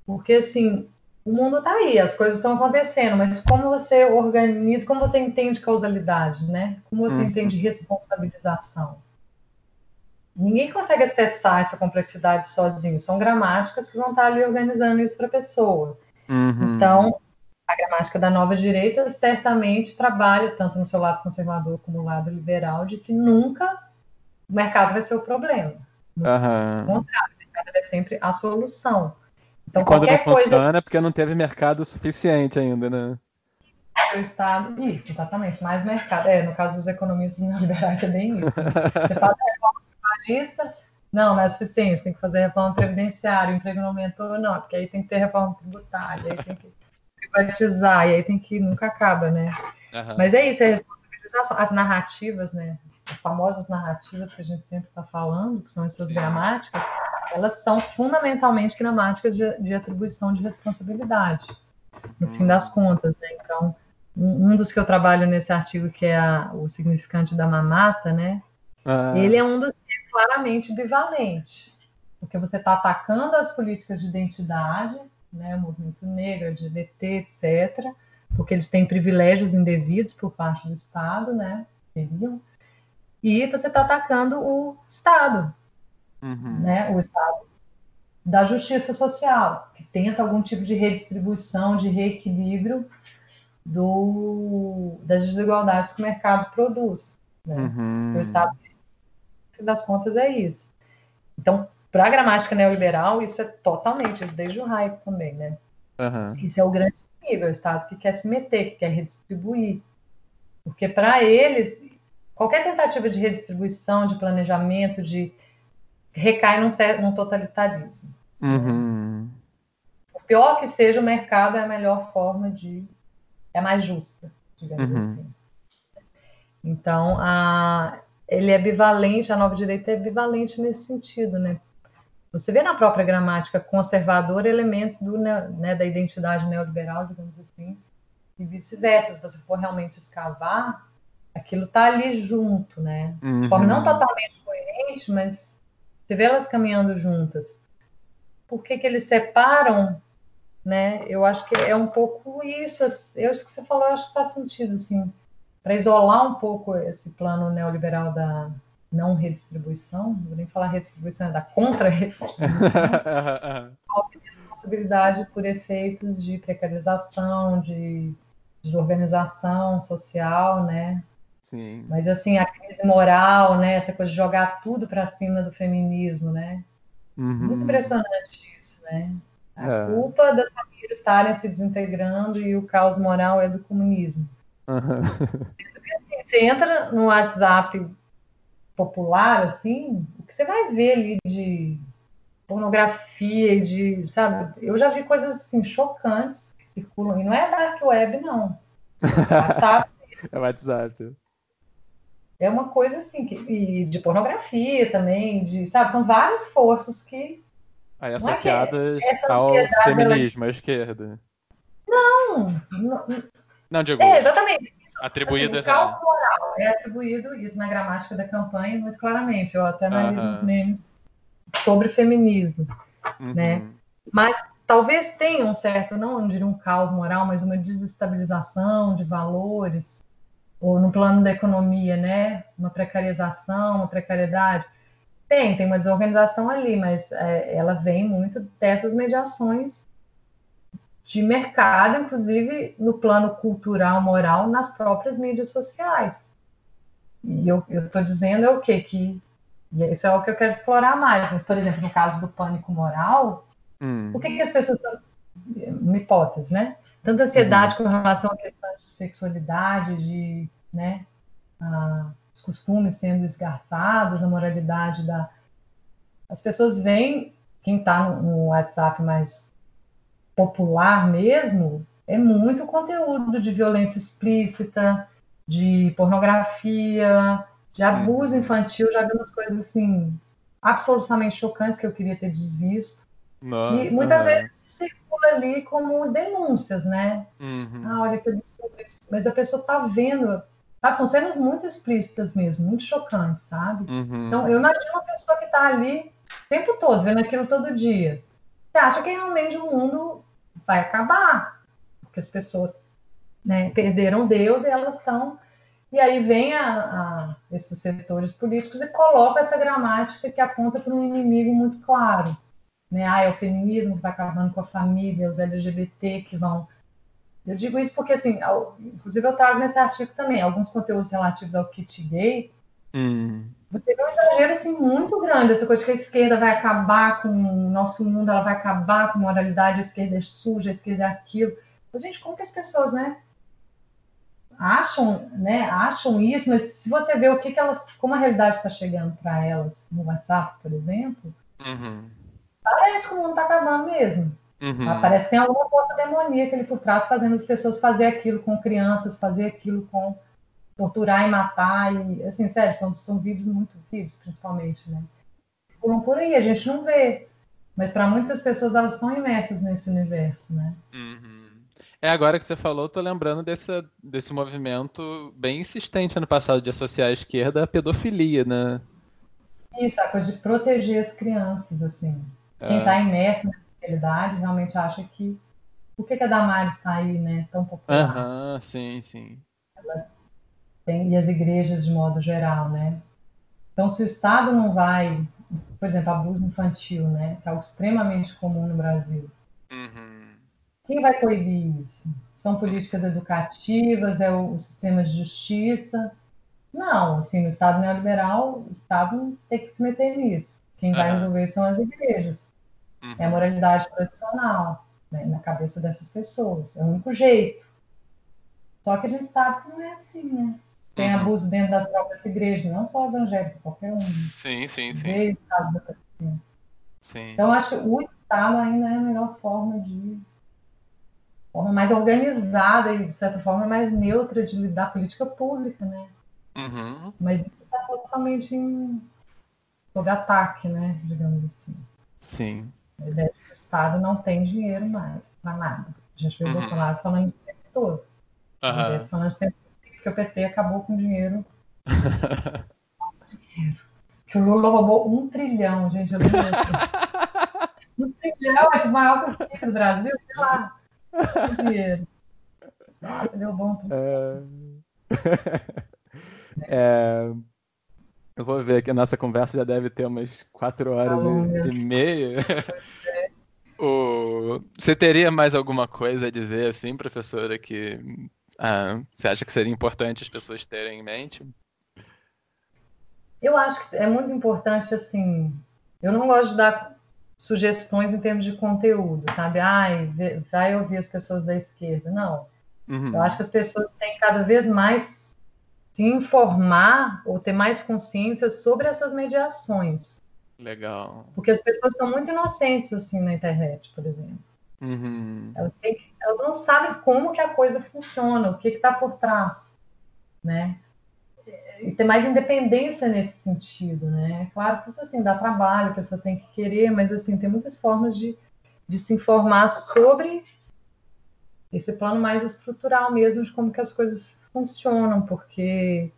Porque, assim, o mundo está aí, as coisas estão acontecendo, mas como você organiza, como você entende causalidade, né? Como você uhum. entende responsabilização? Ninguém consegue acessar essa complexidade sozinho. São gramáticas que vão estar ali organizando isso para a pessoa. Uhum. Então, a gramática da nova direita certamente trabalha tanto no seu lado conservador como no lado liberal de que nunca o mercado vai ser o problema. Uhum. contrário, o mercado é sempre a solução. Então, e quando não funciona coisa... é porque não teve mercado suficiente ainda, né? O Estado, isso, exatamente, mais mercado. É, no caso dos economistas neoliberais é bem isso. [LAUGHS] Você faz a reforma trabalhista, não, não é suficiente, tem que fazer reforma previdenciária, o emprego não aumentou, não, porque aí tem que ter reforma tributária, aí tem que privatizar, e aí tem que, nunca acaba, né? Uhum. Mas é isso, é responsabilização, as narrativas, né? as famosas narrativas que a gente sempre está falando, que são essas Sim. gramáticas, elas são fundamentalmente gramáticas de, de atribuição de responsabilidade, no hum. fim das contas. Né? Então, um, um, dos que eu trabalho nesse artigo, que é a, o significante da mamata, né? Ah. ele é um dos claramente bivalente, porque você está atacando as políticas de identidade, né, o movimento negro, LGBT, etc., porque eles têm privilégios indevidos por parte do Estado, né? Teriam e você está atacando o Estado, uhum. né? O Estado da justiça social, que tenta algum tipo de redistribuição, de reequilíbrio, do, das desigualdades que o mercado produz. Né? Uhum. O Estado, das contas, é isso. Então, para a gramática neoliberal, isso é totalmente, isso desde o Hayek também, né? Uhum. Isso é o grande nível, o Estado que quer se meter, que quer redistribuir. Porque para eles, qualquer tentativa de redistribuição, de planejamento, de recai num, num totalitarismo. Uhum. O pior que seja, o mercado é a melhor forma de. é mais justa, digamos uhum. assim. Então, a, ele é bivalente, a nova direita é bivalente nesse sentido, né? Você vê na própria gramática conservadora elementos do, né, da identidade neoliberal, digamos assim, e vice-versa. Se você for realmente escavar, aquilo está ali junto, né? De forma não uhum. totalmente coerente, mas você vê elas caminhando juntas. Por que, que eles separam? Né? Eu acho que é um pouco isso. Eu acho que você falou, eu acho que faz sentido, assim, para isolar um pouco esse plano neoliberal da não redistribuição, não vou nem falar redistribuição, é da contra-redistribuição, [LAUGHS] responsabilidade por efeitos de precarização, de desorganização social, né? Sim. Mas assim, a crise moral, né? Essa coisa de jogar tudo para cima do feminismo, né? Uhum. Muito impressionante isso, né? A é. culpa das famílias estarem se desintegrando e o caos moral é do comunismo. Uhum. Assim, você entra no WhatsApp popular, assim, o que você vai ver ali de pornografia, de, sabe? Eu já vi coisas assim chocantes que circulam, e não é dark web, não. É WhatsApp. [LAUGHS] é WhatsApp é uma coisa assim, que, e de pornografia também, de, sabe, são várias forças que. Aí, associadas é que ao feminismo, ela... à esquerda. Não, não, não digo. É, exatamente. Isso, atribuído assim, essa... moral é atribuído isso na gramática da campanha muito claramente. Eu até analiso os memes sobre feminismo, uhum. né? Mas talvez tenha um certo, não, não diria um caos moral, mas uma desestabilização de valores ou no plano da economia, né? Uma precarização, uma precariedade. Tem, tem uma desorganização ali, mas é, ela vem muito dessas mediações de mercado, inclusive no plano cultural, moral, nas próprias mídias sociais. E eu estou dizendo é o quê? Que isso é o que eu quero explorar mais. Mas, por exemplo, no caso do pânico moral, hum. por que, que as pessoas. Uma hipótese, né? Tanta ansiedade uhum. com relação a questões de sexualidade, de né, os costumes sendo esgarçados, a moralidade da. As pessoas veem, quem está no, no WhatsApp mais popular mesmo, é muito conteúdo de violência explícita, de pornografia, de abuso infantil, já vi umas coisas assim absolutamente chocantes que eu queria ter desvisto. Nossa, e muitas vezes circula ali como denúncias, né? Uhum. Ah, olha que absurdo isso. Mas a pessoa está vendo Sabe? São cenas muito explícitas mesmo, muito chocantes, sabe? Uhum. Então, eu imagino uma pessoa que está ali o tempo todo, vendo aquilo todo dia. Você acha que realmente o mundo vai acabar? Porque as pessoas né, perderam Deus e elas estão. E aí vem a, a, esses setores políticos e coloca essa gramática que aponta para um inimigo muito claro. Né? Ah, é o feminismo que está acabando com a família, os LGBT que vão eu digo isso porque, assim, inclusive eu trago nesse artigo também alguns conteúdos relativos ao kit gay. Hum. Você vê um exagero assim, muito grande, essa coisa que a esquerda vai acabar com o nosso mundo, ela vai acabar com a moralidade, a esquerda é suja, a esquerda é aquilo. Mas, gente, como que as pessoas, né? Acham, né? Acham isso, mas se você vê o que, que elas, como a realidade está chegando para elas no WhatsApp, por exemplo, uhum. parece que o mundo está acabando mesmo. Uhum. Tá? Parece que tem alguma força demoníaca ali por trás fazendo as pessoas fazer aquilo com crianças, fazer aquilo com torturar e matar. E, assim, sério, são, são vídeos muito vivos, principalmente, né? Pulam por aí, a gente não vê. Mas para muitas pessoas elas estão imersas nesse universo, né? Uhum. É agora que você falou, tô lembrando desse, desse movimento bem insistente no passado de associar à esquerda a pedofilia, né? Isso, a coisa de proteger as crianças, assim. Quem está é. imerso realidade, realmente acha que por que, que a Damares está aí, né, tão popular? Aham, sim, sim. Ela tem, e as igrejas de modo geral, né? Então, se o Estado não vai, por exemplo, abuso infantil, né, que é algo extremamente comum no Brasil, uhum. quem vai coibir isso? são políticas educativas, é o, o sistema de justiça. Não, assim, no Estado neoliberal, o Estado tem que se meter nisso. Quem vai resolver são as igrejas. Uhum. É a moralidade tradicional né, na cabeça dessas pessoas. É o único jeito. Só que a gente sabe que não é assim, né? Tem uhum. abuso dentro das próprias igrejas, não só evangélica, qualquer um. Sim, sim, sim. sim. Então, acho que o Estado ainda é a melhor forma de. forma mais organizada e, de certa forma, mais neutra de lidar com política pública, né? Uhum. Mas isso está totalmente em... sob ataque, né? Digamos assim. Sim. A ideia de que o Estado não tem dinheiro mais para nada. A gente vê uhum. o Bolsonaro falando isso o tempo todo. Uhum. Falando o tempo que o PT acabou com dinheiro. que o Lula roubou um trilhão, gente. [LAUGHS] um trilhão é de maior que do Brasil, sei lá. dinheiro. Nossa, deu bom. É... [LAUGHS] é... Eu vou ver que a nossa conversa já deve ter umas quatro horas e, e, meia. É. [LAUGHS] o... Você teria mais alguma coisa a dizer, assim, professora, que ah, você acha que seria importante as pessoas terem em mente? Eu acho que é muito importante, assim. Eu não gosto de dar sugestões em termos de conteúdo, sabe? Ai, vai ouvir as pessoas da esquerda. Não. Uhum. Eu acho que as pessoas têm cada vez mais se informar ou ter mais consciência sobre essas mediações. Legal. Porque as pessoas estão muito inocentes, assim, na internet, por exemplo. Uhum. Elas, têm, elas, não sabem como que a coisa funciona, o que está por trás, né? E ter mais independência nesse sentido, né? É claro que isso assim dá trabalho, a pessoa tem que querer, mas assim tem muitas formas de, de se informar sobre esse plano mais estrutural mesmo de como que as coisas funcionam, porque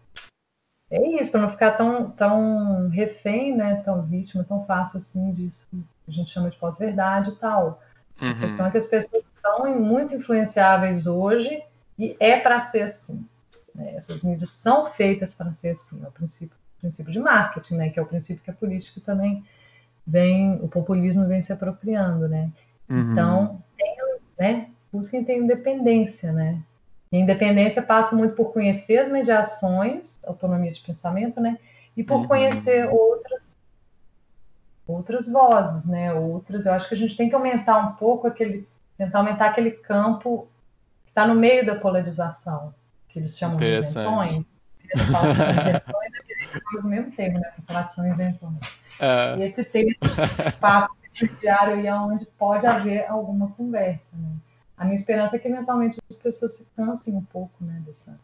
é isso, para não ficar tão, tão refém, né, tão vítima, tão fácil assim disso a gente chama de pós-verdade e tal. Uhum. A questão é que as pessoas estão muito influenciáveis hoje e é para ser assim. Né? Essas mídias são feitas para ser assim. É o princípio, o princípio de marketing, né? que é o princípio que a política também vem, o populismo vem se apropriando. Né? Uhum. Então, tenham, né? busquem ter independência. Né? E independência passa muito por conhecer as mediações, autonomia de pensamento, né? e por uhum. conhecer outras outras vozes, né? Outras, eu acho que a gente tem que aumentar um pouco aquele, tentar aumentar aquele campo que está no meio da polarização, que eles chamam de isentões. Eles falam isentões, é o mesmo termo, né? Falar que são isentões. É. E esse termo, esse espaço diário aí é onde pode haver alguma conversa, né? A minha esperança é que eventualmente as pessoas se cansem um pouco, né, dessa,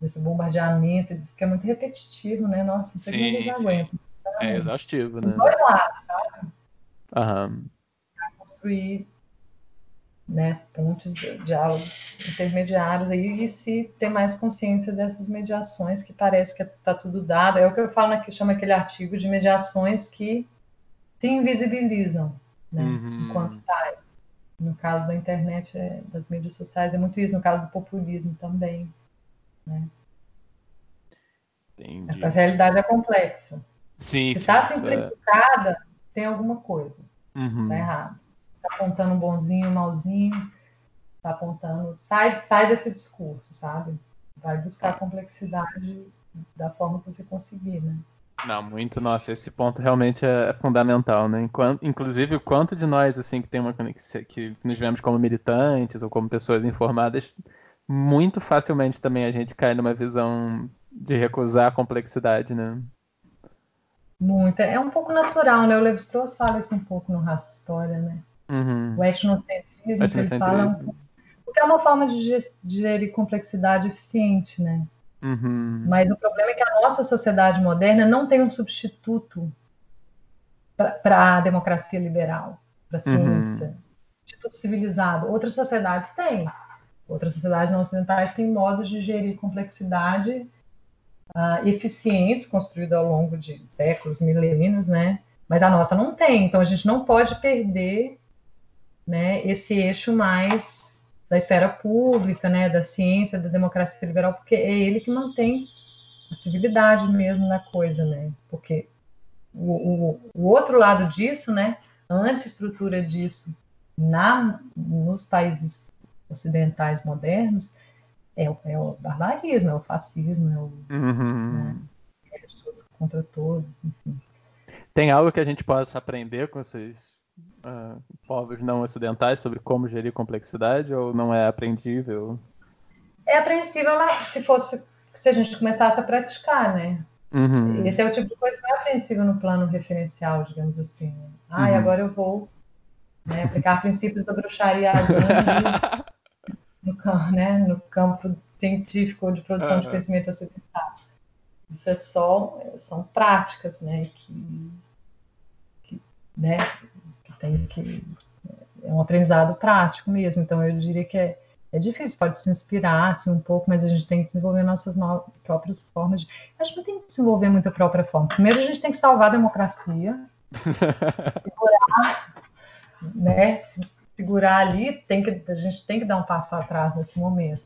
desse bombardeamento, porque é muito repetitivo, né? Nossa, isso aqui ninguém aguenta. É exaustivo, né? Dois lados, sabe? Aham. Construir né, pontes, diálogos intermediários aí e se ter mais consciência dessas mediações que parece que está tudo dado. É o que eu falo que chama aquele artigo de mediações que se invisibilizam, né, uhum. enquanto tais. No caso da internet, é, das mídias sociais, é muito isso. No caso do populismo também, né? Entendi. A realidade é complexa. Sim, Se está simplificada, é... tem alguma coisa. Uhum. Tá errado. Está apontando um bonzinho, um malzinho. Está apontando. Sai, sai desse discurso, sabe? Vai buscar a complexidade da forma que você conseguir, né? Não, muito, nossa, esse ponto realmente é fundamental, né? Inclusive, o quanto de nós, assim, que tem uma que nos vemos como militantes ou como pessoas informadas, muito facilmente também a gente cai numa visão de recusar a complexidade, né? Muito. É um pouco natural, né? O Levi-Strauss fala isso um pouco no Raça História, né? Uhum. O etnocentrismo, que ele fala um porque é uma forma de gerir complexidade eficiente, né? Uhum. Mas o problema é que a nossa sociedade moderna não tem um substituto para a democracia liberal, para a ciência, uhum. civilizado. Outras sociedades têm. Outras sociedades não ocidentais têm modos de gerir complexidade uh, eficientes, construídos ao longo de séculos, milênios, né? Mas a nossa não tem. Então a gente não pode perder, né, esse eixo mais da esfera pública, né, da ciência, da democracia liberal, porque é ele que mantém a civilidade mesmo na coisa, né? Porque o, o, o outro lado disso, né, a antiestrutura disso na, nos países ocidentais modernos, é, o, é o barbarismo, é o fascismo, é o uhum. né, é todos contra todos, enfim. Tem algo que a gente possa aprender com esses uh, povos não ocidentais sobre como gerir complexidade ou não é aprendível? É apreensível se fosse se a gente começasse a praticar, né? Uhum. Esse é o tipo de coisa que é apreensível no plano referencial, digamos assim. Né? Ah, uhum. agora eu vou né, aplicar [LAUGHS] princípios da bruxaria [LAUGHS] no, [LAUGHS] né, no campo científico de produção uhum. de conhecimento ocidental. Isso é só, são práticas, né, que, que, né, que tem que, é um aprendizado prático mesmo, então eu diria que é, é difícil, pode se inspirar assim, um pouco, mas a gente tem que desenvolver nossas no... próprias formas. De... Acho que tem que desenvolver muita própria forma. Primeiro a gente tem que salvar a democracia, [LAUGHS] segurar, né, segurar ali, tem que, a gente tem que dar um passo atrás nesse momento.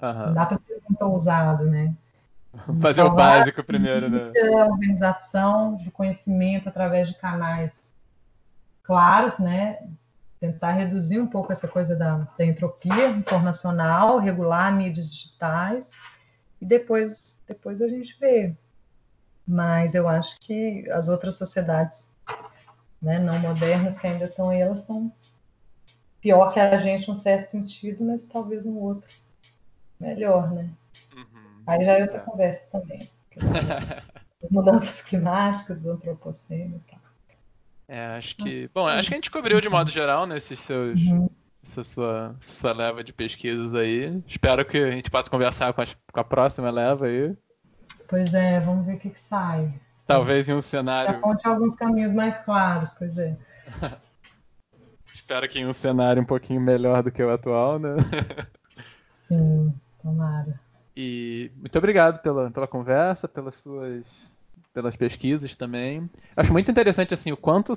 Uhum. Não dá para ser muito ousado, né? [LAUGHS] Fazer o básico primeiro, né? organização de conhecimento através de canais claros, né? Tentar reduzir um pouco essa coisa da, da entropia informacional, regular mídias digitais e depois, depois a gente vê. Mas eu acho que as outras sociedades né, não modernas que ainda estão aí, elas estão pior que a gente num certo sentido, mas talvez no outro melhor, né? Uhum, aí já é outra conversa também. [LAUGHS] As mudanças climáticas do antropoceno e tal. É, acho que. Bom, acho que a gente cobriu de modo geral nesses seus. Uhum. Essa sua, sua leva de pesquisas aí. Espero que a gente possa conversar com a, com a próxima leva aí. Pois é, vamos ver o que, que sai. Talvez em um cenário. Aponte alguns caminhos mais claros, pois é. [LAUGHS] Espero que em um cenário um pouquinho melhor do que o atual, né? [LAUGHS] Sim, tomara. E muito obrigado pela, pela conversa, pelas suas pelas pesquisas também. Acho muito interessante assim o quanto,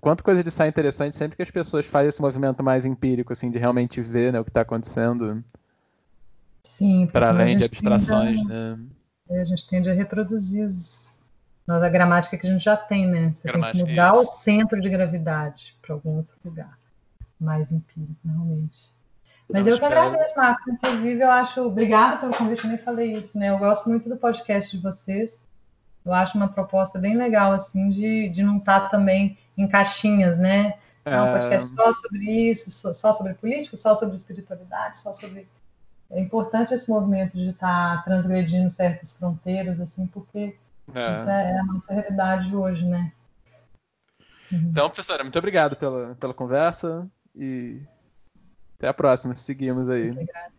quanto coisa de sai interessante sempre que as pessoas fazem esse movimento mais empírico assim de realmente ver né, o que está acontecendo. Sim, para além de abstrações, a, né? É, a gente tende a reproduzir os, a gramática que a gente já tem, né? Você gramática, tem que mudar isso. o centro de gravidade para algum outro lugar mais empírico, realmente. Mas eu que agradeço, Marcos. Inclusive, eu acho. Obrigada pelo convite, eu nem falei isso, né? Eu gosto muito do podcast de vocês. Eu acho uma proposta bem legal, assim, de, de não estar tá também em caixinhas, né? É um podcast só sobre isso, só sobre política, só sobre espiritualidade, só sobre. É importante esse movimento de estar tá transgredindo certas fronteiras, assim, porque é. isso é a nossa realidade hoje, né? Uhum. Então, professora, muito obrigado pela, pela conversa e até a próxima. Seguimos aí. Obrigada.